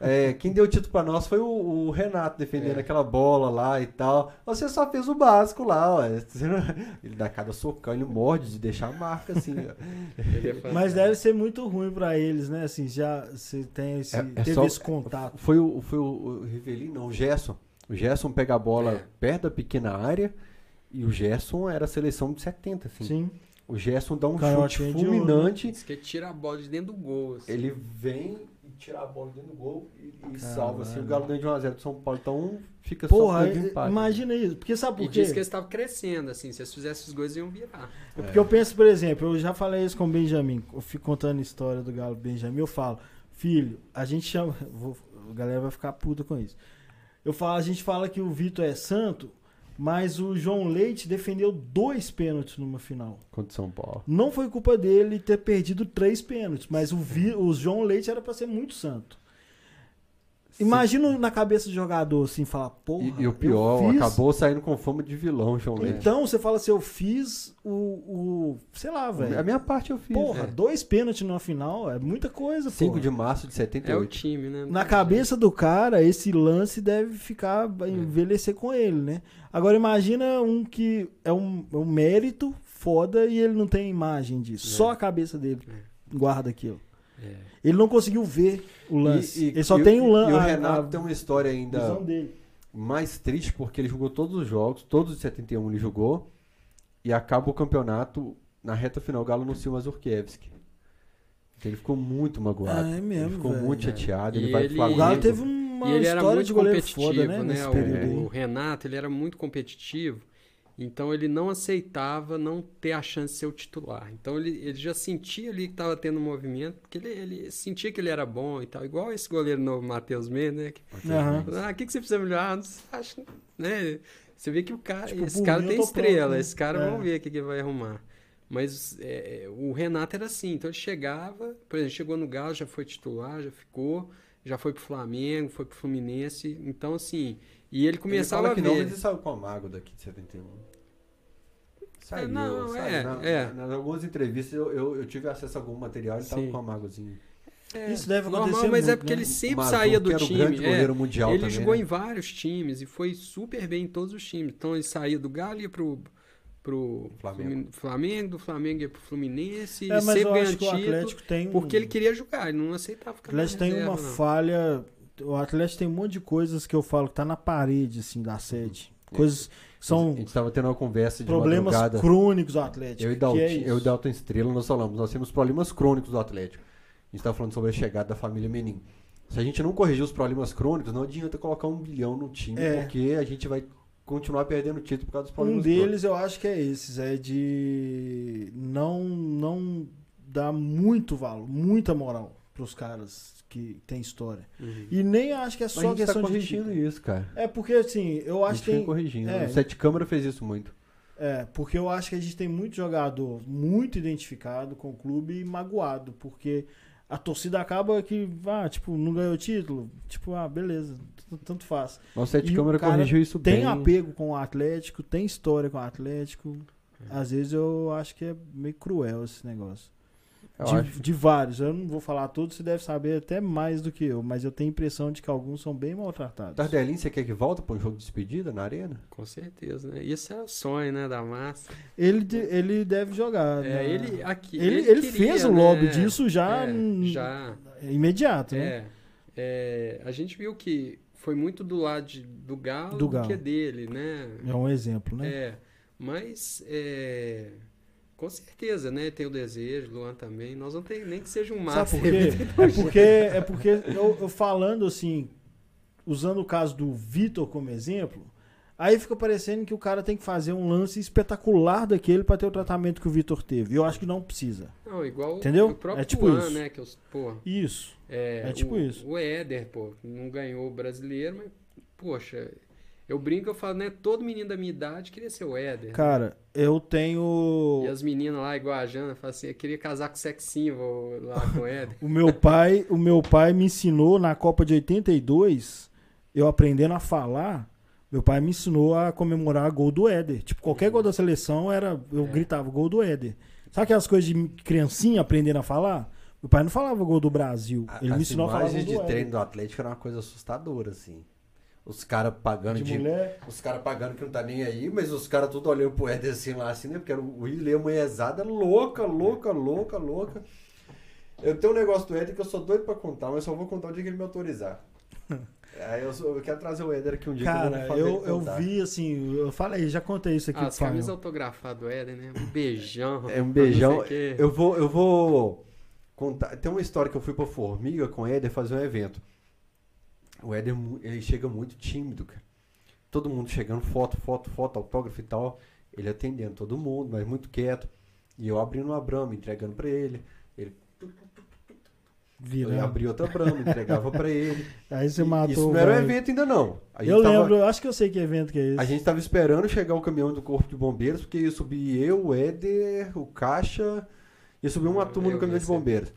S3: É, quem deu o título pra nós foi o, o Renato defendendo
S2: É.
S3: aquela bola lá e tal. Você só fez o básico lá, ó. Ele dá cada socão, ele morde de deixar a marca assim.
S2: é.
S1: Mas deve ser muito ruim pra eles, né? Assim, já você tem esse,
S3: É- é
S1: teve
S3: só-
S1: esse contato.
S3: Foi o, foi o, o Rivelino, não, o Gerson. O Gerson pega a bola
S2: É.
S3: perto da pequena área e o Gerson era a seleção de 70, assim.
S1: Sim.
S3: O Gerson dá um chute
S1: né?
S3: fulminante,
S2: Diz que tira a bola de dentro do gol. assim.
S3: ele vem e tira a bola dentro do gol e, e salva assim, o Galo ganha de 1x0 do São Paulo. Então fica
S1: Porra,
S3: só
S1: é-
S3: empate.
S1: imagina isso. Porque sabe
S2: E
S1: por quê?
S2: disse que eles estavam crescendo, assim. Se eles fizessem os gols, iam virar.
S1: É porque eu penso, por exemplo, eu já falei isso com o Benjamin. Eu fico contando a história do Galo Benjamin. Eu falo, filho, a gente chama. vou- a galera vai ficar puta com isso. Eu falo, a gente fala que o Vitor é santo, mas o João Leite defendeu dois pênaltis numa final.
S3: Contra o São Paulo.
S1: Não foi culpa dele ter perdido três pênaltis, mas o, Vi- o João Leite era pra ser muito santo. Imagina na cabeça do jogador assim, falar, porra.
S3: E, e o
S1: eu
S3: pior,
S1: fiz-
S3: acabou saindo com fama de vilão, João Neto.
S1: Então você fala assim, eu fiz o. o sei lá,
S3: A
S1: velho.
S3: minha parte eu fiz.
S1: Porra,
S3: É.
S1: dois pênaltis numa final é muita coisa,
S3: 5
S1: porra.
S3: de março de
S2: É o
S3: 78.
S2: time, né?
S1: Na cabeça do cara, esse lance deve ficar, vai envelhecer com ele, né? Agora imagina um que é um, é um mérito foda e ele não tem imagem disso. Só a cabeça dele guarda aquilo.
S2: É.
S1: Ele não conseguiu ver o lance.
S3: E- e-
S1: ele só
S3: e
S1: tem o
S3: E
S1: lance.
S3: o
S1: a-
S3: Renato
S1: a
S3: tem uma história ainda mais triste porque ele jogou todos os jogos, todos os 71 ele jogou, e acaba o campeonato na reta final, o Galo não o Mazurkiewicz. Então ele ficou muito magoado.
S1: Ah, é mesmo,
S3: Ele ficou
S1: velho.
S3: muito chateado,
S2: E
S3: ele vai
S2: ele-
S3: pro
S1: O Galo
S3: Flamengo.
S1: teve uma
S2: E ele era
S1: história
S2: muito
S1: de goleiro
S2: competitivo,
S1: foda, né?
S2: né?
S1: Nesse
S2: O-
S1: período
S2: O. Renato, ele era muito competitivo, então ele não aceitava não ter a chance de ser o titular. Então ele, ele já sentia ali que estava tendo movimento, porque ele, ele sentia que ele era bom e tal. Igual esse goleiro novo, Matheus Mendes, né? Que,
S1: Aham.
S2: ah, o que, que você precisa melhorar? Não acho, né? Você vê que o cara,
S1: Tipo,
S2: esse cara tem estrela,
S1: pronto, né?
S2: esse cara
S1: É.
S2: vamos ver o que, que vai arrumar. Mas é, o Renato era assim, então ele chegava, por exemplo, chegou no Galo, já foi titular, já ficou, já foi pro Flamengo, foi pro Fluminense, então assim, e ele começava
S3: ele fala
S2: a
S3: que
S2: ver.
S3: não, mas ele saiu com a Mago daqui de 71. Saiu,
S2: não,
S3: saiu.
S2: é,
S3: Na-
S2: é.
S3: Nas algumas entrevistas eu, eu, eu tive acesso a algum material e tava
S2: Sim.
S3: com a Magozinho.
S2: É,
S1: Isso deve
S2: normal,
S1: acontecer
S2: mas é
S1: muito,
S2: porque
S1: né?
S2: ele sempre
S3: Mazu,
S2: saía do
S3: que era o
S2: time.
S3: grande
S2: é.
S3: goleiro mundial
S2: ele
S3: também,
S2: jogou
S3: né?
S2: em vários times e foi super bem em todos os times. Então ele saía do Galo e ia pro, pro
S3: Flamengo.
S2: Flamengo. Flamengo, do Flamengo ia pro Fluminense,
S1: É,
S2: e
S1: mas
S2: sempre
S1: o
S2: título,
S1: Atlético tem. um-
S2: porque ele queria jogar, ele não aceitava
S1: O
S2: ficar na
S1: Atlético tem
S2: reserva,
S1: uma
S2: não.
S1: falha. O Atlético tem um monte de coisas que eu falo que tá na parede, assim, da sede. Coisas que
S3: A
S1: são
S3: gente tava tendo uma conversa de
S1: problemas
S3: madrugada.
S1: crônicos do Atlético.
S3: Eu e, Dalton,
S1: é
S3: eu e Dalton Estrela, nós falamos, nós temos problemas crônicos do Atlético. A gente tá falando sobre a chegada da família Menin. Se a gente não corrigir os problemas crônicos, não adianta colocar um bilhão no time,
S1: É.
S3: porque a gente vai continuar perdendo título por causa dos
S1: Um
S3: problemas
S1: deles eu acho que é esses, é de não não dar muito valor, muita moral pros caras que tem história.
S2: Uhum.
S1: E nem acho que é só
S3: a gente tá
S1: questão de
S3: corrigindo isso, cara.
S1: É porque assim, eu
S3: A
S1: acho
S3: gente
S1: que
S3: vem
S1: tem
S3: corrigindo.
S1: é.
S3: O Sete Câmara fez isso muito.
S1: É, porque eu acho que a gente tem muito jogador muito identificado com o clube e magoado, porque a torcida acaba que, ah, tipo, não ganhou título, tipo, ah, beleza, tanto faz.
S3: Nosso Sete
S1: E o
S3: Câmara corrigiu isso
S1: Tem
S3: bem.
S1: apego com o Atlético, tem história com o Atlético. Às vezes eu acho que é meio cruel esse negócio.
S3: Eu
S1: De,
S3: acho.
S1: de vários, eu não vou falar todos, você deve saber até mais do que eu, mas eu tenho a impressão de que alguns são bem maltratados.
S3: Tardelin, você quer que volta para um jogo de despedida na arena?
S2: Com certeza, né? Isso é o sonho, né, da massa.
S1: Ele, de- ele deve jogar.
S2: É,
S1: né?
S2: ele aqui.
S1: ele, ele
S2: queria,
S1: fez o
S2: né?
S1: lobby disso já,
S2: É, já.
S1: imediato, né?
S2: É, é, a gente viu que foi muito do lado de- do Galo
S1: Do Galo.
S2: que dele, né?
S1: É um exemplo, né?
S2: É, mas é, com certeza, né? Tem o desejo, Luan também. Nós não tem nem que seja um
S1: Sabe
S2: massa.
S1: por quê? É porque, é porque eu, eu falando assim, usando o caso do Vitor como exemplo, aí fica parecendo que o cara tem que fazer um lance espetacular daquele pra ter o tratamento que o Vitor teve. Eu acho que não precisa.
S2: Não, igual
S1: Entendeu?
S2: o próprio
S1: É tipo
S2: Luan,
S1: isso.
S2: né? Que os, pô,
S1: Isso.
S2: é,
S1: É tipo
S2: o,
S1: isso.
S2: O Éder, pô, não ganhou o brasileiro, mas, poxa, eu brinco, eu falo, né? Todo menino da minha idade queria ser o Éder.
S1: Cara, eu tenho.
S2: E as meninas lá, igual a Jana, falam assim, eu queria casar com o sex symbol lá com o Éder.
S1: O meu pai, o meu pai me ensinou na Copa de 82, eu aprendendo a falar, meu pai me ensinou a comemorar gol do Éder. Tipo, qualquer gol da seleção era eu
S2: É.
S1: gritava gol do Éder. Sabe aquelas coisas de criancinha aprendendo a falar? Meu pai não falava gol do Brasil, ele
S3: As
S1: me ensinou a falar gol
S3: imagens
S1: do
S3: de
S1: Éder.
S3: treino do Atlético era uma coisa assustadora, assim. Os caras pagando
S1: De
S3: de,
S1: mulher.
S3: Os caras pagando que não tá nem aí, mas os caras tudo olhando pro Éder assim lá, assim, né? Porque era o William manhezada louca, louca, louca, louca. Eu tenho um negócio do Éder que eu sou doido pra contar, mas só vou contar o dia que ele me autorizar. Aí eu, sou- eu quero trazer o Éder aqui um dia que eu
S1: Cara,
S3: fazer
S1: eu, eu
S3: contar.
S1: vi assim, eu falei, já contei isso aqui
S2: Ah, as camisas autografadas do Éder, né? Um beijão.
S3: É um beijão. Eu vou, eu vou contar. Tem uma história que eu fui pra Formiga com o Éder fazer um evento. O Éder ele chega muito tímido, cara. Todo mundo chegando, foto, foto, foto, autógrafo e tal. Ele atendendo todo mundo, mas muito quieto. E eu abrindo uma brama, entregando pra ele. Ele eu
S1: Virando.
S3: abria outra brama, entregava pra ele.
S1: Aí você
S3: E
S1: matou
S3: Isso não era um evento ainda não. A
S1: Eu
S3: gente tava-
S1: lembro, eu acho que eu sei que evento que é esse.
S3: A gente tava esperando chegar o caminhão do Corpo de Bombeiros, porque ia subir eu, o Éder, o Caixa, ia subir uma
S2: Ah,
S3: turma no
S2: eu
S3: caminhão
S2: vi
S3: de bombeiros.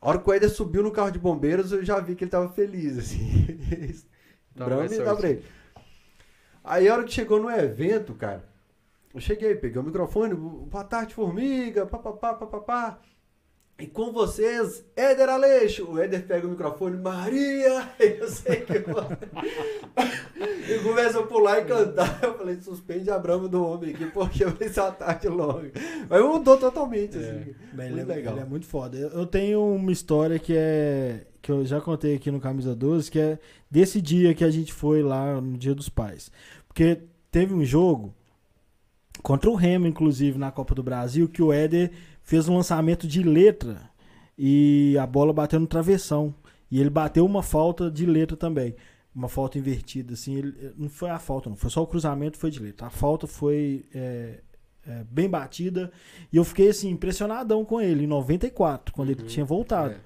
S3: A hora que o Éder subiu no carro de bombeiros, eu já vi que ele tava feliz, assim.
S2: Tá
S3: dá pra ele. Aí a hora que chegou no evento, cara, eu cheguei, peguei o microfone, boa tarde, formiga, papapá, papapá. E com vocês, Éder Aleixo. O Éder pega o microfone, Maria, eu sei que eu... E começa a pular e cantar. Eu falei, suspende a brama do homem aqui, porque vai ser uma tarde longa. Mas mudou totalmente, assim.
S1: Bem, ele,
S3: Muito
S1: é,
S3: legal.
S1: ele é muito foda. Eu, eu tenho uma história que é. que eu já contei aqui no Camisa 12, que é desse dia que a gente foi lá no Dia dos Pais. Porque teve um jogo contra o Remo, inclusive, na Copa do Brasil, que o Éder fez um lançamento de letra e a bola bateu no travessão. E ele bateu uma falta de letra também. Uma falta invertida, assim. ele- não foi a falta, não. Foi só o cruzamento, foi de letra. A falta foi é, é, bem batida. E eu fiquei, assim, impressionadão com ele, em 94, quando ele
S2: Uhum.
S1: tinha voltado.
S2: É.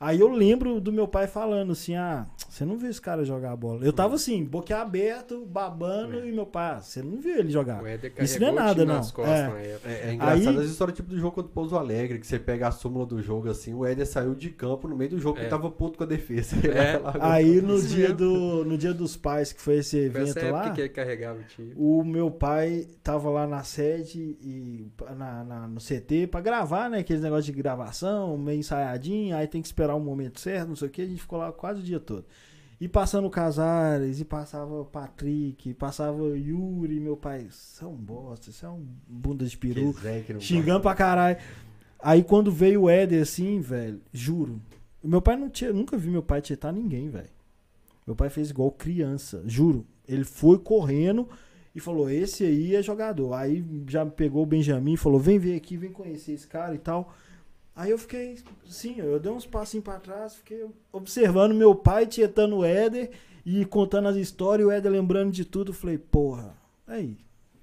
S1: Aí eu lembro do meu pai falando assim: ah, você não viu esse cara jogar bola. Eu tava assim, boquiaberto, babando,
S2: É.
S1: e meu pai, ah, você não viu ele jogar.
S2: O Éder
S1: Isso não é nada, não.
S2: costas
S1: É.
S2: época.
S3: É, é engraçado
S1: Aí-
S3: as histórias tipo do jogo contra o Pouso Alegre, que você pega a súmula do jogo assim, o Éder saiu de campo no meio do jogo,
S2: É.
S3: ele tava puto com a defesa.
S2: É.
S1: Aí no
S2: Isso
S1: dia,
S2: mesmo.
S1: do, no dia dos pais, que foi esse evento
S2: essa
S1: lá,
S2: que ele carregava o time.
S1: o meu pai tava lá na sede e na, na- no CT pra gravar, né? Aqueles negócios de gravação, meio ensaiadinho, aí tem que esperar o momento certo, não sei o que, a gente ficou lá quase o dia todo. E passando o Casares, e passava o Patrick, e passava o Yuri, meu pai, você é um bosta, você é um bunda de peru. Xingando pra caralho. Aí quando veio o Éder assim, velho, juro. Meu pai não tinha. Nunca vi meu pai tietar ninguém, velho. Meu pai fez igual criança, juro. Ele foi correndo e falou: Esse aí é jogador. Aí já pegou o Benjamin e falou: Vem ver aqui, vem conhecer esse cara e tal. Aí eu fiquei, sim, eu dei uns passinhos pra trás, fiquei observando meu pai tietando o Éder e contando as histórias, o Éder lembrando de tudo. Falei, porra, aí,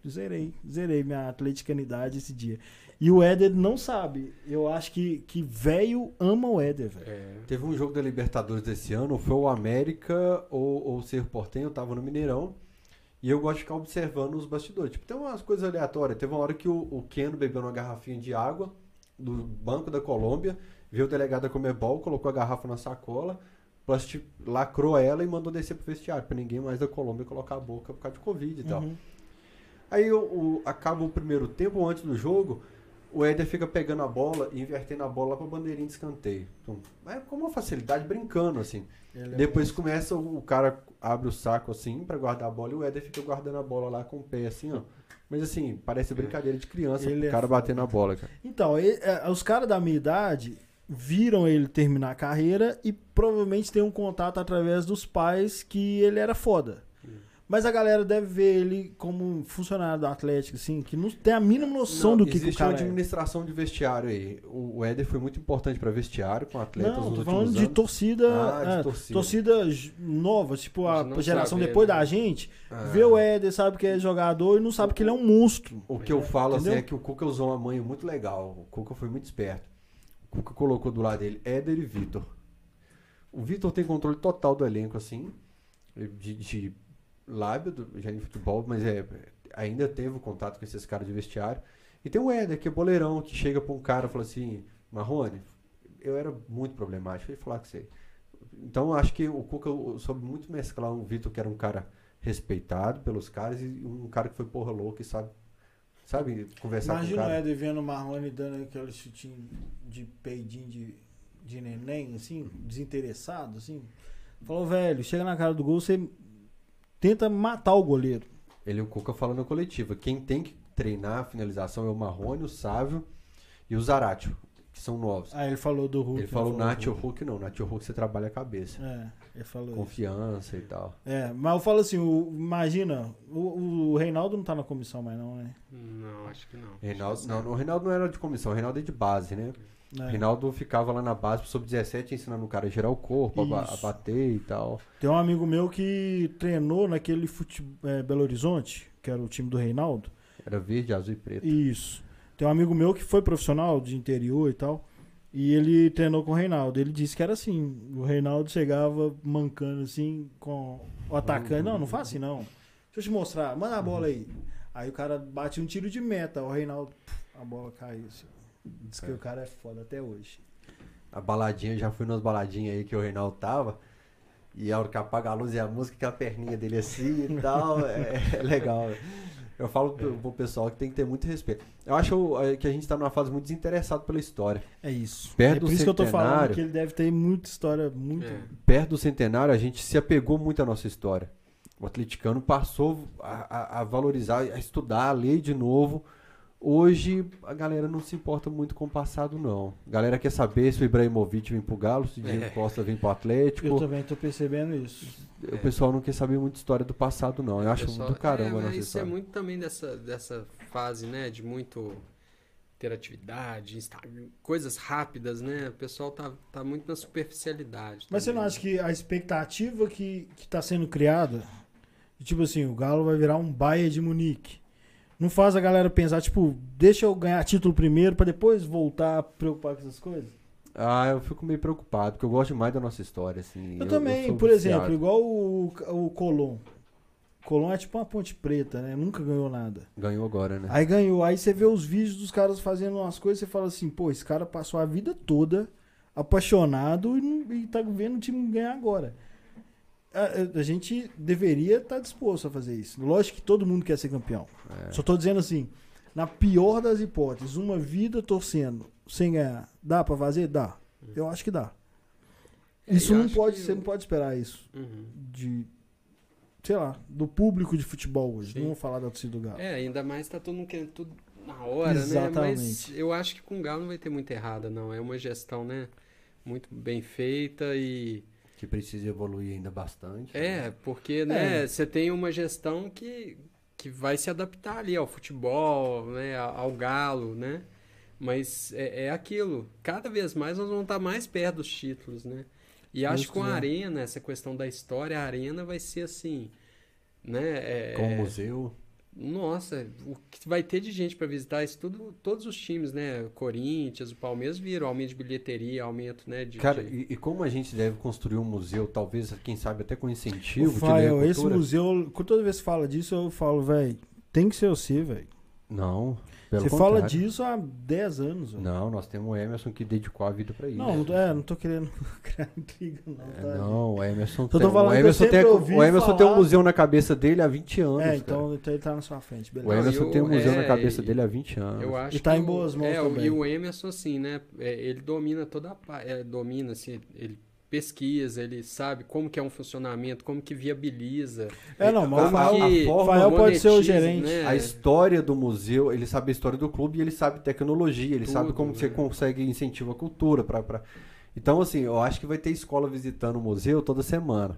S1: zerei, zerei minha atleticanidade esse dia. E o Éder não sabe. Eu acho que, que velho ama o Éder, velho.
S2: É.
S3: Teve um jogo da Libertadores desse ano, foi o América ou, ou o Cerro Portenho, eu tava no Mineirão. E eu gosto de ficar observando os bastidores. Tipo, tem umas coisas aleatórias. Teve uma hora que o, o Keno bebeu uma garrafinha de água do Banco da Colômbia, viu o delegado da Comebol, colocou a garrafa na sacola, plasti- lacrou ela e mandou descer pro vestiário, pra ninguém mais da Colômbia colocar a boca por causa de Covid e tal.
S1: Uhum.
S3: Aí o, o- acaba o primeiro tempo, antes do jogo, o Éder fica pegando a bola e invertendo a bola lá pra bandeirinha de escanteio. Então, mas com uma facilidade, brincando, assim.
S1: Ele é
S3: Depois começa, o, o cara abre o saco assim pra guardar a bola e o Éder fica guardando a bola lá com o pé, assim, ó. Mas assim, parece brincadeira de criança,
S1: Ele
S3: o
S1: é
S3: cara
S1: foda.
S3: batendo a bola, cara.
S1: Então, e- é, os caras da minha idade viram ele terminar a carreira e provavelmente tem um contato através dos pais que ele era foda. Mas a galera deve ver ele como um funcionário do Atlético, assim, que não tem a mínima noção
S3: Não,
S1: do que, que o
S3: existe
S1: cara
S3: uma
S1: é.
S3: administração de vestiário aí. O, Éder foi muito importante pra vestiário com atletas
S1: Não,
S3: nos
S1: tô
S3: últimos
S1: falando de
S3: anos.
S1: torcida,
S3: Ah, de
S1: é,
S3: torcida.
S1: torcida j- nova, tipo a
S2: De
S1: geração
S2: saber,
S1: depois
S2: né?
S1: da gente,
S3: Ah.
S1: vê o Éder, sabe que é jogador e não sabe que ele é um monstro.
S3: O que eu falo assim é que o Cuca usou uma manha muito legal. O Cuca foi muito esperto. O Cuca colocou do lado dele Éder e Vitor. O Vitor tem controle total do elenco, assim, de, de lábio, do, já em futebol, mas é, ainda teve o contato com esses caras de vestiário. E tem o Éder, que é boleirão, que chega pra um cara e fala assim: Marrone, eu era muito problemático, eu ia falar com você. Então acho que o Cuca soube muito mesclar um Vitor, que era um cara respeitado pelos caras, e um cara que foi porra louca e sabe, sabe conversar
S1: Imagina
S3: com
S1: o
S3: o cara.
S1: Éder vendo o Marrone dando aquele chutinho de peidinho de, de neném, assim, desinteressado, assim. Falou, velho, chega na cara do gol, você tenta matar o goleiro.
S3: Ele e o Cuca falando na coletiva. Quem tem que treinar a finalização é o Marrone, o Sávio e o Zaratio, que são novos.
S1: Aí ele falou do Hulk.
S3: ele falou
S1: não
S3: Nath
S1: do
S3: ou Hulk, não. Nath Hulk você trabalha a cabeça.
S1: É, ele falou isso.
S3: Confiança e tal.
S1: É, mas eu falo assim, o- imagina, o, o Reinaldo não tá na comissão mais não, né?
S2: Não, acho que não.
S3: Reinaldo,
S2: que
S3: não, o Reinaldo não era de comissão, o Reinaldo é de base, né? O
S1: É.
S3: Reinaldo ficava lá na base pro sub-17 ensinando o cara a girar o corpo, a, ba- a bater e tal.
S1: Tem um amigo meu que treinou naquele fute, é, Belo Horizonte, que era o time do Reinaldo.
S3: Era verde, azul e preto.
S1: Isso. Tem um amigo meu que foi profissional de interior e tal. E ele treinou com o Reinaldo. Ele disse que era assim. O Reinaldo chegava mancando assim com o atacante. Não, não faz assim não. Deixa eu te mostrar. Manda a bola aí. Aí o cara bate um tiro de meta. O Reinaldo, a bola caiu. Assim. Diz que
S3: É.
S1: o cara é foda até hoje.
S3: a baladinha, já fui nas baladinhas aí que o Reinaldo tava. E a hora que apaga a luz e a música, que a perninha dele assim e tal, é, é legal. Eu falo pro, pro pessoal que tem que ter muito respeito. Eu acho é, que a gente tá numa fase muito desinteressado pela história.
S1: É isso.
S3: Perto
S1: é
S3: do
S1: por isso que eu tô falando
S3: centenário-
S1: que ele deve ter muita história, muito.
S2: É.
S3: Perto do centenário, a gente se apegou muito à nossa história. O atleticano passou a, a- a valorizar, a estudar, a ler de novo. Hoje, a galera não se importa muito com o passado, não. A galera quer saber se o Ibrahimovic vem pro Galo, se o Diego
S2: É.
S3: Costa vem pro
S1: Eu
S3: Atlético.
S1: também tô percebendo isso.
S3: O pessoal não quer saber muito história do passado, não. Eu acho
S2: Pessoal-
S3: do caramba
S2: é,
S3: a
S2: mas
S3: nossa
S2: Isso
S3: história.
S2: é muito também dessa, dessa fase, né? De muito interatividade, coisas rápidas, né? O pessoal tá, tá muito na superficialidade.
S1: Mas você não
S2: também,
S1: acha que a expectativa que, que tá sendo criada, tipo assim, o Galo vai virar um Bayern de Munique, não faz a galera pensar, tipo, deixa eu ganhar título primeiro pra depois voltar a preocupar com essas coisas?
S3: Ah, eu fico meio preocupado, porque eu gosto demais da nossa história, assim.
S1: Eu, também,
S3: sou
S1: por
S3: viciado.
S1: exemplo, igual o, o Colom. Colom é tipo uma ponte preta, né? Nunca ganhou nada.
S3: Ganhou agora, né?
S1: Aí ganhou. Aí você vê os vídeos dos caras fazendo umas coisas e você fala assim, pô, esse cara passou a vida toda apaixonado e, não- e tá vendo o time ganhar agora. A, a- gente deveria estar disposto a fazer isso. Lógico que todo mundo quer ser campeão.
S3: É.
S1: Só tô dizendo assim, na pior das hipóteses, uma vida torcendo sem ganhar, dá pra fazer? Dá. Eu acho que dá.
S2: É,
S1: Isso não pode,
S2: que
S1: você não pode esperar isso
S2: Uhum.
S1: de sei lá, do público de futebol hoje.
S2: Sim.
S1: Não vou falar da torcida do Galo.
S2: É, ainda mais tá todo mundo querendo tudo na hora, né? Mas
S1: Exatamente.
S2: eu acho que com o Galo não vai ter muito errada, não. É uma gestão, né? Muito bem feita e.
S3: Que precisa evoluir ainda bastante.
S2: É, porque, né,
S1: É.
S2: você tem uma gestão que, que vai se adaptar ali ao futebol, né, ao galo, né? Mas é, é aquilo. Cada vez mais nós vamos estar mais perto dos títulos, né? E acho que com a
S1: quiser.
S2: arena, essa questão da história, a arena vai ser assim, né? é-
S3: Com o museu.
S2: Nossa, o que vai ter de gente para visitar isso tudo, todos os times, né? O Corinthians, o Palmeiras viram aumento de bilheteria, aumento, né? De,
S3: Cara,
S2: de-
S3: e, e como a gente deve construir um museu, talvez, quem sabe, até com incentivo de
S1: Fael, esse museu, quando toda vez que fala disso, eu falo, velho, tem que ser você, velho.
S3: Não, pelo
S1: Você
S3: contrário.
S1: fala disso há 10 anos, velho.
S3: Não, nós temos o Emerson que dedicou a vida pra isso.
S1: Não, não tô- é, não tô querendo criar intriga, não,
S3: É,
S1: tá?
S3: não, o Emerson,
S1: Eu tô
S3: tem,
S1: falando
S3: o
S1: eu
S3: Emerson, tem, o Emerson tem um
S1: falar-
S3: museu na cabeça dele há 20 anos.
S1: É, então, então ele tá na sua frente,
S3: O
S1: beleza.
S2: Não,
S3: Emerson
S2: e
S3: tem um
S2: o-
S3: museu
S2: é,
S3: na cabeça dele há 20 anos.
S2: Eu acho
S1: E tá
S2: que
S1: em
S2: o-
S1: boas mãos
S2: é, o-
S1: também.
S2: E o Emerson, assim, né? é, ele domina toda a é, domina, assim, ele pesquisa, ele sabe como que é um funcionamento, como que viabiliza.
S1: É, não, mas o
S2: como
S1: Fael,
S2: que
S3: forma
S1: Fael pode ser o gerente.
S2: né?
S3: A história do museu, ele sabe a história do clube e ele sabe tecnologia, ele sabe
S2: Tudo,
S3: como
S2: né?
S3: você consegue incentivar a cultura. Pra, pra... Então, assim, eu acho que vai ter escola visitando o museu toda semana.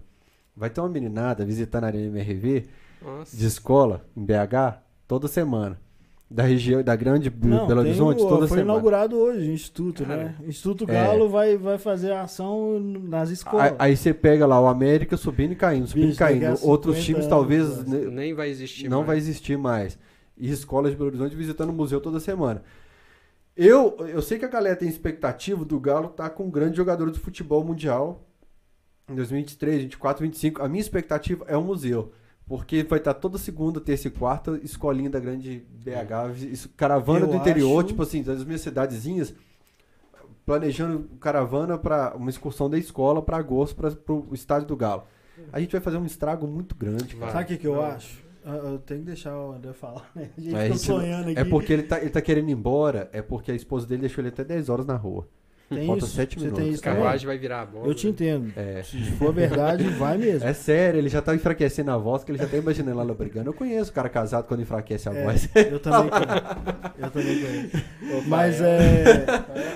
S3: Vai ter uma meninada visitando a Arena MRV
S2: Nossa.
S3: de escola, em BH, toda semana. Da região, da grande
S1: Não,
S3: Belo Horizonte,
S1: o-
S3: toda
S1: foi
S3: semana.
S1: inaugurado hoje o Instituto,
S2: Cara,
S1: né? O Instituto
S3: é.
S1: Galo vai, vai fazer a ação nas escolas.
S3: Aí, aí você pega lá o América subindo e caindo, subindo
S1: Bicho,
S3: e caindo. Outros
S1: 50
S3: times
S1: anos,
S3: talvez né,
S2: Nem vai existir
S3: não
S2: mais.
S3: vai existir mais. E escolas de Belo Horizonte visitando o museu toda semana. Eu, eu sei que a galera tem expectativa do Galo estar com um grande jogador de futebol mundial em 2023, 24, 25. A minha expectativa é o museu. Porque vai estar toda segunda, terça e quarta, escolinha da grande BH, isso- caravana
S1: Eu
S3: do interior,
S1: acho-
S3: tipo assim, das minhas cidadezinhas, planejando caravana para uma excursão da escola para agosto para o estádio do Galo. A gente vai fazer um estrago muito grande. cara.
S1: Sabe o que, que eu acho? Eu, tenho que deixar o André falar, né? A gente
S3: É, isso-
S1: sonhando aqui.
S3: É porque ele tá, ele tá querendo ir embora, é porque a esposa dele deixou ele até 10 horas na rua.
S1: Tem
S3: falta
S1: isso,
S3: sete
S1: você
S3: minutos.
S1: tem
S2: A
S1: isso
S2: carruagem vai virar a bola.
S1: Eu te entendo.
S3: É.
S1: Se for verdade, vai mesmo.
S3: É sério, ele já tá enfraquecendo a voz, que ele já tá imaginando ela brigando. Eu conheço o cara casado quando enfraquece a
S1: É,
S3: voz.
S1: eu também quero. Eu também quero. Mas é.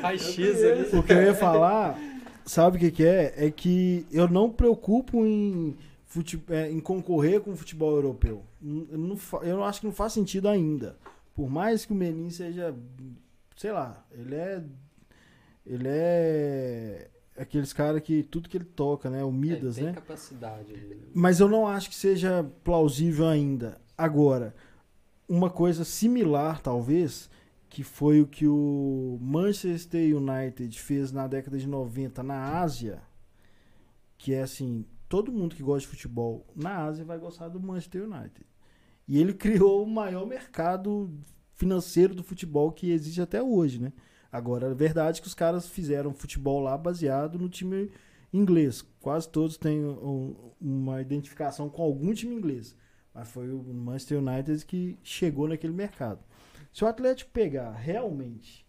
S2: Raio-X ali.
S1: O que eu ia falar, sabe o que, que é? É que eu não preocupo em, fute- é, em concorrer com o futebol europeu. Eu não, fa- eu não acho que não faz sentido ainda. Por mais que o Menin seja, sei lá, ele é. Ele é. Aqueles caras que tudo que ele toca, né? O Midas,
S2: É, tem
S1: né?
S2: capacidade né?
S1: Mas eu não acho que seja plausível ainda. Agora, uma coisa similar, talvez, que foi o que o Manchester United fez na década de 90 na Ásia, que é assim, todo mundo que gosta de futebol na Ásia vai gostar do Manchester United. E ele criou o maior mercado financeiro do futebol que existe até hoje, né? Agora, é verdade que os caras fizeram futebol lá baseado no time inglês. Quase todos têm um- uma identificação com algum time inglês. Mas foi o Manchester United que chegou naquele mercado. Se o Atlético pegar realmente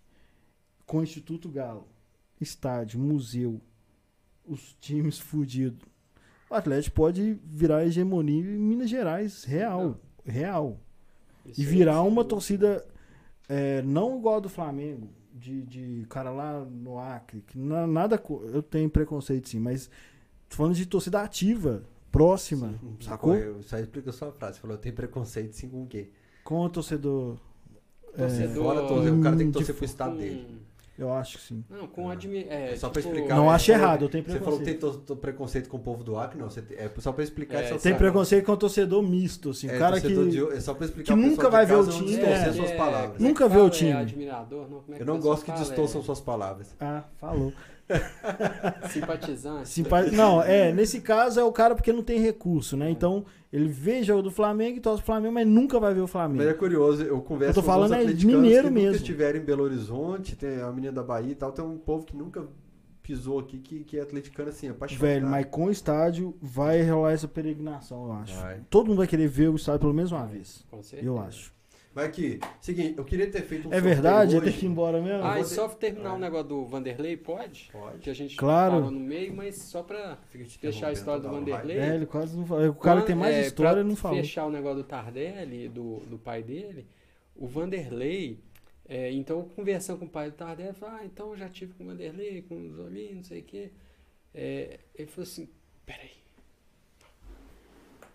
S1: com o Instituto Galo, estádio, museu, os times fudidos, o Atlético pode virar hegemonia em Minas Gerais, real. Real.
S2: Isso
S1: E virar
S2: sem
S1: uma torcida é, não igual a do Flamengo, de, de cara lá no Acre, que na- nada. Eu tenho preconceito sim, mas tô falando de torcida ativa, próxima, sacou?
S3: Isso aí explica a sua frase. Você falou, tem preconceito sim com o quê?
S1: Com o torcedor. é,
S2: Torcedor-
S3: Fora, torcer, o cara tem que torcer pro estado dele.
S1: Eu acho que sim.
S2: Não, com admi... É,
S3: É só pra
S2: tipo,
S3: explicar.
S1: não
S3: é,
S1: acho errado, eu tenho
S3: Você falou que
S1: preconceito.
S3: tem to- to- preconceito com o povo do Acre, não. Você tem- é só pra explicar
S2: É,
S3: essa
S1: Tem preconceito com o torcedor misto, assim.
S3: É,
S1: o cara que.
S3: de- é só pra explicar
S1: que nunca vai ver o time,
S3: distorcer
S1: é,
S3: suas
S2: é,
S3: palavras.
S2: é
S1: Nunca vê o time.
S2: É admirador, não? Como é
S3: Eu não gosto que distorçam
S2: É
S3: suas palavras.
S1: Ah, falou.
S2: Simpatizante.
S1: Simpa- Não, é, nesse caso é o cara porque não tem recurso, né? Então, ele vê jogo do Flamengo e torce pro Flamengo, mas nunca vai ver o
S3: Mas é
S1: Flamengo.
S3: curioso, eu converso
S1: Eu tô
S3: com
S1: falando
S3: alguns
S1: é mineiro
S3: que
S1: mesmo.
S3: estiveram em Belo Horizonte, tem a menina da Bahia e tal, tem um povo que nunca pisou aqui, que, que é atleticano assim, apaixonado.
S1: Velho, mas com o estádio vai rolar essa peregrinação, eu acho.
S3: Vai.
S1: Todo mundo vai querer ver o estádio pelo menos uma vez.
S2: Com certeza.
S1: Eu acho.
S3: Mas aqui, seguinte, eu queria ter feito um
S1: É verdade?
S3: hoje.
S1: Tem que ir embora mesmo?
S2: Ah, e
S3: ter-
S2: só terminar o
S3: Vai.
S2: negócio do Vanderlei, pode?
S3: Pode.
S2: Que a gente
S1: Claro.
S2: parou no meio, mas só pra fechar a história do Vanderlei.
S3: vai.
S1: É, ele quase não falou. O cara que tem mais
S2: É,
S1: história
S2: pra
S1: não falou.
S2: fechar o negócio do Tardelli, do, do pai dele, o Vanderlei, é, então conversando com o pai do Tardelli, ele falou, ah, então eu já tive com o Vanderlei, com o Zolim, não sei o quê. É, ele falou assim, peraí,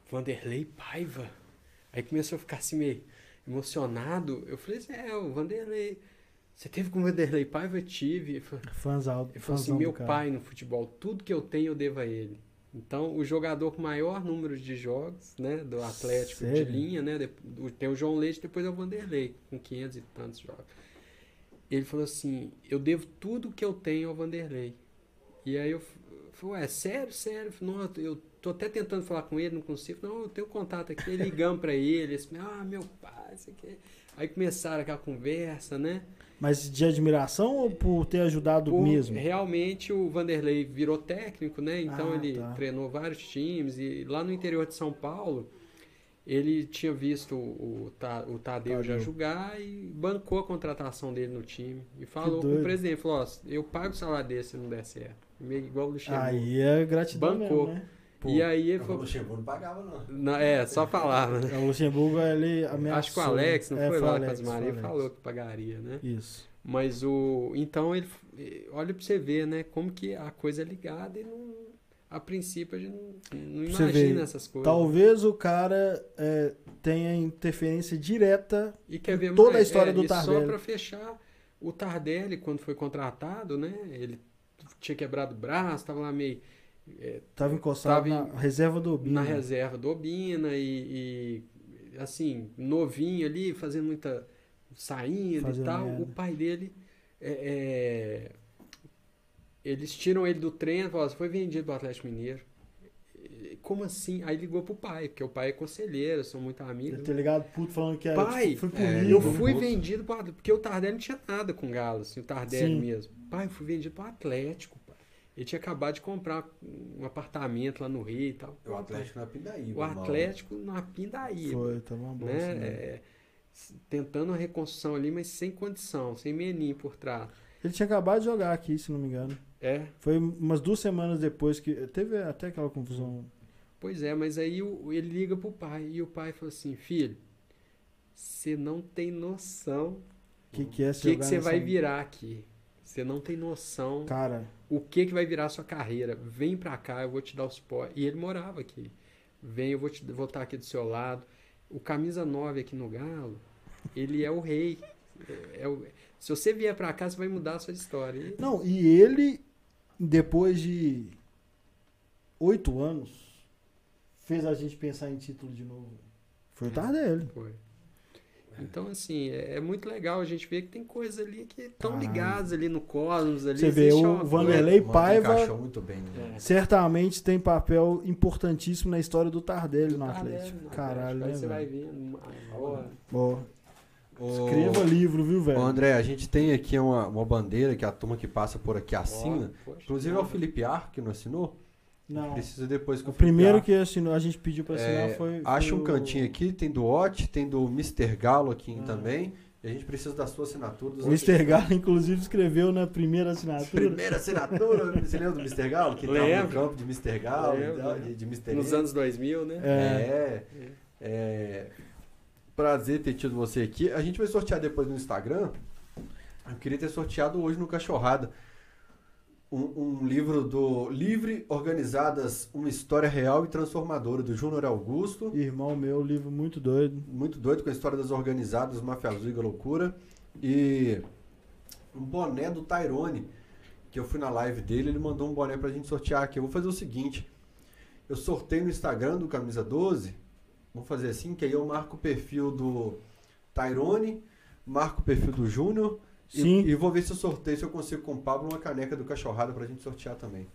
S2: Vanderlei Paiva? Aí começou a ficar assim meio emocionado. Eu falei assim, é, o Vanderlei. Você teve com o Vanderlei Paiva? Eu tive. Falou,
S1: Fãzão.
S2: ele falou assim, meu pai no futebol, tudo que eu tenho eu devo a ele. Então, o jogador com maior número de jogos, né, do Atlético
S1: Sério?
S2: de linha, né, tem o João Leite, depois é o Vanderlei, com 500 e tantos jogos. Ele falou assim, eu devo tudo que eu tenho ao Vanderlei. E aí eu falei, ué, sério, sério? Não, eu tô até tentando falar com ele, não consigo. Não, eu tenho contato aqui, ligamos pra ele, assim, ah, meu pai, isso aqui. Aí começaram aquela conversa, né?
S1: Mas de admiração ou por ter ajudado
S2: Por-
S1: mesmo?
S2: Realmente o Vanderlei virou técnico, né? Então
S1: Ah,
S2: ele
S1: tá.
S2: treinou vários times e lá no interior de São Paulo ele tinha visto o, o Tadeu já jogar e bancou a contratação dele no time. E falou com o presidente, falou, ó, eu pago o salário desse se não der certo. Meio igual o Luxemburgo.
S1: Aí é gratidão
S2: Bancou.
S1: mesmo, né? Pô,
S2: e aí ele
S3: Não, o
S2: falou,
S3: Luxemburgo não pagava, não.
S2: na- é, só falava, né?
S1: O Luxemburgo, ele ameaçou.
S2: Acho que o Alex, não
S1: É,
S2: foi
S1: o
S2: lá
S1: Alex,
S2: com as
S1: foi o
S2: Maria, falou que pagaria, né?
S1: Isso.
S2: Mas o. Então ele. Olha pra você ver, né? Como que a coisa é ligada e não. A princípio a gente não, não imagina
S1: ver,
S2: essas coisas.
S1: Talvez o cara é, tenha interferência direta.
S2: E quer ver
S1: toda a
S2: mais?
S1: história
S2: é,
S1: do
S2: e Só
S1: Tardelli.
S2: pra fechar, o Tardelli, quando foi contratado, né? Ele tinha quebrado o braço, tava lá meio.
S1: Tava encostado
S2: Tava
S1: na reserva do Obina.
S2: na reserva do Obina e, e, assim, novinho ali, fazendo muita saída
S1: Fazendo
S2: e tal.
S1: merda.
S2: O pai dele é, é, eles tiram ele do treino, falam, você foi vendido pro Atlético Mineiro. E, Como assim? Aí ligou pro pai, porque o pai é conselheiro, são muito amigos.
S1: Ele ligado puto falando que era.
S2: Pai,
S1: tipo, fui
S3: é.
S2: Eu
S3: Liga,
S2: fui
S3: moço.
S2: vendido pro Atlético, porque o Tardelli não tinha nada com o Galo, assim, o Tardelli
S1: Sim.
S2: mesmo. Pai, eu fui vendido pro Atlético, pai. Ele tinha acabado de comprar um apartamento lá no Rio e tal.
S3: O Atlético na Pindaíba.
S2: O Atlético na Pindaíba,
S1: Foi, tava uma boa.
S2: né?
S1: assim, né?
S2: É, tentando uma reconstrução ali, mas sem condição, sem meninho por trás.
S1: Ele tinha acabado de jogar aqui, se não me engano.
S2: É,
S1: Foi umas duas semanas depois que. Teve até aquela confusão.
S2: pois é, mas aí o- ele liga pro pai e o pai falou assim, filho, você não tem noção
S1: O que, que é
S2: que, que você vai virar aqui. Você não tem noção
S1: Cara,
S2: o que que vai virar a sua carreira. Vem pra cá, eu vou te dar o suporte. E ele morava aqui. Vem, eu vou, te, vou estar aqui do seu lado. O camisa 9 aqui no Galo, ele é o rei. É- é o- se você vier pra cá, você vai mudar a sua história. E-
S1: Não, e ele, depois de oito anos, fez a gente pensar em título de novo. Foi o Tardelli.
S2: Foi. Então, assim, é, é muito legal a gente ver que tem coisas ali que estão
S1: Caralho.
S2: ligadas ali no Cosmos. Ali,
S1: Você vê, o Vanderlei Paiva
S3: bem, né?
S2: É.
S1: certamente tem papel importantíssimo na história do Tardelli no
S2: coisa-
S1: Atlético.
S2: no
S1: Caralho,
S2: Atlético.
S1: Né,
S2: você vai.
S1: Ó,
S3: Ô,
S1: Escreva livro, viu,
S3: ô,
S1: velho?
S3: André, a gente tem aqui uma, uma bandeira que a turma que passa por aqui assina.
S2: Ó, poxa,
S3: Inclusive é o Felipe Ar que não assinou.
S1: Não.
S3: Precisa depois que
S1: O primeiro que assinou, a gente pediu pra assinar
S3: É,
S1: foi.
S3: Acha
S1: foi
S3: um
S1: o-
S3: cantinho aqui, tem do Ot, tem do Mr. Galo aqui
S1: Ah.
S3: também. E a gente precisa da sua assinatura. dos
S1: O Mr. Galo, inclusive, escreveu na primeira assinatura.
S3: Primeira assinatura. Você lembra do Mr. Galo? Que tava no campo de Mr. Galo, e tal, de, de Mr.
S2: Nos anos 2000, né?
S1: É.
S3: É, é. Prazer ter tido você aqui. A gente vai sortear depois no Instagram. Eu queria ter sorteado hoje no Cachorrada um, um livro do Livre Organizadas, uma história real e transformadora, do Júnior Augusto.
S1: Irmão meu, livro muito doido.
S3: Muito doido com a história das organizadas, Máfia Azul e loucura. E um boné do Tyrone, que eu fui na live dele, ele mandou um boné pra gente sortear aqui. Eu vou fazer o seguinte: eu sorteio no Instagram do Camisa 12. Vamos fazer assim, que aí eu marco o perfil do Tyrone, marco o perfil do Júnior. E,
S1: Sim.
S3: e vou ver se eu sorteio, se eu consigo com o Pablo uma caneca do Cachorrada pra gente sortear também.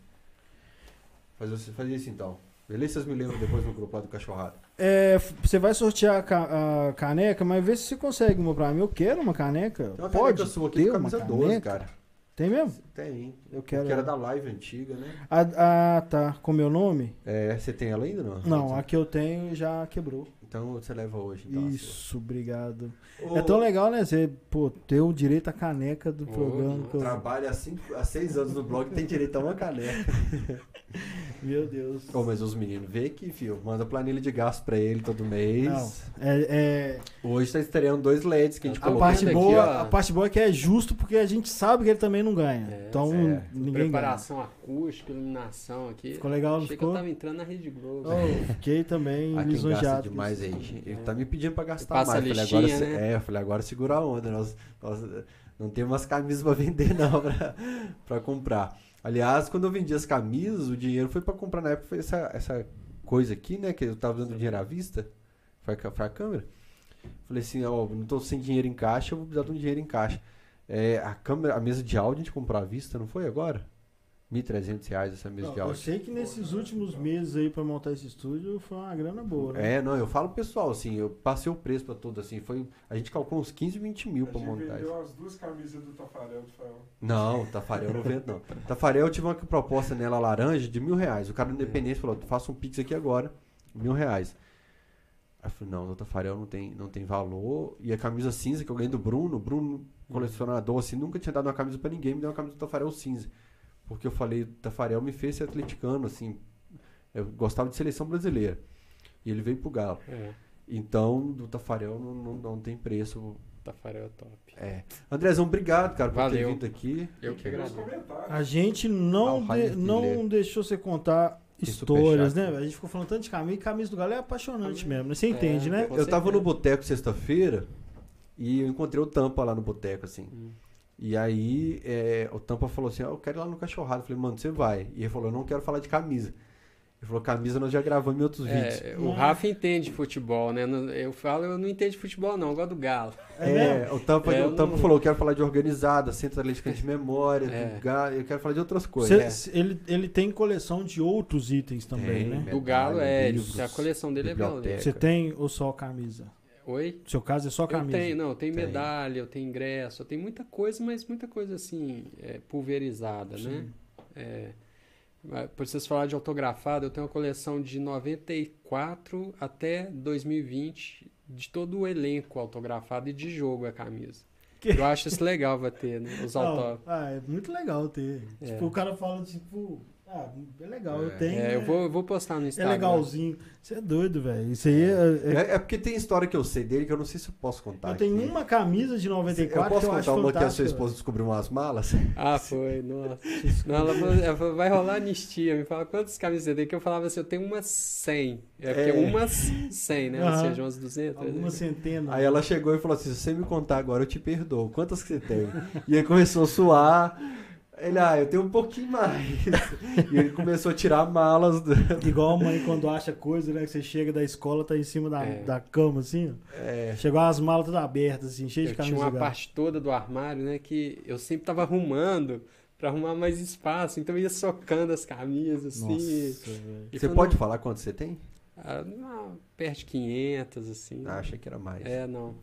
S3: Fazer, fazer isso então. Beleza? Vocês me lembram depois no grupo lá do Cachorrada.
S1: É, você vai sortear a, ca- a caneca, mas vê se você consegue uma pra mim. Eu quero uma caneca.
S3: Tem uma
S1: Pode
S3: caneca sua aqui
S1: uma
S3: Camisa 12,
S1: caneca?
S3: cara.
S1: Tem mesmo?
S3: Tem.
S1: Eu quero.
S3: Que era da live antiga, né?
S1: Ah, ah, tá. Com meu nome?
S3: É, você tem ela ainda não?
S1: Não, a que eu tenho já quebrou.
S3: Então você leva hoje. Então,
S1: Isso, obrigado.
S3: sua.
S1: É tão legal, né? Você, pô, ter o direito à caneca do
S2: Ô,
S1: programa. que eu-
S3: Trabalha há, cinco, há seis anos no blog tem direito a uma caneca.
S1: Meu Deus.
S3: Ô, mas os meninos, vê aqui, filho. Manda planilha de gasto pra ele todo mês.
S1: Não, é, é-
S3: Hoje tá estreando dois LEDs que a gente
S1: a
S3: colocou.
S1: parte
S2: aqui,
S1: boa,
S2: ó.
S1: a parte boa é que é justo porque a gente sabe que ele também não ganha.
S2: É,
S1: então
S3: é.
S1: ninguém
S2: Preparação acústica, iluminação aqui.
S1: Ficou legal,
S2: Achei
S1: ficou?
S2: que eu tava entrando na Rede Globo.
S1: ganha. Oh, fiquei também
S3: Ah,
S1: lisonjeado.
S3: demais
S1: isso.
S3: Ele tá me pedindo pra gastar mais. falei,
S2: listinha,
S3: agora,
S2: né?
S3: É, eu falei, agora segura a onda. Nós, nós não temos umas camisas pra vender, não, pra, pra comprar. Aliás, quando eu vendi as camisas, o dinheiro foi pra comprar na época, foi essa, essa coisa aqui, né? Que eu tava dando dinheiro à vista. Foi a, foi a câmera. Falei assim, ó, não tô sem dinheiro em caixa, eu vou precisar de um dinheiro em caixa. É, a câmera, a mesa de áudio a gente comprou à vista, não foi agora? 1.300 reais essa mesa
S1: Não,
S3: de
S1: eu
S3: áudio.
S1: sei que nesses últimos meses aí pra montar esse estúdio foi uma grana boa, né?
S3: É, não, eu falo pro pessoal, assim, eu passei o preço pra tudo, assim, foi, a gente calculou uns 15, 20 mil
S4: A
S3: pra
S4: gente
S3: montar isso.
S4: vendeu as duas camisas do Tafarel, Fael.
S3: Não, Tafarel eu não vendo, não. Tafarel eu tive uma proposta nela laranja de mil reais. O cara do Independência falou, faça um pix aqui agora, mil reais. Aí eu falei, não, o Tafarel não tem, não tem valor. E a camisa cinza que eu ganhei do Bruno, o Bruno, colecionador, assim, nunca tinha dado uma camisa pra ninguém, me deu uma camisa do Tafarel cinza. Porque eu falei, o Tafarel me fez ser atleticano, assim, eu gostava de seleção brasileira. E ele veio pro Galo.
S2: É,
S3: Então, do Tafarel não, não, não tem preço.
S2: Tafarel é top.
S3: É. Andrezão, obrigado, cara, por ter
S2: Valeu.
S3: vindo aqui.
S2: Eu que agradeço.
S1: A gente
S3: Ah,
S1: não,
S3: o
S1: de- não deixou você contar histórias, né? A gente ficou falando tanto de camisa, e camisa do Galo é apaixonante
S2: É,
S1: mesmo, né? Você entende, né?
S3: eu tava no boteco sexta-feira e eu encontrei o Tampa lá no boteco, assim.
S2: Hum.
S3: E aí é, o Tampa falou assim, "Ah, eu quero ir lá no cachorrado. Eu falei, mano, você vai. E ele falou, eu não quero falar de camisa. Ele falou, camisa nós já gravamos em outros vídeos.
S2: É, o Rafa entende futebol, né? Eu falo, eu não entendo de futebol, não. Eu gosto do Galo.
S1: É?
S3: É, o Tampa,
S2: É,
S3: o Tampa
S2: não-
S3: falou, eu quero falar de organizada, centro atleticano de memória,
S2: É.
S3: do Galo, eu quero falar de outras coisas.
S1: Cê- ele, ele tem coleção de outros itens também,
S3: Tem,
S1: né?
S3: Medalha,
S2: Do Galo é.
S3: livros,
S2: a coleção dele é
S3: biblioteca.
S1: Você tem ou só camisa?
S2: Oi?
S1: No seu caso é só
S2: Eu
S1: camisa?
S2: tenho, não, eu tenho
S3: Tem.
S2: medalha, eu tenho ingresso, eu tenho muita coisa, mas muita coisa assim, é, pulverizada, né? É, mas por vocês falar de autografado, eu tenho uma coleção de 94 até 2020 de todo o elenco autografado e de jogo a camisa.
S1: Que-
S2: Eu acho isso legal vai ter, né? Os
S1: Não,
S2: autógrafos.
S1: ah, é muito legal ter.
S2: É.
S1: Tipo, o cara fala, tipo, ah, é legal, eu
S3: É.
S1: tenho.
S2: É, eu
S1: né?
S2: vou, eu vou postar no
S1: É
S2: Instagram.
S1: legalzinho. Você é doido, velho. Isso aí é. é-
S3: É, é porque tem história que eu sei dele que eu não sei se eu posso contar.
S1: Eu tenho
S3: aqui.
S1: uma camisa de
S3: Eu
S1: 94
S3: posso
S1: que eu acho
S3: contar uma que a sua esposa descobriu umas malas?
S2: Ah, foi, nossa. Não, ela falou, ela falou, vai rolar anistia. Me fala quantas camisas você tem? Que eu falava assim, eu tenho umas 100. É porque
S3: É.
S2: umas 100, né? Ou
S1: Aham.
S2: seja, umas 200.
S1: Algumas
S2: né?
S1: centenas.
S3: Aí ela chegou e falou assim: se você me contar agora, eu te perdoo. Quantas que você tem? e ele começou a suar. Ele, ah, eu tenho um pouquinho mais. e ele começou a tirar malas. do-
S1: Igual a mãe quando acha coisa, né? Que você chega da escola, tá em cima da,
S2: É.
S1: da cama, assim, ó.
S3: É,
S1: Chegou as malas todas abertas, assim, cheias de
S2: Eu tinha
S1: camisa.
S2: uma
S1: do Galo.
S2: parte toda do armário, né? Que eu sempre tava arrumando pra arrumar mais espaço. Então eu ia socando as camisas, assim.
S1: Nossa,
S2: e
S3: você
S2: quando-
S3: pode falar quanto você tem?
S2: Ah, não, perto de 500, assim.
S3: Ah, achei que era mais.
S2: É, não.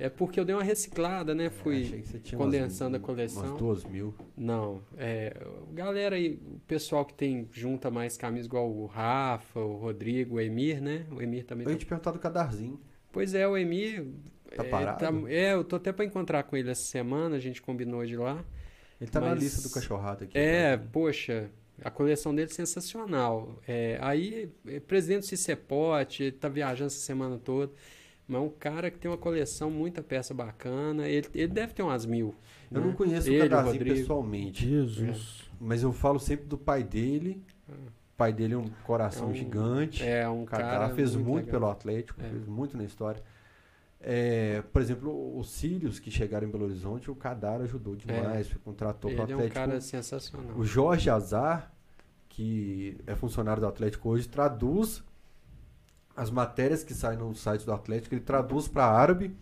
S2: É porque eu dei uma reciclada, né? Fui
S3: você tinha
S2: condensando
S3: umas,
S2: a coleção.
S3: Umas duas mil.
S2: Não, é, galera aí, o pessoal que tem junta mais camisas igual o Rafa, o Rodrigo, o Emir, né? O Emir também.
S3: Eu ia
S2: Tá...
S3: te perguntar do cadarzinho.
S2: Pois é, o Emir.
S3: Tá
S2: é,
S3: parado?
S2: é, eu tô até pra encontrar com ele essa semana, a gente combinou de lá.
S3: Ele tá na
S2: Mas-
S3: lista do cachorrado aqui.
S2: É,
S3: né?
S2: poxa, a coleção dele é sensacional. É, aí, é, presidente do Cicepote, ele tá viajando essa semana toda. Mas é um cara que tem uma coleção, muita peça bacana. Ele, ele deve ter umas mil.
S3: Eu
S2: né?
S3: não conheço
S2: Ele,
S3: o cadarzinho
S2: Rodrigo.
S3: pessoalmente.
S1: Jesus.
S3: Mas eu falo sempre do pai dele. O pai dele é um coração
S2: É um-
S3: gigante.
S2: É, um
S3: o
S2: cara.
S3: Kaká fez muito,
S2: legal.
S3: pelo Atlético,
S2: É.
S3: fez muito na história. É, por exemplo, os Sírios que chegaram em Belo Horizonte, o Cadar ajudou demais, contratou pro
S2: É. Ele é um
S3: Atlético.
S2: cara sensacional.
S3: O Jorge Azar, que é funcionário do Atlético hoje, traduz as matérias que saem no site do Atlético, ele traduz para árabe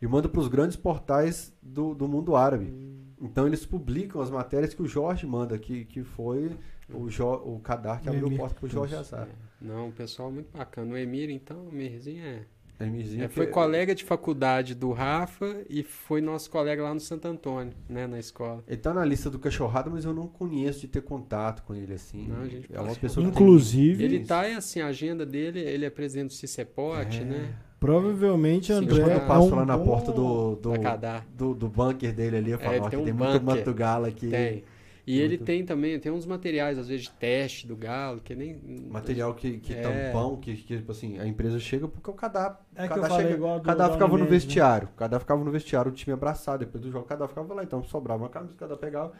S3: e manda para os grandes portais do, do mundo árabe. Então eles publicam as matérias que o Jorge manda, que, que foi o, jo, o Kadar que abriu
S1: Emir
S3: porta para o Jorge. Azar.
S2: É. Não, o pessoal muito bacana. O Emir, então, o Emirzinho é.
S3: É,
S2: é,
S3: que-
S2: foi colega de faculdade do Rafa e foi nosso colega lá no Santo Antônio, né, na escola.
S3: Ele tá na lista do cachorrado, mas eu não conheço de ter contato com ele assim.
S2: Não, a gente
S3: é uma
S2: pode-
S3: pessoa tem-
S1: Inclusive,
S2: Ele tá, é assim, a agenda dele, ele é presidente do Cicepote,
S3: É.
S2: né?
S1: provavelmente
S2: Sim,
S3: Eu,
S1: André
S3: quando eu
S1: é
S3: passo
S1: um
S3: lá na
S1: bom-
S3: porta do, do, do, do bunker dele ali, eu falo,
S2: É,
S3: ó,
S2: tem
S3: que
S2: um
S3: tem muito manto galo aqui.
S2: Tem. E ele
S3: Muito.
S2: tem também, tem uns materiais, às vezes, de teste do galo, que nem...
S3: Material que, que
S2: É.
S3: tampão, que, que, tipo assim, a empresa chega porque o cadáver.
S1: É que eu
S3: cadáver
S1: falei
S3: chega-
S1: igual
S3: ficava no
S1: né?
S3: vestiário. O cadáver ficava no vestiário, o time abraçado. Depois do jogo, o cadáver ficava lá. Então sobrava uma camisa, o cadáver pegava.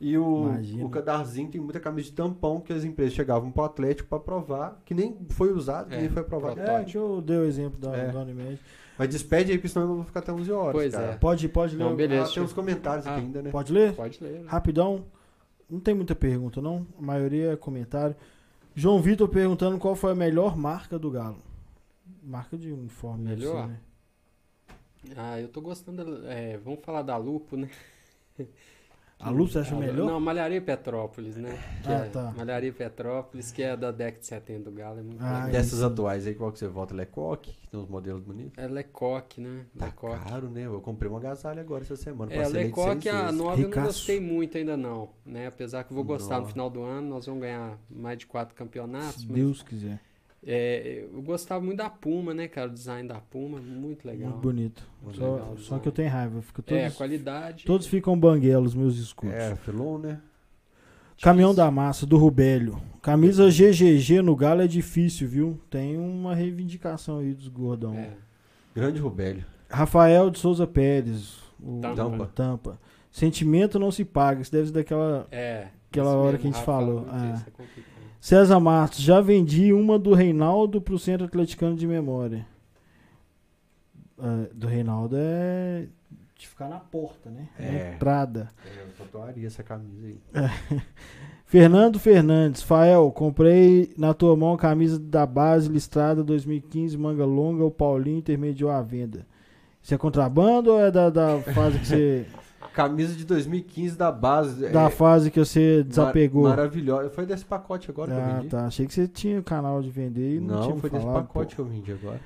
S3: E o,
S1: Imagina.
S3: o cadarzinho tem muita camisa de tampão que as empresas chegavam pro Atlético pra provar, que nem foi usado, que
S2: É,
S3: nem foi aprovado.
S1: É, que eu dei o exemplo da,
S3: É.
S1: da Unimed.
S3: Mas despede aí, porque senão eu vou ficar até 11 horas.
S2: Pois
S3: cara.
S2: é.
S1: Pode, pode ler.
S2: Não, beleza.
S3: Ah, tem uns comentários aqui
S2: Ah.
S3: ainda, né?
S1: Pode ler?
S2: Pode ler. né?
S1: Rapidão. Não tem muita pergunta, não. A maioria é comentário. João Vitor perguntando qual foi a melhor marca do Galo. Marca de uniforme.
S2: Melhor?
S1: ser, né?
S2: Ah, eu tô gostando. da- é, vamos falar da Lupo, né?
S1: A você acha
S2: Ah,
S1: melhor?
S2: Não, Malharia Petrópolis, né? Que
S1: Ah,
S2: é
S1: tá.
S2: Malharia Petrópolis, que é da década de 70 do Galo. É muito
S1: Ah,
S2: legal.
S3: Dessas atuais aí, qual que você volta? Lecoque, que tem uns modelos bonitos.
S2: É Lecoque, né?
S3: Tá
S2: Lecoque.
S3: caro, né? Eu comprei uma agasalha agora essa semana.
S2: É, Lecoque, a
S3: vezes.
S2: nova eu não gostei muito ainda não, né? Apesar que eu vou gostar no
S3: Nossa.
S2: final do ano, nós vamos ganhar mais de quatro campeonatos.
S1: Se
S2: mas,
S1: Deus quiser.
S2: É, eu gostava muito da Puma, né, cara? O design da Puma, muito legal.
S1: Muito bonito.
S3: Muito
S1: Só,
S2: legal,
S1: só que eu tenho raiva. Fica
S2: É, a
S1: todos,
S2: qualidade.
S1: todos ficam banguelos, meus escudos.
S3: É, Filon, né?
S1: Caminhão da Massa, do Rubélio. Camisa GGG no Galo é difícil, viu? Tem uma reivindicação aí dos gordão.
S2: É,
S3: Grande Rubélio.
S1: Rafael de Souza Pérez. O
S2: Tampa.
S3: Tampa.
S1: Tampa. Sentimento não se paga. Isso deve ser daquela.
S2: é.
S1: Aquela hora
S2: mesmo,
S1: que a gente
S2: Rafa
S1: falou, é.
S2: isso, é complicado.
S1: César Martos, já vendi uma do Reinaldo pro Centro Atleticano de Memória. É, do Reinaldo é de ficar na porta, né? Na
S3: É.
S1: entrada.
S3: É, eu tatuaria essa camisa aí.
S1: Fernando Fernandes, Fael, comprei na tua mão a camisa da base listrada 2015, manga longa, o Paulinho intermediou a venda. Isso é contrabando ou é da, da fase que você.
S3: Camisa de 2015 da base.
S1: da
S3: é,
S1: fase que você
S3: mar-
S1: desapegou?
S3: Maravilhosa. Foi desse pacote agora que eu
S1: ah,
S3: vendi.
S1: tá. Achei que você tinha canal de vender e não,
S3: Não,
S1: tinha me
S3: foi desse
S1: falado,
S3: pacote
S1: pô.
S3: que eu vendi agora.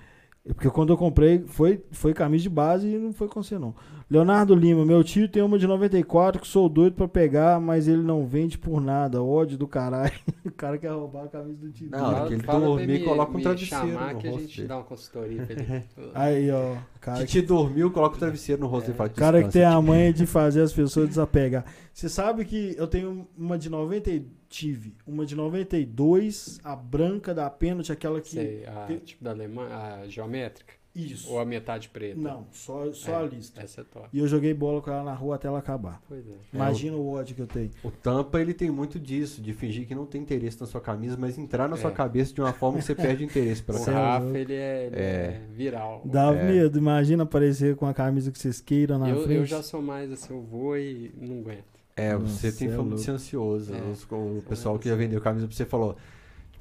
S1: É Porque quando eu comprei, foi, foi camisa de base e não foi com você, não. Leonardo Lima, meu tio tem uma de 94 que sou doido pra pegar, mas ele não vende por nada. Ódio do caralho. o cara quer roubar a camisa do tio.
S3: Não, hora que ele dormir,
S2: me-
S3: coloca um travesseiro
S2: chamar
S3: no
S2: que a gente
S3: dele.
S2: dá uma consultoria pra ele.
S1: Aí, ó. Cara,
S3: Que te dormiu, coloca o travesseiro no rosto
S2: É.
S3: e fala
S1: cara que tem
S3: "Descansa,
S1: a
S3: tio."
S1: manha de fazer as pessoas desapegar. Você sabe que eu tenho uma de 90 e- tive uma de 92, a branca da pênalti, aquela que
S2: Sei, a,
S1: que-
S2: tipo da Alemanha, a geométrica?
S1: Isso.
S2: Ou a metade preta?
S1: Não, só só
S2: É,
S1: a lista.
S2: Essa é top.
S1: E eu joguei bola com ela na rua até ela acabar.
S2: Pois é.
S1: Imagina o ódio que eu tenho.
S3: O Tampa, ele tem muito disso, de fingir que não tem interesse na sua camisa, mas entrar na
S2: É.
S3: sua cabeça de uma forma que você perde interesse pela
S2: O
S1: é.
S2: Rafa, ele é, ele
S3: É.
S2: é viral.
S1: Dava
S3: É.
S1: medo, imagina aparecer com a camisa que vocês queiram na
S2: Eu,
S1: frente.
S2: eu já sou mais assim, eu vou e não aguento.
S3: É,
S1: Nossa,
S3: você tem
S1: é
S3: fama de ser ansioso.
S2: É,
S3: Os- o pessoal que já vendeu camisa pra você falou.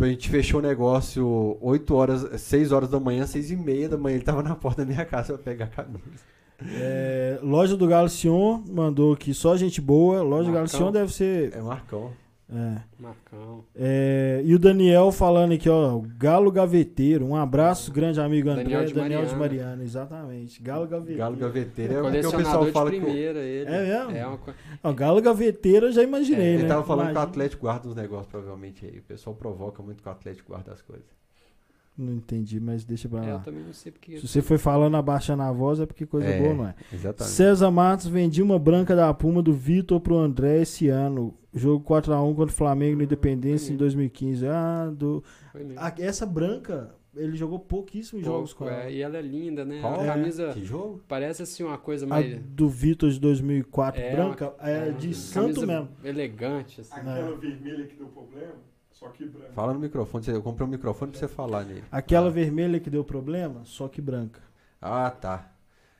S3: Tipo, a gente fechou o negócio 8 horas, 6 horas da manhã, 6 e meia da manhã, ele tava na porta da minha casa pra pegar a camisa.
S1: É, loja do Galo Sion mandou aqui só gente boa. Loja do Galo
S2: Marcão.
S1: Sion deve ser.
S3: É Marcão.
S1: É.
S2: Marcão.
S1: É, e o Daniel falando aqui, ó, Galo Gaveteiro. Um abraço, grande amigo André,
S2: Daniel
S1: Daniel
S2: de
S1: de,
S2: Mariana.
S1: Mariana, exatamente. Galo Gaveteiro.
S3: Galo gaveteiro é o que o pessoal
S2: de
S3: fala que.
S2: primeira, ele.
S1: É mesmo?
S2: É uma
S1: Ó, Galo Gaveteiro eu já imaginei,
S2: É,
S1: né?
S3: Ele tava falando que o
S1: Imagina-
S3: Atlético guarda uns negócios, provavelmente aí. O pessoal provoca muito que o Atlético guarda as coisas.
S1: Não entendi, mas deixa pra
S2: É, eu
S1: lá.
S2: também não sei porque.
S1: Se você foi falando abaixando a voz, é porque coisa
S3: É.
S1: boa, não é?
S3: Exatamente.
S1: César Matos vendi uma branca da Puma do Vitor pro André esse ano. Jogo 4x1 contra o Flamengo no Independência em 2015. Ah, do... Ah, essa branca, ele jogou pouquíssimos jogos com
S2: Pouco,
S1: ela.
S2: é, e ela é linda, né?
S3: Qual?
S2: A
S1: É.
S2: camisa
S3: Que jogo?
S2: parece assim uma coisa
S1: A
S2: mais.
S1: do Vitor de 2004,
S2: É,
S1: branca, é,
S2: é,
S1: de santo mesmo.
S2: Elegante, assim.
S4: Aquela vermelha que deu problema, só que branca.
S3: Fala no microfone. você- Eu comprei um microfone pra você falar nele.
S1: Aquela
S3: Ah.
S1: vermelha que deu problema, só que branca.
S3: Ah, tá.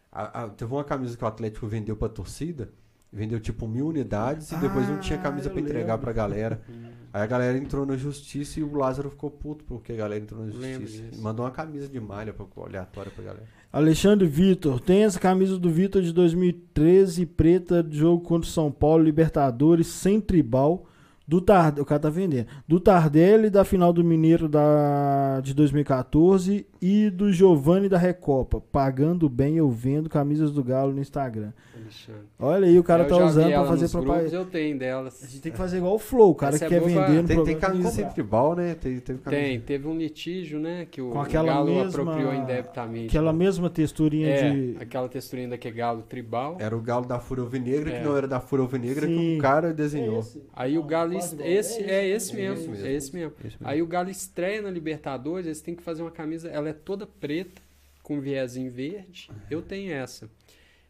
S3: A- a- teve uma camisa que o Atlético vendeu pra torcida. Vendeu tipo mil unidades e depois não tinha
S1: Ah,
S3: camisa pra entregar
S1: lembro.
S3: pra galera. Aí a galera entrou na justiça e o Lázaro ficou puto porque a galera entrou na justiça. Mandou uma camisa de malha pra, aleatória pra galera.
S1: Alexandre Vitor, tem essa camisa do Vitor de 2013, preta, de jogo contra o São Paulo, Libertadores, sem tribal. Do Tard... O cara tá vendendo. Do Tardelli, da final do Mineiro da... de 2014 e do Giovanni da Recopa. Pagando bem, eu vendo camisas do Galo no Instagram.
S2: Alexandre.
S1: Olha aí, o cara
S2: Eu
S1: tá usando pra fazer propaganda.
S2: Eu tenho delas.
S1: A gente tem que fazer igual o Flow, o cara
S2: Essa
S1: que
S2: é
S1: quer vender no
S3: Tem, tem
S1: programa.
S3: camisa
S1: tem
S3: tribal, né? Tem, teve camisa.
S2: Tem, teve um litígio, né? Que o
S1: Com aquela
S2: Galo
S1: mesma-
S2: apropriou indebitamente.
S1: Aquela mesma texturinha
S2: é,
S1: de...
S2: aquela texturinha daquele galo tribal.
S3: Era o galo da Fúria Alvinegra,
S2: É.
S3: que não era da Fúria Alvinegra, que o cara desenhou.
S1: esse.
S2: Aí o Galo. Esse, é esse
S3: é
S2: mesmo.
S3: esse mesmo.
S2: É esse mesmo.
S3: Esse mesmo.
S2: Aí o Galo estreia na Libertadores, eles têm que fazer uma camisa. Ela é toda preta, com viésinho verde. Eu tenho essa.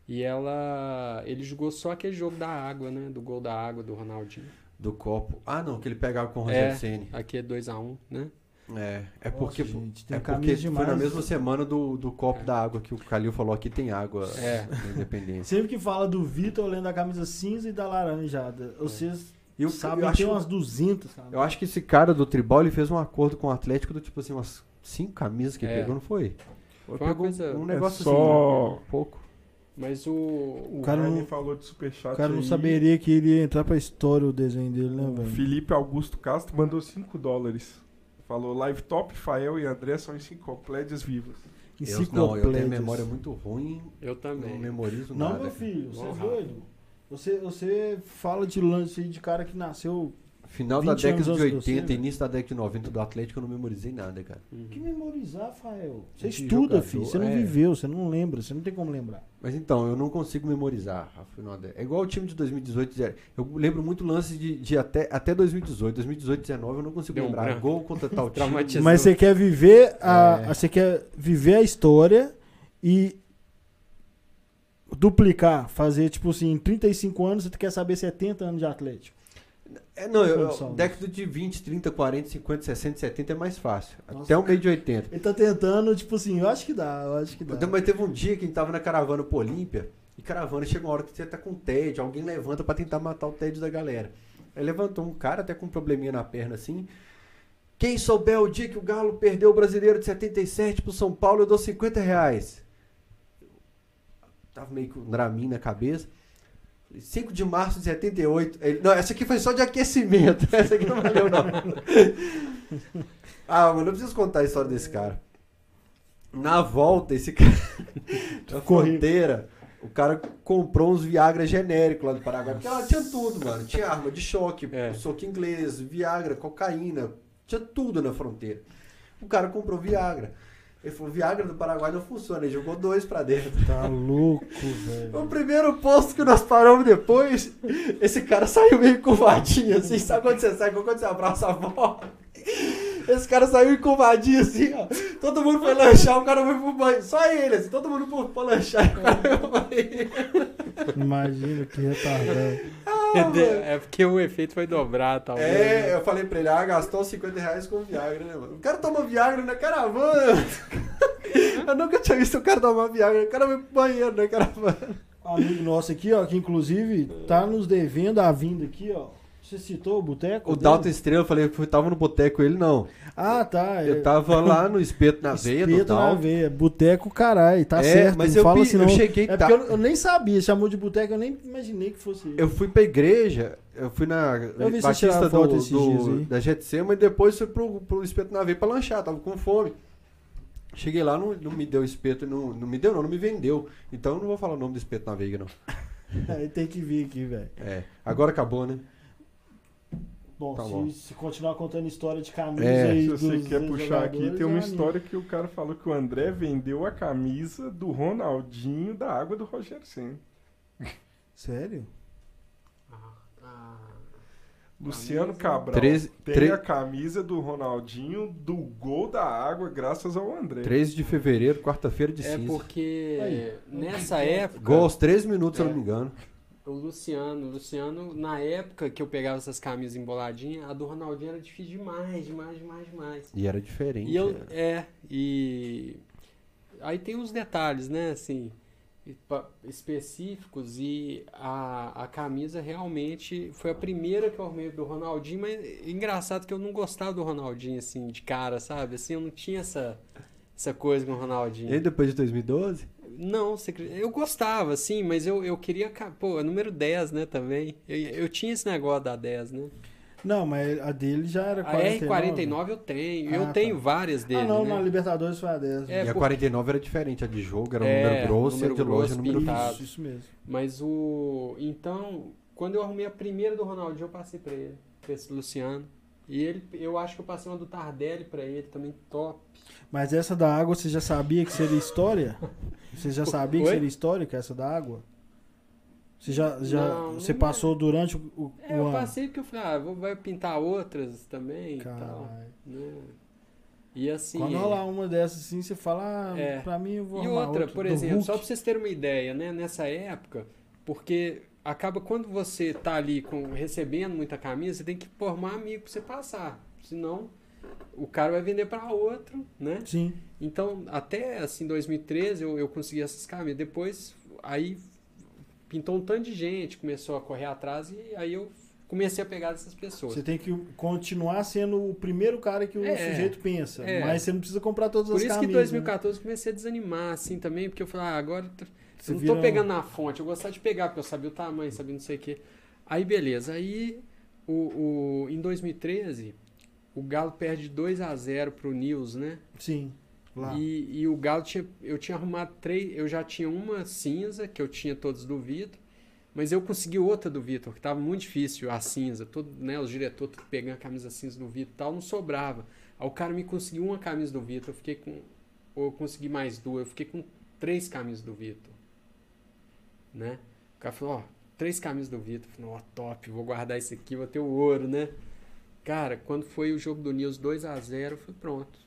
S2: E ela. Ele jogou só aquele jogo da água, né? Do gol da água do Ronaldinho.
S3: Do copo. Ah, não, que ele pegava com o
S2: É.
S3: Rogério Ceni.
S2: Aqui é 2x1, né?
S3: É, é
S1: Nossa,
S3: porque,
S1: gente, tem
S3: é porque foi na mesma semana do, do copo da água que o Calil falou aqui tem água
S2: É.
S3: na Independência.
S1: Sempre que fala do Vitor, lembro da camisa cinza e da laranjada.
S2: É.
S1: Vocês
S3: E o, eu, acho,
S1: umas 200, cara.
S3: eu acho que esse cara do Tribal ele fez um acordo com o Atlético do tipo assim, umas cinco camisas que ele
S2: É.
S3: pegou, não foi?
S2: Foi uma
S3: Pegou
S2: coisa-
S3: um
S4: É
S3: negócio
S4: só-
S3: assim, pouco.
S2: Mas o.
S4: O,
S1: O cara não-
S4: falou de superchat
S1: O cara não
S4: aí.
S1: saberia que ele ia entrar pra história o desenho dele, né,
S4: O
S1: velho?
S4: Felipe Augusto Castro mandou 5 dólares. Falou, Live Top, Fael e André são enciclopédias vivas.
S3: Eu, não, eu tenho
S1: Enciclopédias.
S3: memória muito ruim,
S2: Eu
S3: não
S2: também.
S3: memorizo
S1: Não,
S3: nada.
S1: meu filho, você é doido. Você, você fala de lance aí de cara que nasceu.
S3: Final da
S1: 20 anos
S3: década de
S1: antes de você,
S3: 80,
S1: velho.
S3: início da década de 90 do Atlético, eu não memorizei nada, cara.
S2: Uhum.
S1: Que memorizar, Fael? Você estuda,
S3: jogador,
S1: filho. Você não
S3: é.
S1: viveu, você não lembra, você não tem como lembrar.
S3: Mas então, eu não consigo memorizar a final da... É igual o time de 2018. zero. Eu lembro muito lances de, de até, até 2018. 2018, 19 eu não consigo
S2: Deu um
S3: lembrar.
S2: branco.
S3: Gol contra tal time.
S2: Traumatizou.
S1: Mas você quer viver a,
S3: É.
S1: a- você quer viver a história e duplicar, fazer tipo assim, em 35 anos você quer saber 70 anos de Atlético.
S3: É, não, eu,
S1: né?
S3: década de 20, 30, 40, 50, 60, 70 é mais fácil.
S1: Nossa.
S3: Até o meio de 80.
S1: Ele tá tentando, tipo assim, eu acho que dá, eu acho que dá.
S3: Então, mas teve um dia que a gente tava na caravana pro Olímpia, e caravana chega uma hora que você tá com tédio, alguém levanta pra tentar matar o tédio da galera. Aí levantou um cara até com um probleminha na perna assim. Quem souber o dia que o Galo perdeu o brasileiro de 77 pro São Paulo, eu dou 50 reais. Tava meio com um Dramin na cabeça. Falei, 5 de março de 78. Ele, não, essa aqui foi só de aquecimento. Essa aqui não valeu, não. ah, mas não preciso contar a história desse cara. Na volta, esse cara. na fronteira, o cara comprou uns Viagra genéricos lá do Paraguai. Porque ela tinha tudo, mano. Tinha arma de choque,
S2: É.
S3: soco inglês, Viagra, cocaína. Tinha tudo na fronteira. O cara comprou Viagra. Ele falou: Viagra do Paraguai não funciona. Ele jogou dois pra dentro.
S1: Tá louco,
S3: O
S1: velho.
S3: primeiro posto que nós paramos depois, esse cara saiu meio curvadinho, assim, sabe quando você sai, quando você abraça a avó? Esse cara saiu encurvadinho assim, ó. Todo mundo foi lanchar, o cara foi pro banheiro. Só ele, assim, todo mundo foi pra lanchar e o cara foi pro banheiro.
S1: Imagina que retardado.
S3: Mano.
S2: É porque o efeito foi dobrado, talvez.
S3: É,
S2: né?
S3: eu falei pra ele, ah, gastou 50 reais com Viagra, né, mano? O cara toma Viagra na caravana. Eu nunca tinha visto o cara tomar Viagra. O cara vai pro banheiro na caravana.
S1: Um amigo nosso aqui, ó, que inclusive tá nos devendo a vinda aqui, ó. Você citou o boteco?
S3: O
S1: dele?
S3: Dalton Estrela, eu falei que eu tava no boteco ele não.
S1: Ah, tá.
S3: Eu tava lá no espeto na veia do
S1: Espeto na
S3: Dalton.
S1: veia. Boteco, caralho. Tá
S3: É,
S1: certo.
S3: mas eu
S1: fala assim,
S3: eu
S1: não.
S3: cheguei
S1: É
S3: tá-
S1: porque eu, eu nem sabia. Chamou de boteco, eu nem imaginei que fosse ele.
S3: Eu fui pra igreja, eu fui na
S1: vi você
S3: Batista do, do- da Getsema e depois fui pro, pro espeto na veia pra lanchar, tava com fome. Cheguei lá, não, não me deu espeto, não, não me deu não, não me vendeu. Então eu não vou falar o nome do espeto na veiga não.
S1: Aí tem que vir aqui, velho.
S3: É, agora acabou, né?
S1: Bom,
S3: Tá
S1: se,
S3: bom.
S1: se continuar contando história de camisa
S3: É.
S1: aí
S4: Se
S1: dos
S4: você quer puxar aqui, tem uma
S1: é
S4: história que o cara falou que o André vendeu a camisa do Ronaldinho da água do Rogério Senna.
S1: Sério?
S2: Ah,
S4: Luciano
S2: Camisa.
S4: Cabral
S3: Treze-
S4: tem
S3: tre-
S4: a camisa do Ronaldinho do gol da água graças ao André.
S3: 13 de fevereiro, quarta-feira de
S2: é
S3: cinza.
S2: porque
S1: Aí.
S2: nessa época.
S3: Gol aos 13 minutos, se eu
S2: É.
S3: não me engano.
S2: O Luciano, o Luciano, na época que eu pegava essas camisas emboladinhas, a do Ronaldinho era difícil demais, demais, demais, demais.
S3: E era diferente.
S2: E eu,
S3: é.
S2: é, e aí tem uns detalhes, né, assim, específicos e a, a camisa realmente foi a primeira que eu arrumei do Ronaldinho, mas engraçado que eu não gostava do Ronaldinho, assim, de cara, sabe? Assim, eu não tinha essa, essa coisa com o Ronaldinho.
S3: E depois de 2012?
S2: Não, eu gostava, sim, mas eu, eu queria. Pô, é número 10, né, também. Eu, eu tinha esse negócio da 10, né?
S1: Não, mas a dele já era
S2: A
S1: 49.
S2: R49 eu tenho.
S1: Ah,
S2: eu
S1: tá.
S2: tenho várias dele,
S1: Ah, não,
S2: né?
S1: na Libertadores foi a 10.
S2: É,
S3: e a
S2: por-
S3: 49 era diferente, a de jogo era um
S2: É,
S3: número grosso
S2: número
S3: e a de loja número
S2: pintado.
S1: Isso, isso mesmo.
S2: Mas o. Então, quando eu arrumei a primeira do Ronaldinho, eu passei pra ele, pra esse Luciano. E ele, eu acho que eu passei uma do Tardelli pra ele também, top.
S1: Mas essa da água, você já sabia que seria história? Você já sabia que
S2: Oi?
S1: seria histórica essa da água? Você já, já
S2: Não,
S1: você
S2: não
S1: passou durante o, o,
S2: É, eu
S1: ano?
S2: passei porque eu falei, ah, vou, vai pintar outras também e tal. Né? E assim.
S1: Quando rolar uma dessas assim, você fala, ah,
S2: É.
S1: pra mim eu vou
S2: E outra,
S1: outra.
S2: por exemplo, só pra vocês terem uma ideia, né? Nessa época, porque acaba quando você tá ali com, recebendo muita camisa, você tem que formar amigo pra você passar. Senão, o cara vai vender para outro, né?
S1: Sim.
S2: Então, até assim, 2013 eu, eu consegui essas camisas. Depois, aí pintou um tanto de gente, começou a correr atrás e aí eu comecei a pegar essas pessoas.
S1: Você tem que continuar sendo o primeiro cara que o
S2: É.
S1: sujeito pensa.
S2: É.
S1: Mas você não precisa comprar todas
S2: Por
S1: as
S2: isso que em
S1: camisas. né?
S2: 2014 eu comecei a desanimar, assim, também, porque eu falei, ah, agora
S1: Você
S2: não
S1: vira
S2: tô pegando na fonte, eu gostava de pegar, porque eu sabia o tamanho, sabia não sei o quê. Aí, beleza, aí, o, o, em 2013, o Galo perde 2 a 0 pro News, né?
S1: Sim. Lá.
S2: E, e o Galo tinha. Eu tinha arrumado três. Eu já tinha uma cinza, que eu tinha todos do Vitor. Mas eu consegui outra do Vitor, que tava muito difícil, a cinza. Todo, né, os diretores pegando a camisa cinza do Vitor e tal, não sobrava. Aí o cara me conseguiu uma camisa do Vitor, eu fiquei com. Ou eu consegui mais duas, eu fiquei com três camisas do Vitor. Né? O cara falou, ó, três camisas do Vitor. Falei, ó, top, vou guardar isso aqui, vou ter o ouro, né? Cara, quando foi o jogo do News 2 a 0 eu falei, pronto.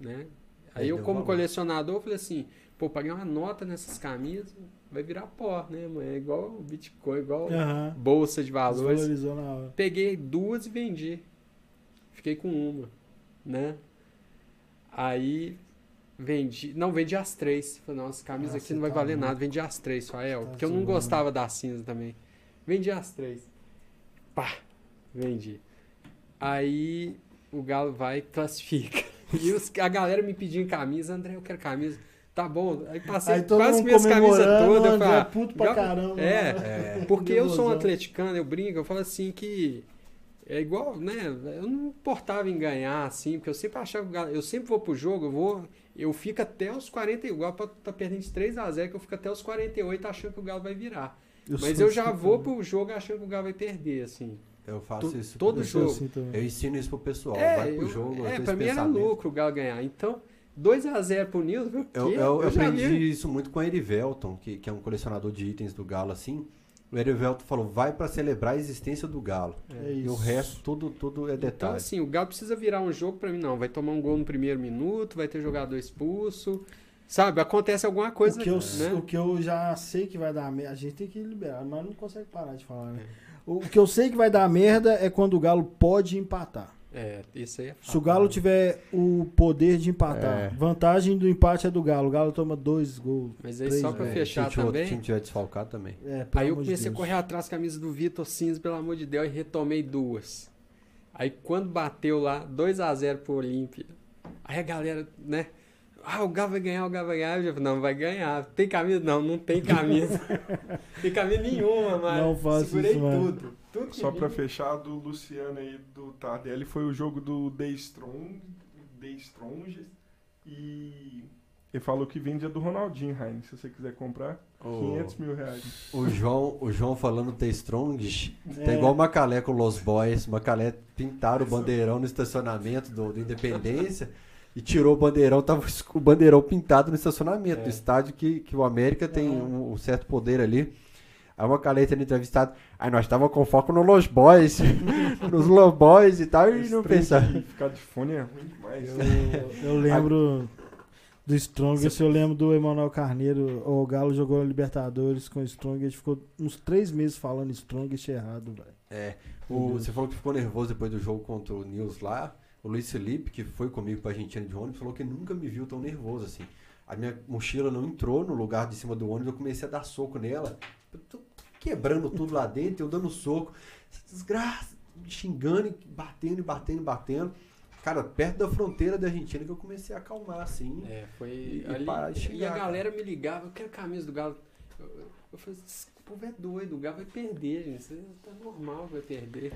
S2: Né? Aí eu, como
S3: valor.
S2: colecionador, falei assim, pô, paguei uma nota nessas camisas, vai virar pó, né, mano? É igual Bitcoin, igual
S1: Aham.
S2: bolsa de valores.
S1: Desvalorizou na hora.
S2: Peguei duas e vendi. Fiquei com uma, né? Aí vendi, não, vendi as três. Falei, não, essa camisa
S1: Ah,
S2: aqui não vai
S1: tá
S2: valer
S1: louco.
S2: nada. Vendi as três, Fael,
S1: Tá
S2: porque eu não
S1: zoando.
S2: gostava da cinza também. Vendi as três. Pá, vendi. Aí o Galo vai e classifica. E os- a galera me pedindo camisa, André, eu quero camisa. Tá bom, aí passei
S1: Aí
S2: quase minhas camisas todas. eu falei, ah,
S1: puto pra
S2: Galo-
S1: caramba.
S2: É,
S1: né?
S2: porque eu sou um atleticano, eu brinco, eu falo assim que é igual, né? Eu não importava em ganhar, assim, porque eu sempre achava que o Galo- eu sempre vou pro jogo, eu vou, eu fico até os 40, igual pra tá perdendo de 3 a 0 que eu fico até os 48 achando que o Galo vai virar. Mas
S1: sou
S2: eu já
S1: assim
S2: vou
S1: também.
S2: pro jogo achando que o Galo vai perder, assim.
S3: Eu faço
S2: To-
S3: isso.
S2: todo
S1: Eu
S2: jogo.
S1: assim.
S3: Eu ensino isso pro pessoal.
S2: é,
S3: vai pro
S2: eu-
S3: jogo. eu
S2: é pra mim era lucro o Galo ganhar. Então, 2 a 0 pro Nils?
S3: Eu, eu, eu aprendi isso muito com o Erivelton, que, que é um colecionador de itens do Galo, assim. O Erivelton falou, vai pra celebrar a existência do Galo.
S1: É
S3: E o
S1: isso.
S3: resto, tudo, tudo é
S2: Então,
S3: detalhe.
S2: assim, o Galo precisa virar um jogo pra mim, não. Vai tomar um gol no primeiro minuto, vai ter jogador expulso. Sabe, acontece alguma coisa,
S1: o, que eu,
S2: né?
S1: o que eu já sei que vai dar merda. A gente tem que liberar, mas não consegue parar de falar, né?
S2: É.
S1: O que eu sei que vai dar merda é quando o Galo pode empatar.
S2: É, isso aí é
S1: Se o Galo tiver o poder de empatar,
S3: É.
S1: vantagem do empate é do Galo. O Galo toma dois gols.
S2: Mas aí
S1: três
S2: só pra
S1: gols.
S2: fechar
S3: se o outro
S2: também.
S3: time tiver desfalcado também.
S1: É,
S2: Aí eu comecei a correr atrás com a camisa do Vitor Cinza, pelo amor de Deus, e retomei duas. Aí quando bateu lá, 2 a 0 pro Olímpia. Aí a galera, né? Ah, o Galo vai ganhar, o Galo vai ganhar. Eu já falei, não, vai ganhar. Tem camisa? Não, não tem camisa. tem camisa nenhuma, mas
S1: Não faço
S2: segurei
S1: isso, mano.
S2: tudo. que
S4: Só pra fechar, do Luciano aí, do Tardelli, foi o jogo do The Strong, The Strongest, e ele falou que vende a do Ronaldinho, Heinz, se você quiser comprar,
S3: O,
S4: 500 mil reais.
S3: o João, o João falando The Strong,
S1: É.
S3: tá igual o Macalé com Los Boys. Macalé pintaram o bandeirão no estacionamento do, do Independência e tirou o bandeirão, tava o bandeirão pintado no estacionamento
S2: É.
S3: do estádio que, que o América tem
S1: Ah.
S3: um, um certo poder ali. Aí o Macalé tendo entrevistado, aí nós tava com foco no Los Boys, nos Los Boys e tal, e não pensava.
S4: de Ficar de fone é ruim demais.
S1: Eu, eu lembro do Strongest, eu lembro do Emanuel Carneiro. O Galo jogou na Libertadores com o Strongest, ficou uns três meses falando Strongest errado, velho.
S3: É, o, você falou que ficou nervoso depois do jogo contra o Nils lá. O Luiz Felipe, que foi comigo pra Argentina de ônibus, falou que nunca me viu tão nervoso assim. A minha mochila não entrou no lugar de cima do ônibus, eu comecei a dar soco nela. Eu tô quebrando tudo lá dentro, eu dando soco. Desgraça, me xingando, e batendo, e batendo, e batendo. Cara, perto da fronteira da Argentina que eu comecei a acalmar, assim.
S2: É, foi
S3: E- e
S2: ali.
S3: parar de
S2: e
S3: xingar,
S2: a
S3: cara.
S2: galera me ligava, eu quero camisa do Galo. Eu, eu, falei, esse povo é doido, o Galo vai perder, gente. Isso tá normal, vai perder.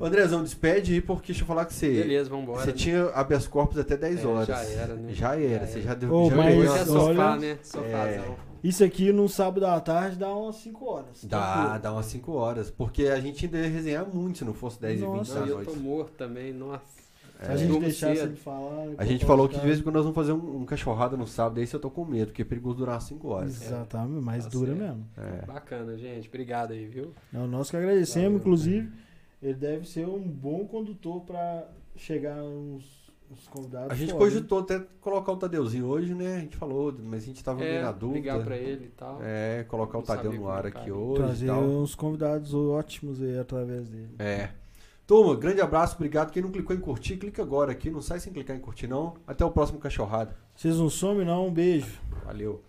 S3: Andrezão, despede aí, porque deixa eu falar que você.
S2: Beleza, vambora.
S3: Você
S2: né?
S3: tinha habeas corpus até 10
S2: É,
S3: horas.
S2: já era, né?
S3: Já era,
S2: Já
S3: você
S2: era.
S3: já deu.
S1: Ô,
S3: já
S1: mas
S3: deu
S2: Hoje é sofá,
S1: olha-
S2: né? Sofazão.
S1: Isso aqui num sábado à tarde dá umas 5 horas.
S3: Dá,
S1: tranquilo.
S3: dá umas 5 horas. Porque a gente ainda ia resenhar muito se não fosse 10 e 20
S1: Nossa.
S3: da
S2: Não, e eu
S3: noite.
S2: tô morto também, nossa.
S1: Se a gente deixasse
S2: cedo.
S1: ele falar.
S3: A gente falou que de vez em quando nós vamos fazer um, um cachorrada no sábado, aí se eu tô com medo, porque é perigoso durar 5 horas.
S1: Exatamente, mas
S2: Tá
S1: dura
S2: certo.
S1: mesmo.
S3: É.
S2: Bacana, gente. Obrigado aí, viu?
S1: É o nosso que agradecemos,
S2: Valeu.
S1: inclusive. Ele deve ser um bom condutor pra chegar uns, uns convidados.
S3: A gente
S1: hein?
S3: cogitou até colocar o Tadeuzinho hoje, né? A gente falou, mas a gente tava meio
S2: É,
S3: na dúvida.
S2: ligar pra ele e tal.
S3: É, colocar o Tadeu no ar
S2: tá.
S3: aqui hoje
S1: Trazer
S3: tal.
S1: uns convidados ótimos aí através dele.
S3: É. Turma, grande abraço, obrigado. Quem não clicou em curtir, clica agora aqui. Não sai sem clicar em curtir, não. Até o próximo cachorrada.
S1: Vocês não somem, não? Um beijo.
S3: Valeu.